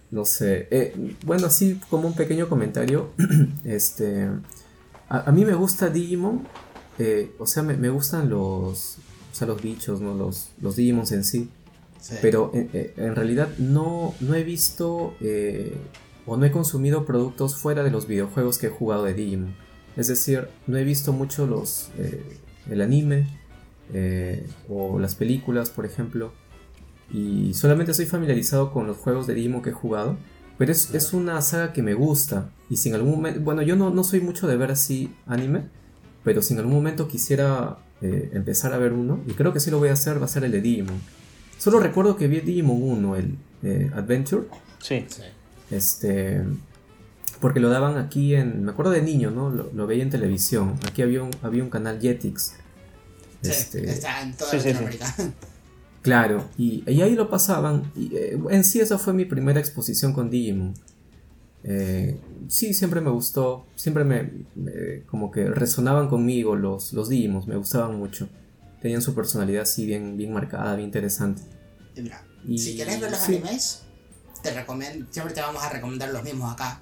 No sé. Eh, bueno, así como un pequeño comentario. este. A, a mí me gusta Digimon. eh, o sea, me, me gustan los. O sea, los bichos, ¿no? Los, los Digimons en sí. sí. Pero en, eh, en realidad no, no he visto eh, o no he consumido productos fuera de los videojuegos que he jugado de Digimon. Es decir, no he visto mucho los eh, el anime eh, o las películas, por ejemplo. Y solamente estoy familiarizado con los juegos de Digimon que he jugado. Pero es, es una saga que me gusta. Y si en algún momento... Bueno, yo no, no soy mucho de ver así anime. Pero si en algún momento quisiera eh, empezar a ver uno, y creo que sí lo voy a hacer, va a ser el de Digimon. Solo recuerdo que vi Digimon 1, el eh, Adventure. Sí. Sí. Este. Porque lo daban aquí en. Me acuerdo de niño, ¿no? Lo, lo veía en televisión. Aquí había un, había un canal Jetix. Sí, Este, está en toda sí, sí, sí. Latinoamérica. Claro, y, y ahí lo pasaban. Y, eh, en sí, esa fue mi primera exposición con Digimon. Eh, sí, siempre me gustó. Siempre me, me- como que resonaban conmigo los, los Digimons, me gustaban mucho. Tenían su personalidad así bien, bien marcada, bien interesante. Mira, Y- si querés ver los sí. animes, te recomiendo, siempre te vamos a recomendar los mismos acá.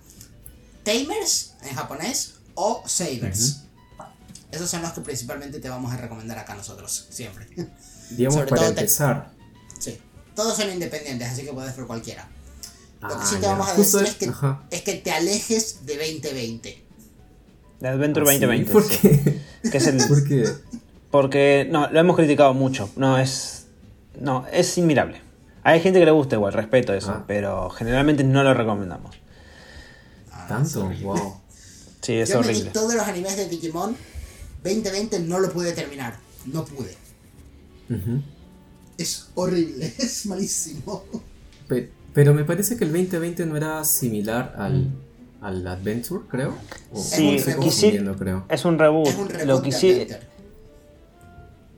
Tamers en japonés o Sabers. Esos son los que principalmente te vamos a recomendar acá nosotros, siempre. Digamos, Sobre para te- empezar. sí. Todos son independientes, así que puedes ver cualquiera. Lo que Ah, sí te ya. vamos a Justo decir es que, es que te alejes de 2020. De Adventure Ah, sí, 2020. ¿Por sí. qué? Que es el, ¿Por qué? porque, no, lo hemos criticado mucho. No, es. No, es inmirable. Hay gente que le gusta igual, respeto eso, Ah. pero generalmente no lo recomendamos. Ah, Tanto, horrible. wow. Sí, es Yo me vi horrible. todos los animes de Digimon. 2020 no lo pude terminar. No pude. Es horrible, es malísimo. Pe- Pero me parece que el 2020 no era similar al, al Adventure, creo. O- Sí, estoy confundiendo, creo. Es un reboot. Es un reboot lo que sí-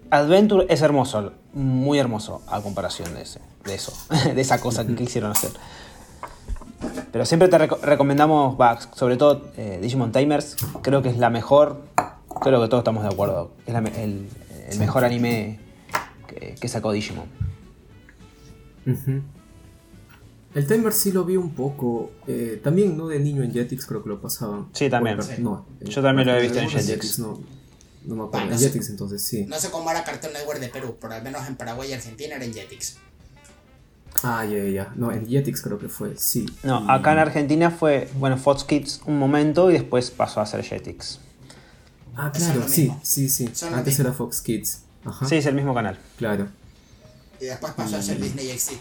Adventure. Es hermoso, muy hermoso a comparación de, ese, de eso, de esa cosa que quisieron hacer. Pero siempre te reco- recomendamos, va, sobre todo eh, Digimon Tamers, creo que es la mejor, creo que todos estamos de acuerdo, es la el, el mejor anime que, que sacó Digimon. Ujú. El timer sí lo vi un poco. eh, también, ¿no? De niño en Jetix creo que lo pasaban. Sí, también. Bueno, No, Yo también lo he visto en Jetix. No, no me acuerdo. Bueno, en. Jetix entonces sí. No sé cómo era Cartoon Network de Perú, pero al menos en Paraguay y Argentina era en Jetix. Ah, ya, ya, ya. No, en Jetix creo que fue, sí. No, Y- acá en Argentina fue, bueno, Fox Kids un momento y después pasó a ser Jetix. Ah, claro, sí, sí, sí. Son Antes era Fox Kids. Ajá. Sí, es el mismo canal. Claro. Y después pasó a ser. Disney XD.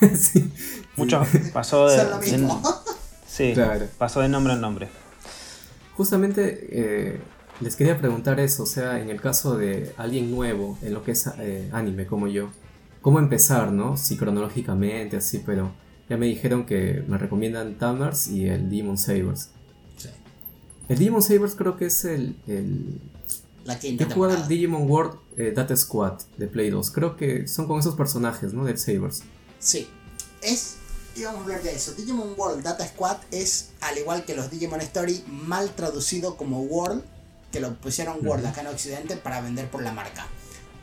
sí. Mucho, pasó de, de- sí, Claro. pasó de nombre en nombre. Justamente eh, les quería preguntar eso, o sea, en el caso de alguien nuevo en lo que es eh, anime como yo, ¿cómo empezar, no? Si cronológicamente, así, pero ya me dijeron que me recomiendan Tamers y el Demon Sabers. Sí. El Demon Sabers creo que es el... el... La quinta he jugado el. Digimon World eh, Data Squad de Play 2, creo que son con esos personajes, ¿no? Del Sabers. Sí. Es. Íbamos a hablar de eso. Digimon World Data Squad es, al igual que los Digimon Story, mal traducido como World, que lo pusieron World acá en Occidente para vender por la marca.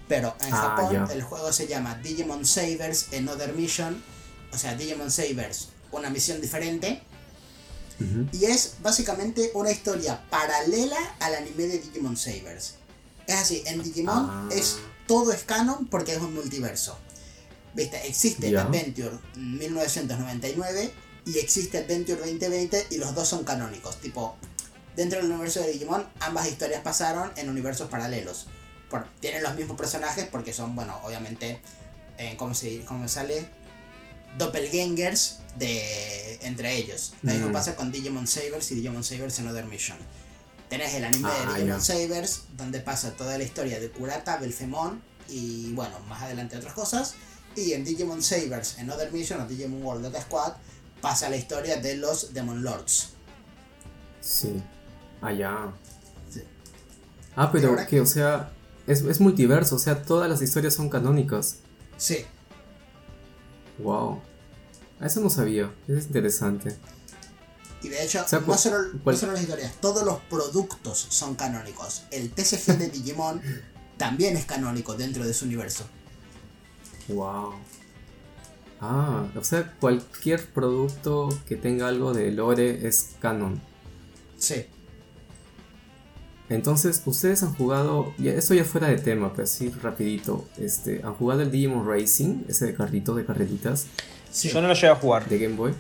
Pero en Ah, Japón el juego se llama Digimon Savers Another Mission. O sea, Digimon Savers, una misión diferente. Y es básicamente una historia paralela al anime de Digimon Savers. Es así, en Digimon Ah. es todo es canon porque es un multiverso. Viste, existe Ya. Adventure 1999 y existe Adventure 2020 y los dos son canónicos. Tipo, dentro del universo de Digimon ambas historias pasaron en universos paralelos. Por- tienen los mismos personajes porque son, bueno, obviamente, eh, ¿cómo, se, ¿cómo sale? Doppelgangers de entre ellos. Lo mismo Mm. pasa con Digimon Sabers y Digimon Sabers Another Mission. Tenés el anime Ah, de Digimon ya. Sabers, donde pasa toda la historia de Kurata, Belfemon y bueno, más adelante otras cosas. Y en Digimon Sabers Another Mission o Digimon World Data Squad pasa la historia de los Demon Lords. Sí. Allá. Sí. Ah, Pero que, o sea, es, es multiverso, o sea, todas las historias son canónicas. Sí, Wow. Eso no sabía, es interesante. Y de hecho, O sea, no, solo, no solo las historias, todos los productos son canónicos. El TCG de Digimon también es canónico dentro de su universo. Wow. Ah, o sea, cualquier producto que tenga algo de lore es canon. Sí. Entonces, ustedes han jugado, ya, esto ya fuera de tema, pero así rapidito, este, ¿han jugado el Digimon Racing, ese de carrito de carreritas sí. Yo no lo llevo a jugar. de Game Boy?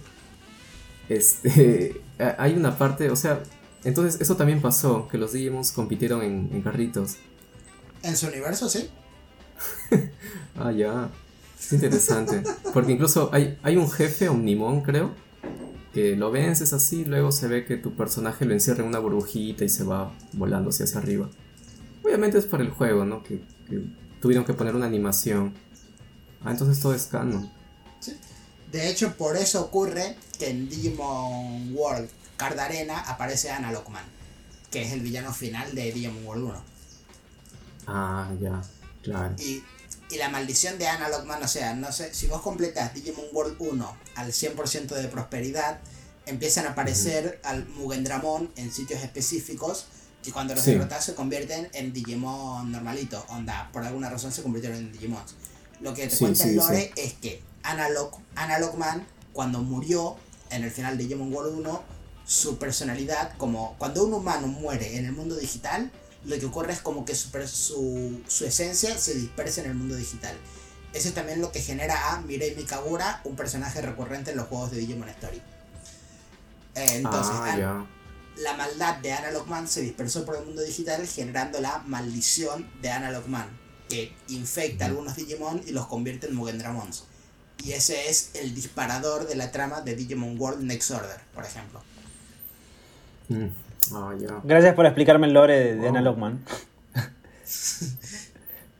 Este, hay una parte, o sea, entonces eso también pasó, que los Digimons compitieron en, en carritos. En su universo, sí. Ah, ya. Es interesante. Porque incluso hay, hay un jefe, Omnimon, creo, que lo vences así, luego se ve que tu personaje lo encierra en una burbujita y se va volando hacia, hacia arriba. Obviamente es por el juego, ¿no? Que, que tuvieron que poner una animación. Ah, entonces todo es canon. De hecho, por eso ocurre que en Digimon World Card Arena aparece Analogman, que es el villano final de Digimon World 1. Ah, ya, claro. Y, y la maldición de Analogman, o sea, no sé, si vos completas Digimon World 1 al 100% de prosperidad, empiezan a aparecer al Mugendramon en sitios específicos que cuando los Sí. derrotas se convierten en Digimon normalitos, onda, por alguna razón se convirtieron en Digimons. Lo que te Sí, cuenta el sí, lore es que Analog, Analogman, cuando murió en el final de Digimon World 1, su personalidad, como cuando un humano muere en el mundo digital, lo que ocurre es como que su, su, su esencia se dispersa en el mundo digital. Eso es también lo que genera a Mirei Mikagura, un personaje recurrente en los juegos de Digimon Story. Entonces, ah, la maldad de Analog Man se dispersó por el mundo digital generando la maldición de Analog Man, que infecta a algunos Digimon y los convierte en Mugendramons. Y ese es el disparador de la trama de Digimon World Next Order, por ejemplo. Mm, Ya. Gracias por explicarme el lore de, de Wow. Analogman.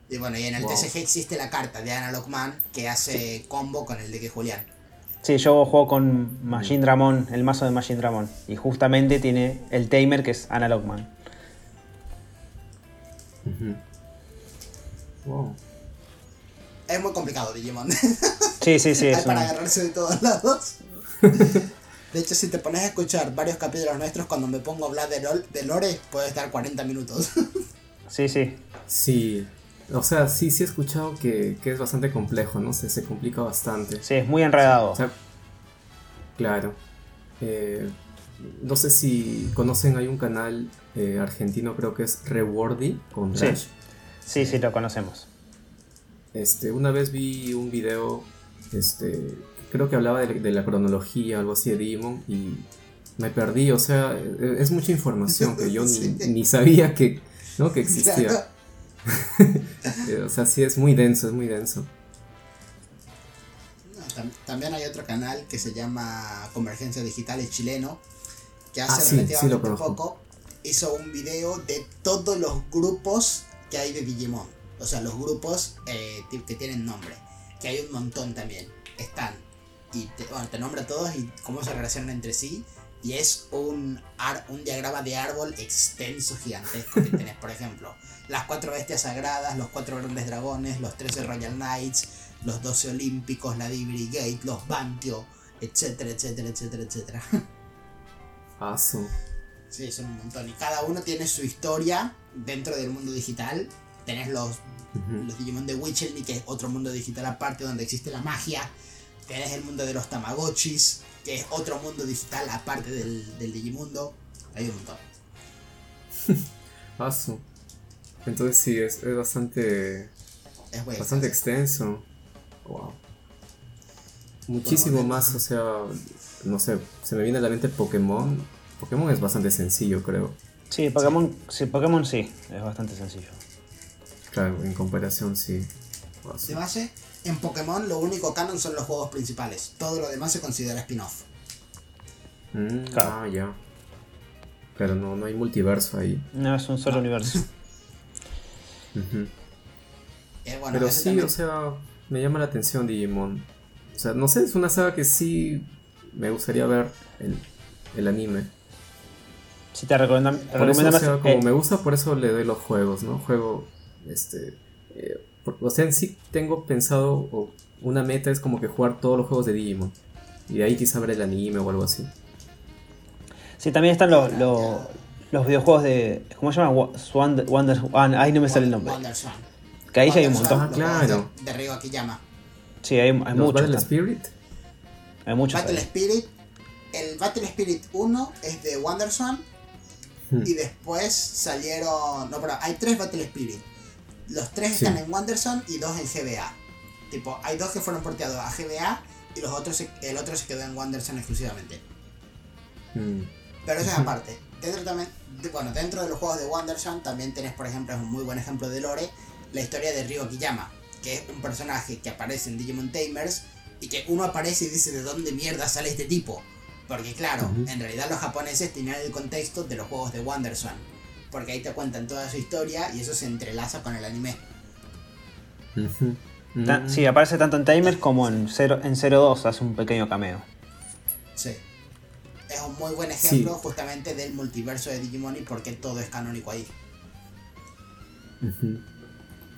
Y bueno, y en el Wow. TCG existe la carta de Analog Man que hace combo con el de que Julián. Sí, yo juego con Machine Dramon, el mazo de Machine Dramon. Y justamente tiene el Tamer que es Analogman. Ujú. Wow. Es muy complicado Digimon. Sí, sí, sí. Hay Es para un- agarrarse de todos lados. De hecho, si te pones a escuchar varios capítulos nuestros, cuando me pongo a hablar de, lol- de lore, puede estar 40 minutos. Sí, sí. Sí. O sea, sí, sí he escuchado que, que es bastante complejo, ¿no? Se, se complica bastante. Sí, es muy enredado. O sea, claro. Eh, no sé si conocen, hay un canal eh, argentino, creo que es Rewardy con Sí. Dash. Sí, sí, lo conocemos. Este, una vez vi un video, este, creo que hablaba de, de la cronología, algo así de Digimon, y me perdí, o sea, e- es mucha información que yo ni, Sí. ni sabía que, ¿no? que existía. Eh, o sea, sí es muy denso, es muy denso. No, tam- también hay otro canal que se llama Convergencia Digital, es chileno, que hace Ah, sí, relativamente poco hizo un video de todos los grupos que hay de Digimon. O sea, los grupos eh, que tienen nombre, que hay un montón también. Están. Y te, bueno, te nombra todos y cómo se relacionan entre sí. Y es un, ar- un diagrama de árbol extenso, gigantesco que tenés, por ejemplo, las cuatro bestias sagradas, los cuatro grandes dragones, los 13 Royal Knights, los 12 olímpicos, la Divri Gate, los Bantio, etcétera, etcétera, etcétera, etcétera. Paso. Sí, son un montón. Y cada uno tiene su historia dentro del mundo digital. Tenés los, Ujú. los Digimon de Witchelny, que es otro mundo digital aparte donde existe la magia. Tenés el mundo de los Tamagotchis, que es otro mundo digital aparte del, del Digimundo. Hay un montón. Paso. Entonces sí, es, es bastante, Es bueno. bastante extenso. Wow. Muchísimo Bueno, más, o sea, no sé, se me viene a la mente Pokémon. Pokémon es bastante sencillo, creo. Sí, Pokémon sí, Pokémon sí, es bastante sencillo. Claro, en comparación sí. Paso. De base, en Pokémon lo único canon son los juegos principales. Todo lo demás se considera spin-off. Mm, Claro. Ah, ya. Pero no, no hay multiverso ahí. No es un solo universo. Ujú. Eh, bueno, Pero sí, también- o sea, me llama la atención Digimon. O sea, no sé, es una saga que sí me gustaría ver el, el anime. Sí, te recomiendo, te Por eso, o más. sea, como eh, me gusta, por eso le doy los juegos, ¿no? Juego, este... eh, o sea, en sí tengo pensado, o una meta es como que jugar todos los juegos de Digimon. Y de ahí quizá ver el anime o algo así. Sí, también están los, los, los videojuegos de. ¿Cómo se llama? Swan- Wonder. ah, ahí no me sale el nombre. Wonderswan. Que ahí ya hay un montón. Ah, claro. De, Ryo Akiyama. Sí, hay, hay ¿Los muchos. Battle están. Spirit? Hay muchos. Battle ahí. Spirit. El Battle Spirit 1 es de Wonderswan. Hmm. Y después salieron. No, pero hay tres Battle Spirit. Los tres Sí. están en Wonderson y dos en GBA. Tipo, hay dos que fueron porteados a GBA y los otros se- el otro se quedó en Wonderson exclusivamente. Mm. Pero eso es aparte. Dentro, también, de- bueno, dentro de los juegos de Wonderson también tenés, por ejemplo, es un muy buen ejemplo de lore, la historia de Ryo Kiyama, que es un personaje que aparece en Digimon Tamers y que uno aparece y dice de dónde mierda sale este tipo. Porque claro, en realidad los japoneses tenían el contexto de los juegos de Wonderson. Porque ahí te cuentan toda su historia y eso se entrelaza con el anime. Mm. Sí, aparece tanto en Timers como en 0 en 02 hace un pequeño cameo. Sí. Es un muy buen Sí. ejemplo justamente del multiverso de Digimon y por qué todo es canónico ahí.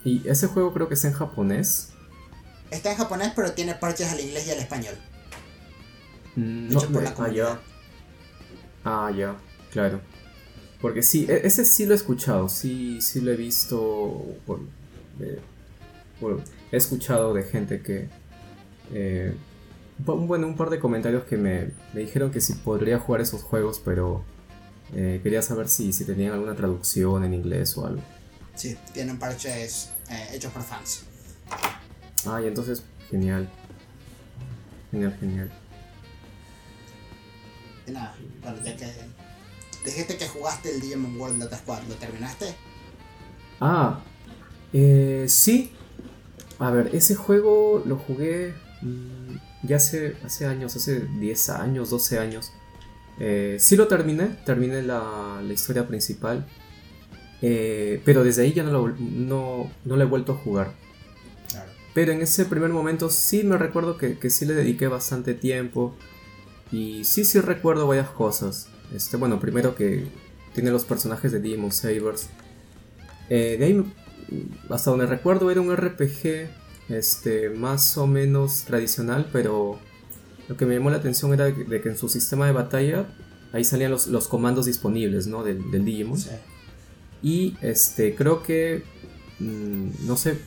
Y ese juego creo que es en japonés. Está en japonés pero tiene parches al inglés y al español. Mm, Hecho por la ah, comunidad. ya. Ah, ya, claro. Porque sí, e- ese sí lo he escuchado, sí, sí lo he visto. eh, he escuchado de gente que. eh, bueno, un par de comentarios que me, me dijeron que sí podría jugar esos juegos, pero eh, quería saber si, si tenían alguna traducción en inglés o algo. Sí, tienen parches hechos por fans. Ah, y entonces, genial. Genial, genial. Y nada, bueno, ya que. Dijiste que jugaste el Digimon World Data Squad, ¿lo terminaste? Ah, eh, sí. A ver, ese juego lo jugué mm, ya hace, hace años, hace 10 años, 12 años. Eh, sí lo terminé, terminé la, la historia principal. Eh, pero desde ahí ya no lo, no, no lo he vuelto a jugar. Claro. Pero en ese primer momento sí me recuerdo que, que sí le dediqué bastante tiempo. Y sí, sí recuerdo varias cosas. Este, bueno, primero que tiene los personajes de Demon Sabers. Eh, de ahí, me- hasta donde recuerdo, era un RPG este, más o menos tradicional, pero lo que me llamó la atención era de que, en su sistema de batalla ahí salían los, los comandos disponibles ¿no? del, del Digimon. Sí. Y este, creo que mm, no sé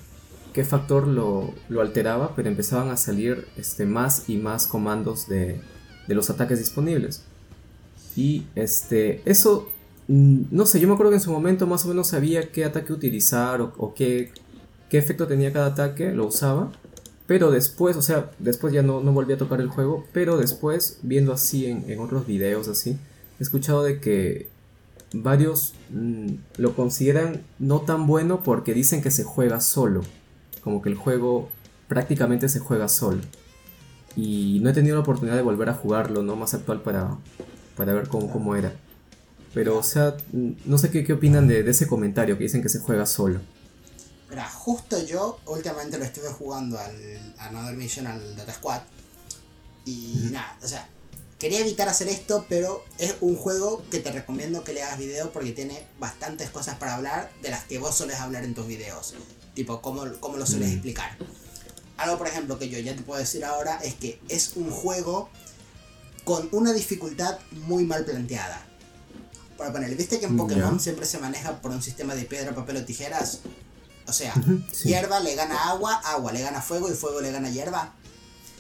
qué factor lo, lo alteraba, pero empezaban a salir este, más y más comandos de, de los ataques disponibles. Y este, eso, mm, no sé, yo me acuerdo que en su momento más o menos sabía qué ataque utilizar o, qué, qué efecto tenía cada ataque, lo usaba. Pero después, o sea, después ya no, no volví a tocar el juego, pero después, viendo así en, en otros videos así, he escuchado de que varios mm, lo consideran no tan bueno porque dicen que se juega solo. Como que el juego prácticamente se juega solo. Y no he tenido la oportunidad de volver a jugarlo, ¿no? Más actual para, para ver cómo, cómo era. Pero, o sea, mm, no sé qué, qué opinan de, de ese comentario que dicen que se juega solo. Mira, justo yo últimamente lo estuve jugando al Another Mission, al Data Squad. Y nada, o sea, quería evitar hacer esto, pero es un juego que te recomiendo que le hagas video porque tiene bastantes cosas para hablar de las que vos solés hablar en tus videos. Tipo, cómo, cómo lo sueles Mm. explicar. Algo, por ejemplo, que yo ya te puedo decir ahora es que es un juego con una dificultad muy mal planteada. Para poner, ¿viste que en. Pokémon siempre se maneja por un sistema de piedra, papel o tijeras? O sea, sí. hierba le gana agua, agua le gana fuego y fuego le gana hierba.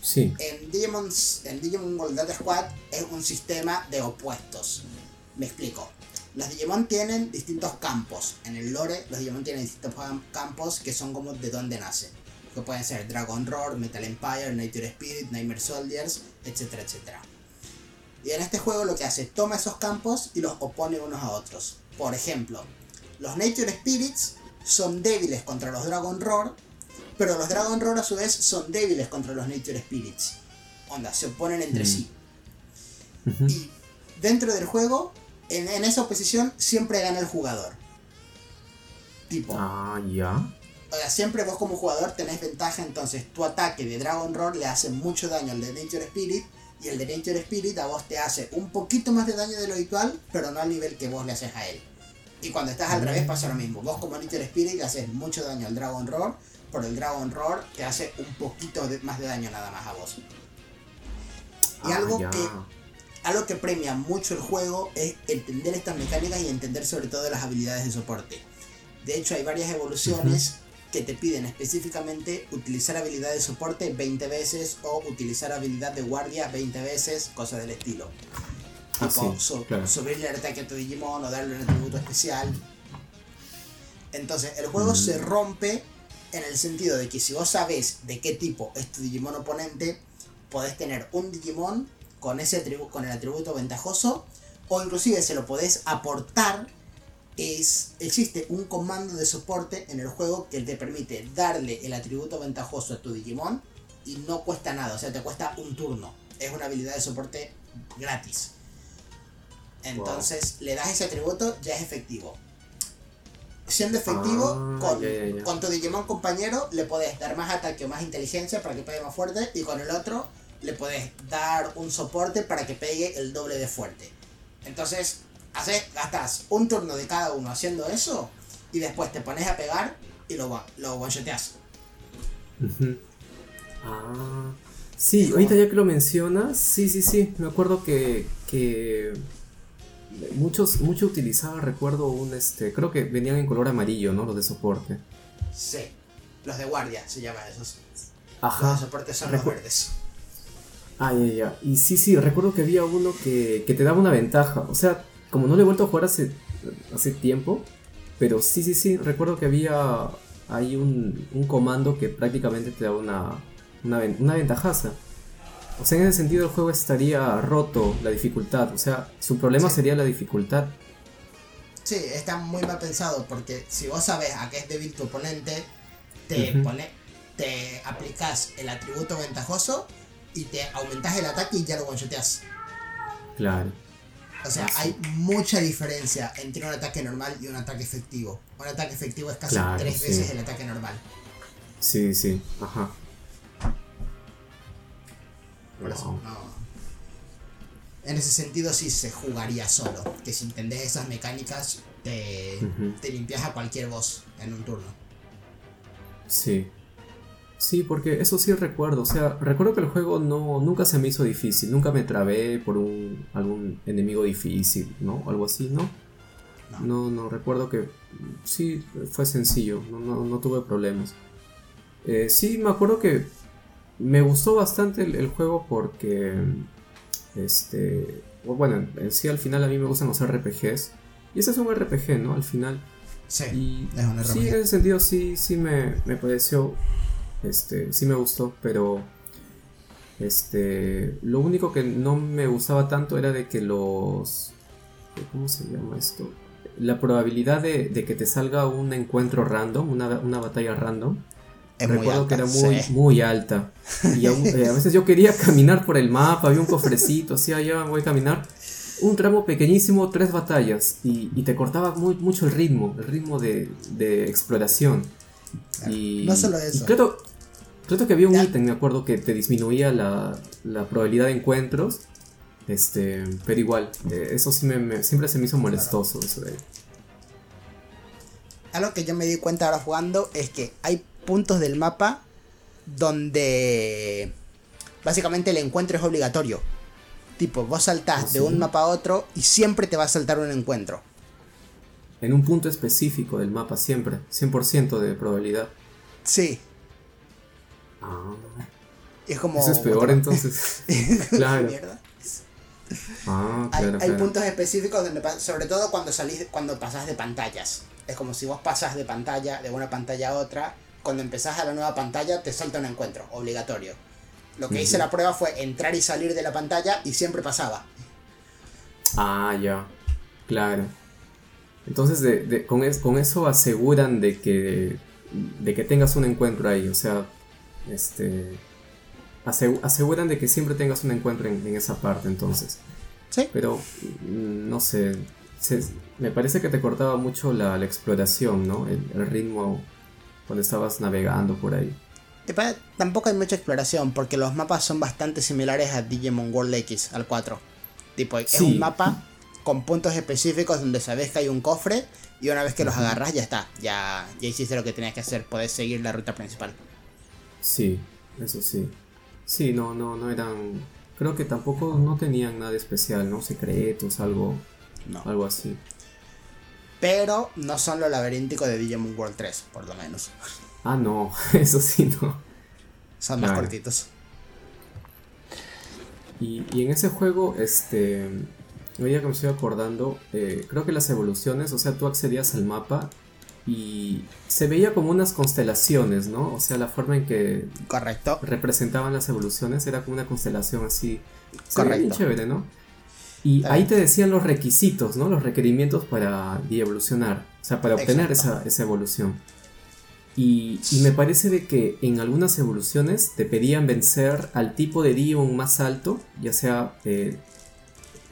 Sí. En Digimon, en Digimon World Squad es un sistema de opuestos. Me explico. Los Digimon tienen distintos campos. En el lore, los Digimon tienen distintos cam- campos que son como de donde nacen. Que pueden ser Dragon Roar, Metal Empire, Nature Spirit, Nightmare Soldiers, etcétera, etcétera. Y en este juego lo que hace, toma esos campos y los opone unos a otros. Por ejemplo, los Nature Spirits son débiles contra los Dragon Roar, pero los Dragon Roar a su vez son débiles contra los Nature Spirits. Onda, se oponen entre Mm. sí. Y dentro del juego, en, en esa oposición, siempre gana el jugador. Tipo, Ah, ya. o sea, siempre vos como jugador tenés ventaja, entonces tu ataque de Dragon Roar le hace mucho daño al de Nature Spirit, y el de Nature Spirit a vos te hace un poquito más de daño de lo habitual, pero no al nivel que vos le haces a él. Y cuando estás al revés pasa lo mismo, vos como Nature Spirit le haces mucho daño al Dragon Roar, pero el Dragon Roar te hace un poquito de- más de daño nada más a vos. Y Ah, algo ya. que algo que premia mucho el juego es entender estas mecánicas y entender sobre todo las habilidades de soporte. De hecho, hay varias evoluciones que te piden específicamente utilizar habilidad de soporte 20 veces o utilizar habilidad de guardia 20 veces, cosas del estilo. Ah, Tipo, sí, so- claro. subirle el ataque a tu Digimon o darle un atributo especial. Entonces, el juego se rompe en el sentido de que si vos sabés de qué tipo es tu Digimon oponente, podés tener un Digimon con ese con el atributo ventajoso o inclusive se lo podés aportar es existe un comando de soporte en el juego que te permite darle el atributo ventajoso a tu Digimon y no cuesta nada, o sea, te cuesta un turno. Es una habilidad de soporte gratis. Entonces, le das ese atributo, ya es efectivo. Siendo efectivo, Ah, con, con tu Digimon compañero le podés dar más ataque o más inteligencia para que pegue más fuerte y con el otro le podés dar un soporte para que pegue el doble de fuerte. Entonces, haces, gastas un turno de cada uno haciendo eso y después te pones a pegar y lo, lo one-shoteas. Ah. Sí, ahorita ya que lo mencionas, sí, sí, sí. Me acuerdo que, que muchos, mucho utilizaba, recuerdo un este, creo que venían en color amarillo, ¿no? Los de soporte. Sí, los de guardia se llaman esos. Los de Ajá. soporte son los Recu- verdes. Ah, ya, ya. Y sí, sí, recuerdo que había uno que, que te daba una ventaja. O sea, como no le he vuelto a jugar hace, hace tiempo, pero sí, sí, sí, recuerdo que había ahí un, un comando que prácticamente te daba una, una, ven- una ventajaza. O sea, en ese sentido el juego estaría roto la dificultad. O sea, su problema Sí. sería la dificultad. Sí, está muy mal pensado porque si vos sabes a qué es débil tu oponente, te pone, te aplicas el atributo ventajoso y te aumentas el ataque y ya lo one-shoteas. Claro. O sea, hay mucha diferencia entre un ataque normal y un ataque efectivo. Un ataque efectivo es casi Claro, tres sí. veces el ataque normal. Sí, sí. Ajá. Por eso, Wow. no. En ese sentido sí se jugaría solo. Que si entendés esas mecánicas, te, te limpias a cualquier boss en un turno. Sí. Sí, porque eso sí recuerdo. O sea, recuerdo que el juego no, nunca se me hizo difícil. Nunca me trabé por un, algún enemigo difícil, ¿no? Algo así, ¿no? No. No, no, recuerdo que sí fue sencillo. No, no, no tuve problemas. Eh, sí, me acuerdo que me gustó bastante el, el juego porque. Este. Bueno, en sí al final a mí me gustan los RPGs. Y ese es un RPG, ¿no? Al final. Sí, Y es un sí, RPG. en ese sentido sí, sí me, me pareció, este, sí me gustó, pero este, lo único que no me gustaba tanto era de que los, ¿cómo se llama esto? La probabilidad de, de que te salga un encuentro random, una, una batalla random, Es recuerdo alta, que era muy, sí. muy alta. Y eh, a veces yo quería caminar por el mapa, había un cofrecito, así allá voy a caminar. Un tramo pequeñísimo, tres batallas. Y, y te cortaba muy, mucho el ritmo, el ritmo de, de exploración. Y, No solo y eso. Creo, que había un ítem, me acuerdo, que te disminuía la, la probabilidad de encuentros. Este, pero igual, eh, eso sí me, me- siempre se me hizo molestoso. Eso de, Algo que yo me di cuenta ahora jugando es que hay puntos del mapa donde básicamente el encuentro es obligatorio. Tipo, vos saltás ¿Ah, de un mapa a otro y siempre te va a saltar un encuentro. en un punto específico del mapa, siempre, 100% de probabilidad. Sí, Ah, y es como... eso es peor entonces. Claro. Ah, Hay, claro, hay puntos específicos donde, sobre todo cuando salís, cuando pasás de pantallas. Es como si vos pasas de pantalla, de una pantalla a otra, cuando empezás a la nueva pantalla te salta un encuentro, obligatorio. Lo que hice la prueba fue entrar y salir de la pantalla y siempre pasaba. Ah, ya. Claro. Entonces, de, de- con, es- con eso aseguran de que, de que tengas un encuentro ahí. O sea, este, asegu- aseguran de que siempre tengas un encuentro en, en esa parte, entonces. Sí. Pero, mm, no sé. se- me parece que te cortaba mucho la, la exploración, ¿no? El, el ritmo cuando estabas navegando por ahí. Tampoco hay mucha exploración porque los mapas son bastante similares a Digimon World X, al 4. Tipo, es Sí. un mapa con puntos específicos donde sabes que hay un cofre y una vez que los agarras ya está. Ya, ya hiciste lo que tenías que hacer, podés seguir la ruta principal. Sí, eso sí. Sí, no, no, no eran. creo que tampoco no tenían nada especial, ¿no? Secretos, algo, No. algo así. Pero no son lo laberíntico de Digimon World 3, por lo menos. Ah, no, eso sí, no. Son más Claro. cortitos. Y, y en ese juego, este, ahorita que me estoy acordando, eh, creo que las evoluciones, o sea, tú accedías al mapa y se veía como unas constelaciones, ¿no? O sea, la forma en que Correcto. representaban las evoluciones era como una constelación así. Se veía bien Correcto. chévere, ¿no? Y ahí te decían los requisitos, ¿no? Los requerimientos para evolucionar, o sea, para obtener esa, esa evolución. Y, y me parece de que en algunas evoluciones te pedían vencer al tipo de Digimon más alto, ya sea, eh,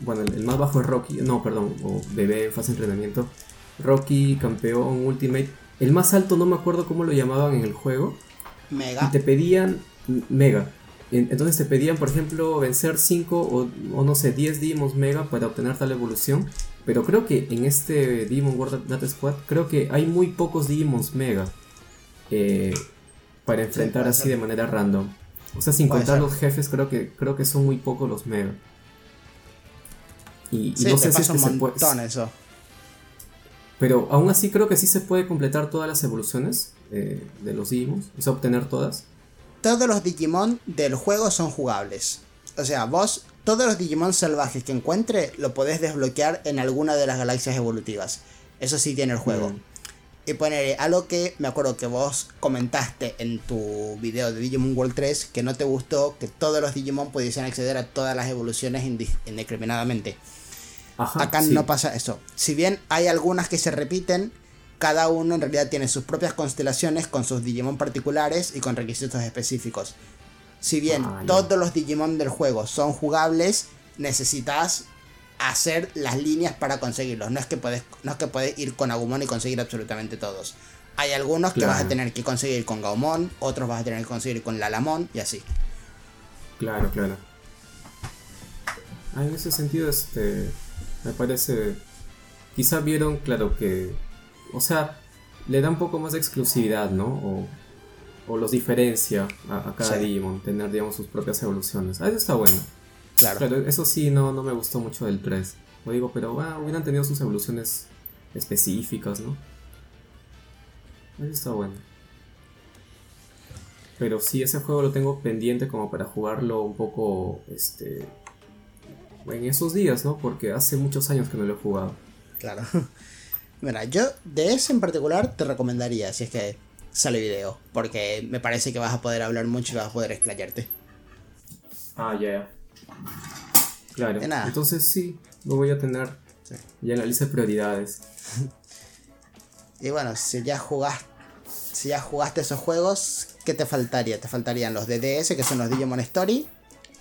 bueno, el, el más bajo es Rocky, no, perdón, o bebé en fase de entrenamiento, Rocky, campeón, Ultimate. El más alto no me acuerdo cómo lo llamaban en el juego, Mega. y te pedían Mega. En- Entonces te pedían, por ejemplo, vencer 5 o, o no sé, 10 Digimons Mega para obtener tal evolución. Pero creo que en este Digimon World Data Squad, creo que hay muy pocos Digimons Mega eh, para enfrentar así ser. de manera random. O sea, sin Puede contar ser. los jefes, creo que, creo que son muy pocos los Mega. Y, y Sí, no sé si es que se puede. eso. Pero aún así creo que sí se puede completar todas las evoluciones eh, de los Digimons. O sea, obtener todas. Todos los Digimon del juego son jugables. O sea, vos, todos los Digimon salvajes que encuentre, lo podés desbloquear en alguna de las galaxias evolutivas. Eso sí tiene el juego. Mm. Y poner algo que me acuerdo que vos comentaste en tu video de Digimon World 3 que no te gustó que todos los Digimon pudiesen acceder a todas las evoluciones indi- indiscriminadamente. Ajá, Acá sí. no pasa eso. Si bien hay algunas que se repiten, cada uno en realidad tiene sus propias constelaciones con sus Digimon particulares y con requisitos específicos. Si bien Ah, todos los Digimon del juego son jugables, necesitas hacer las líneas para conseguirlos. No es que podés, no es que podés ir con Agumon y conseguir absolutamente todos. Hay algunos que vas a tener que conseguir con Gaumon, otros vas a tener que conseguir con Lalamon y así. Claro, claro. Ah, en ese sentido, este, me parece, quizá vieron, claro que, o sea, le da un poco más de exclusividad, ¿no? O, o los diferencia a, a cada Sí. Digimon, tener, digamos, sus propias evoluciones. Ah, eso está bueno. Claro. Pero eso sí, no, no me gustó mucho del 3. Lo digo, pero bueno, hubieran tenido sus evoluciones específicas, ¿no? Eso está bueno. Pero sí, ese juego lo tengo pendiente como para jugarlo un poco, este... En esos días, ¿no? Porque hace muchos años que no lo he jugado. Claro. Mira, yo de ese en particular te recomendaría si es que sale video. Porque me parece que vas a poder hablar mucho y vas a poder explayarte. Ah, ya, ya. Claro. De nada. Entonces sí, lo voy a tener ya en la lista de prioridades. Y bueno, si ya jugaste. Si ya jugaste esos juegos, ¿qué te faltaría? Te faltarían los de DS, que son los Digimon Story.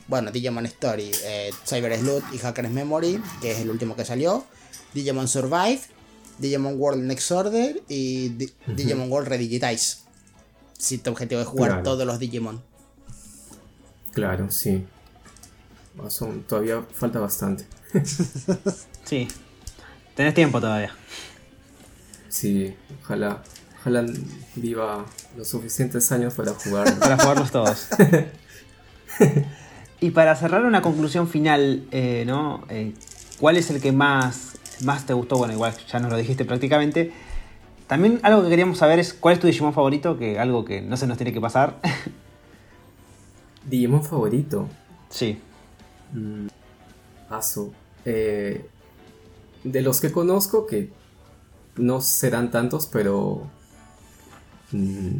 Bueno, Digimon Story, eh, Cyber Sleuth y Hacker's Memory, que es el último que salió. Digimon Survive, Digimon World Next Order y Di- Digimon World Redigitize. Si tu objetivo es jugar Claro. todos los Digimon. Claro, sí. Ah, Son, todavía falta bastante. Sí. Tenés tiempo todavía. Sí, ojalá, ojalá viva los suficientes años para jugar. Para jugarlos todos. y para cerrar una conclusión final, eh, ¿no? Eh, ¿Cuál es el que más, más te gustó? Bueno, igual ya nos lo dijiste prácticamente. También algo que queríamos saber es cuál es tu Digimon favorito, que algo que no se nos tiene que pasar. Digimon favorito. sí. Mm, Asu. Eh, de los que conozco, que no serán tantos, pero. mm,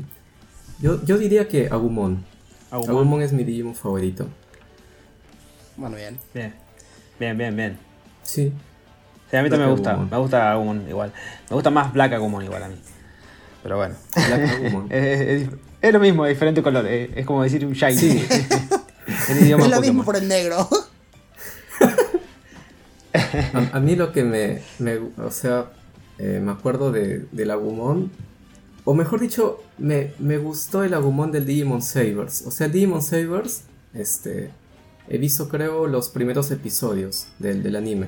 yo, yo diría que Agumon. Agumon. Agumon es mi Digimon favorito. Bueno, bien. Bien. Bien, bien, bien. Sí. Sí, a mí también me gusta. Agumon. Me gusta Agumon igual. Me gusta más Black Agumon igual a mí. Pero bueno. Black Agumon. es, es- es lo mismo, diferente color. Es, es como decir un shiny. Sí. en idioma es lo mismo por el negro. A, a mí lo que me, me- o sea, eh, me acuerdo de, del Agumon, o mejor dicho, me, me gustó el Agumon del Digimon Sabers. O sea, el Digimon Sabers, este, he visto creo los primeros episodios del, del anime.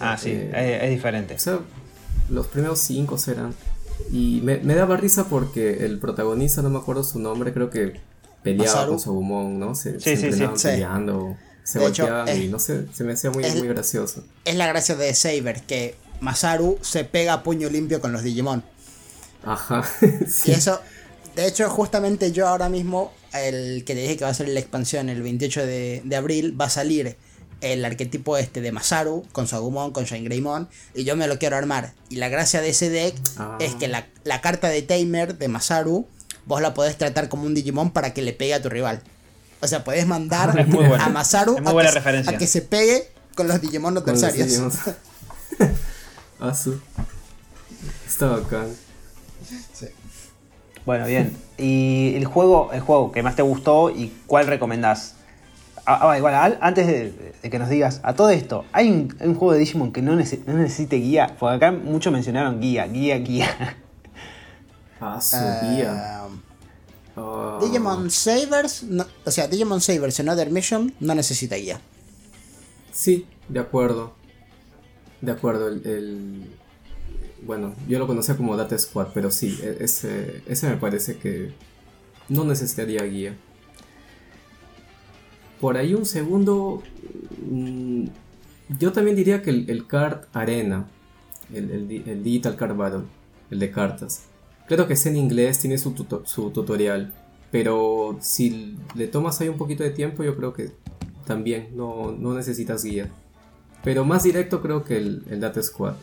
Ah, sí, Eh, es, es diferente. O sea, los primeros cinco serán. Y me, me daba risa porque el protagonista, no me acuerdo su nombre, creo que peleaba Masaru. con su Agumon, ¿no? Se, Sí, se sí, sí, peleando. se De hecho, y no sé, se me hacía muy, es- muy gracioso. Es la gracia de Saber, que Masaru se pega a puño limpio con los Digimon. Ajá. Y sí. eso, de hecho, justamente yo ahora mismo, el que te dije que va a salir la expansión el 28 de, de abril, va a salir el arquetipo este de Masaru con su Agumon, con Shine Greymon, y yo me lo quiero armar. Y la gracia de ese deck Ah. es que la, la carta de Tamer de Masaru, vos la podés tratar como un Digimon para que le pegue a tu rival. O sea, podés mandar a Masaru a, buena que, referencia. a que se pegue con los Digimon. Digimons. Asu. Está bacán. Bueno, bien. ¿Y el juego, el juego que más te gustó y cuál recomendás? Ah, ah, igual, al- antes de, de que nos digas, a todo esto, ¿hay un, hay un juego de Digimon que no, nece- no necesite guía? Porque acá muchos mencionaron guía, guía, guía. Ah, guía. Ah. Digimon Savers, no- o sea, Digimon Savers en Other Mission no necesita guía. Sí, de acuerdo. De acuerdo, el, el- Bueno, yo lo conocía como Data Squad, pero sí, e- ese, ese me parece que no necesitaría guía. Por ahí un segundo... mm, yo también diría que el, Card Arena, el, el di- el Digital Card Battle, el de cartas. Creo que es en inglés, tiene su, su tutorial. Pero si le tomas ahí un poquito de tiempo, yo creo que también no, no necesitas guía. Pero más directo creo que el, el Data Squad.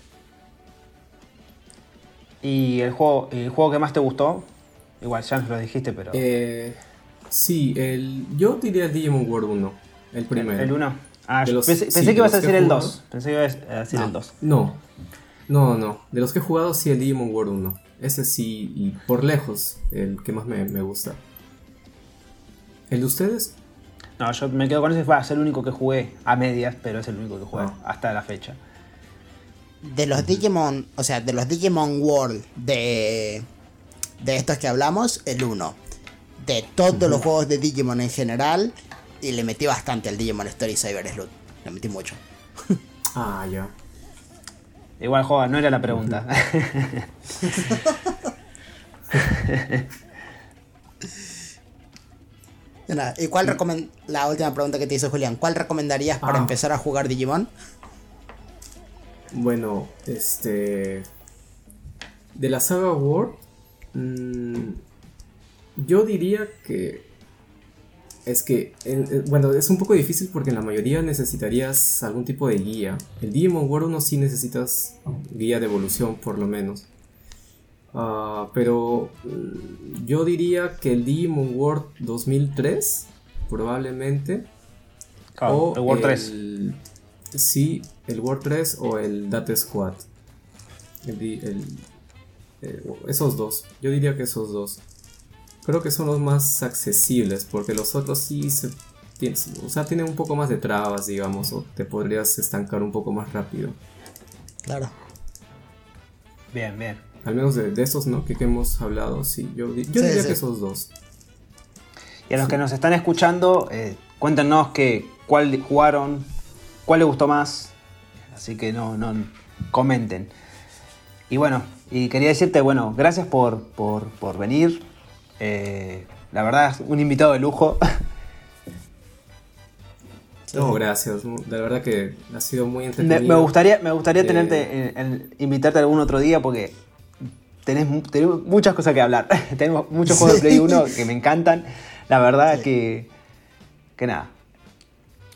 ¿Y el juego, el juego que más te gustó? Igual ya nos lo dijiste, pero... Eh, sí, el, yo diría el Digimon World 1, el primero. ¿El 1? Ah, los- pensé, sí, pensé de que ibas a decir el jugado. 2. Pensé que ibas a decir No. el 2. No, no, no. De los que he jugado, sí, el Digimon World 1. Ese sí, y por lejos, el que más me, me gusta. ¿El de ustedes? No, yo me quedo con ese, fue el único que jugué a medias, pero es el único que jugué Ah. hasta la fecha. De los Digimon, o sea, de los Digimon World de, de estos que hablamos, el 1. De todos los juegos de Digimon en general, y le metí bastante al Digimon Story Cyber Sleuth. Le metí mucho. Ah, ya. Igual, juega, no era la pregunta. Y nada, ¿Y cuál la última pregunta que te hizo Julián? ¿Cuál recomendarías para Ah. empezar a jugar Digimon? Bueno, este. De la saga World. mm, yo diría que. Es que. en- en- bueno, es un poco difícil porque en la mayoría necesitarías algún tipo de guía. El Digimon World 1 sí necesitas guía de evolución, por lo menos. Ah, pero. mm, yo diría que el Digimon World 2003. Probablemente. Claro, o el World 3. Sí, el 3 o el Data Squad. El di- el- eh, esos dos. Yo diría que esos dos. Creo que son los más accesibles porque los otros sí se, o sea, tienen un poco más de trabas, digamos, o te podrías estancar un poco más rápido. Claro. Bien, bien. Al menos de, de esos, ¿no? Que, que hemos hablado, sí. Yo, di- yo Sí, diría sí. que esos dos. Y a los que nos están escuchando, eh, cuéntenos que, cuál jugaron, cuál les gustó más. Así que no, no comenten. Y bueno, y quería decirte, bueno, gracias por, por, por venir. Eh, la verdad un invitado de lujo. No, gracias. La verdad que ha sido muy entretenido. me gustaría, me gustaría Eh, tenerte, en- en- invitarte algún otro día porque tenés, tenemos muchas cosas que hablar. Tenemos muchos juegos de Play 1 que me encantan. La verdad que, que nada.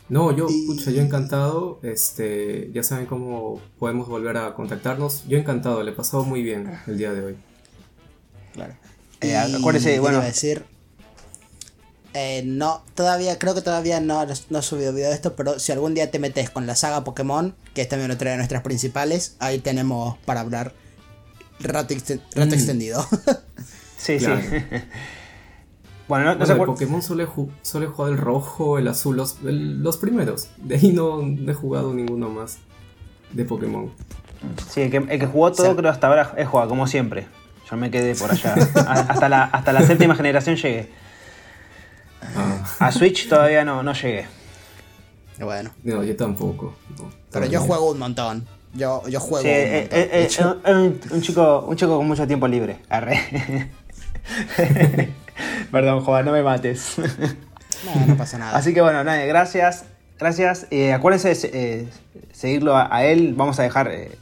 No, yo, Y- pucha, yo encantado. Este, ya saben cómo podemos volver a contactarnos. Yo encantado, le he pasado muy bien el día de hoy. Claro. Eh, Y acuérdese, bueno. decir. eh, no, todavía, creo que todavía no, no he subido video de esto, pero si algún día te metes con la saga Pokémon, que es también otra de nuestras principales, ahí tenemos para hablar rato, exten- rato Mm. extendido. Sí, Claro. sí. bueno, no, no Bueno, cuál- Pokémon solo he, solo he jugado el rojo, el azul, los, el- los primeros. De ahí no, no he jugado ninguno más de Pokémon. Sí, el que, el que jugó todo, Sí. creo hasta ahora es jugado, como siempre. Yo me quedé por allá. Hasta, la, hasta la séptima generación llegué. Ah, A Switch todavía no, no llegué. bueno, no, yo tampoco. no, pero yo juego un montón. Yo, yo juego Sí, un eh, montón. eh, eh, un, un chico, un chico con mucho tiempo libre. Arre. Perdón, Juan, no me mates. no, no pasa nada. Así que bueno, nada, gracias. Gracias. Eh, acuérdense de eh, seguirlo a, a él. Vamos a dejar eh,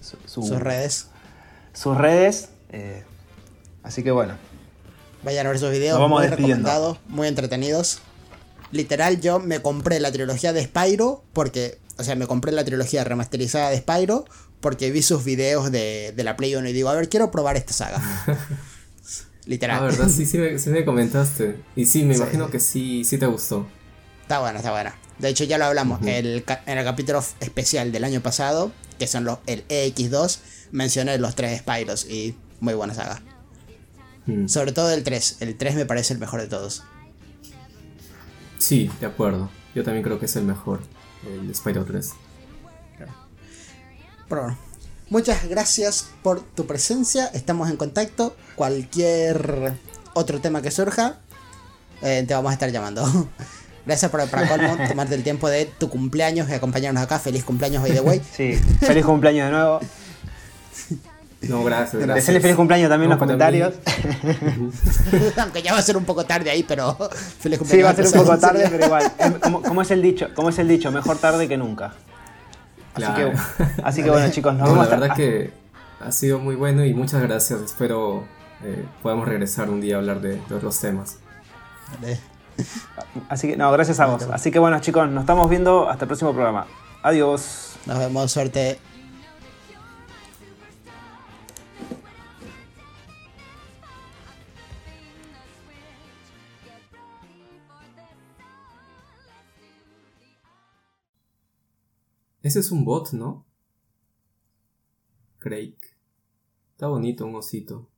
su- su- Sus redes. sus redes. eh, así que bueno. Vayan a ver sus videos, Nos vamos muy recomendados, muy entretenidos. Literal, yo me compré la trilogía de Spyro porque, o sea, me compré la trilogía remasterizada de Spyro porque vi sus videos de, de la Play 1 y digo, a ver, quiero probar esta saga. Literal. Ah, verdad, sí, sí me, sí me comentaste. Y sí, me Sí, imagino que sí, sí te gustó. Está buena, está buena. De hecho, ya lo hablamos el ca- en el capítulo especial del año pasado, que son los el EX2, mencioné los tres Spyros y muy buena saga. Mm. Sobre todo el 3. El 3 me parece el mejor de todos. Sí, de acuerdo. Yo también creo que es el mejor, el Spyro 3. Pero bueno, muchas gracias por tu presencia. Estamos en contacto. Cualquier otro tema que surja, eh, te vamos a estar llamando. Gracias por para colmo, tomarte el tiempo de tu cumpleaños y acompañarnos acá. Feliz cumpleaños, by the way. Sí, feliz cumpleaños de nuevo. No, gracias, gracias. Desearle feliz cumpleaños también en los comentarios. Aunque ya va a ser un poco tarde ahí, pero feliz cumpleaños. Sí, va a ser un poco tarde, pero igual. Es como, como es el dicho, como es el dicho, mejor tarde que nunca. Así que, así que bueno chicos, nos No, vemos la hasta- verdad que ha sido muy bueno y muchas gracias. Espero eh, podamos regresar un día a hablar de, de otros temas. serio. Así que no, gracias a vos. Así que bueno chicos, nos estamos viendo hasta el próximo programa. Adiós. Nos vemos, suerte. Ese es un bot, ¿no? Craig. Está bonito un osito.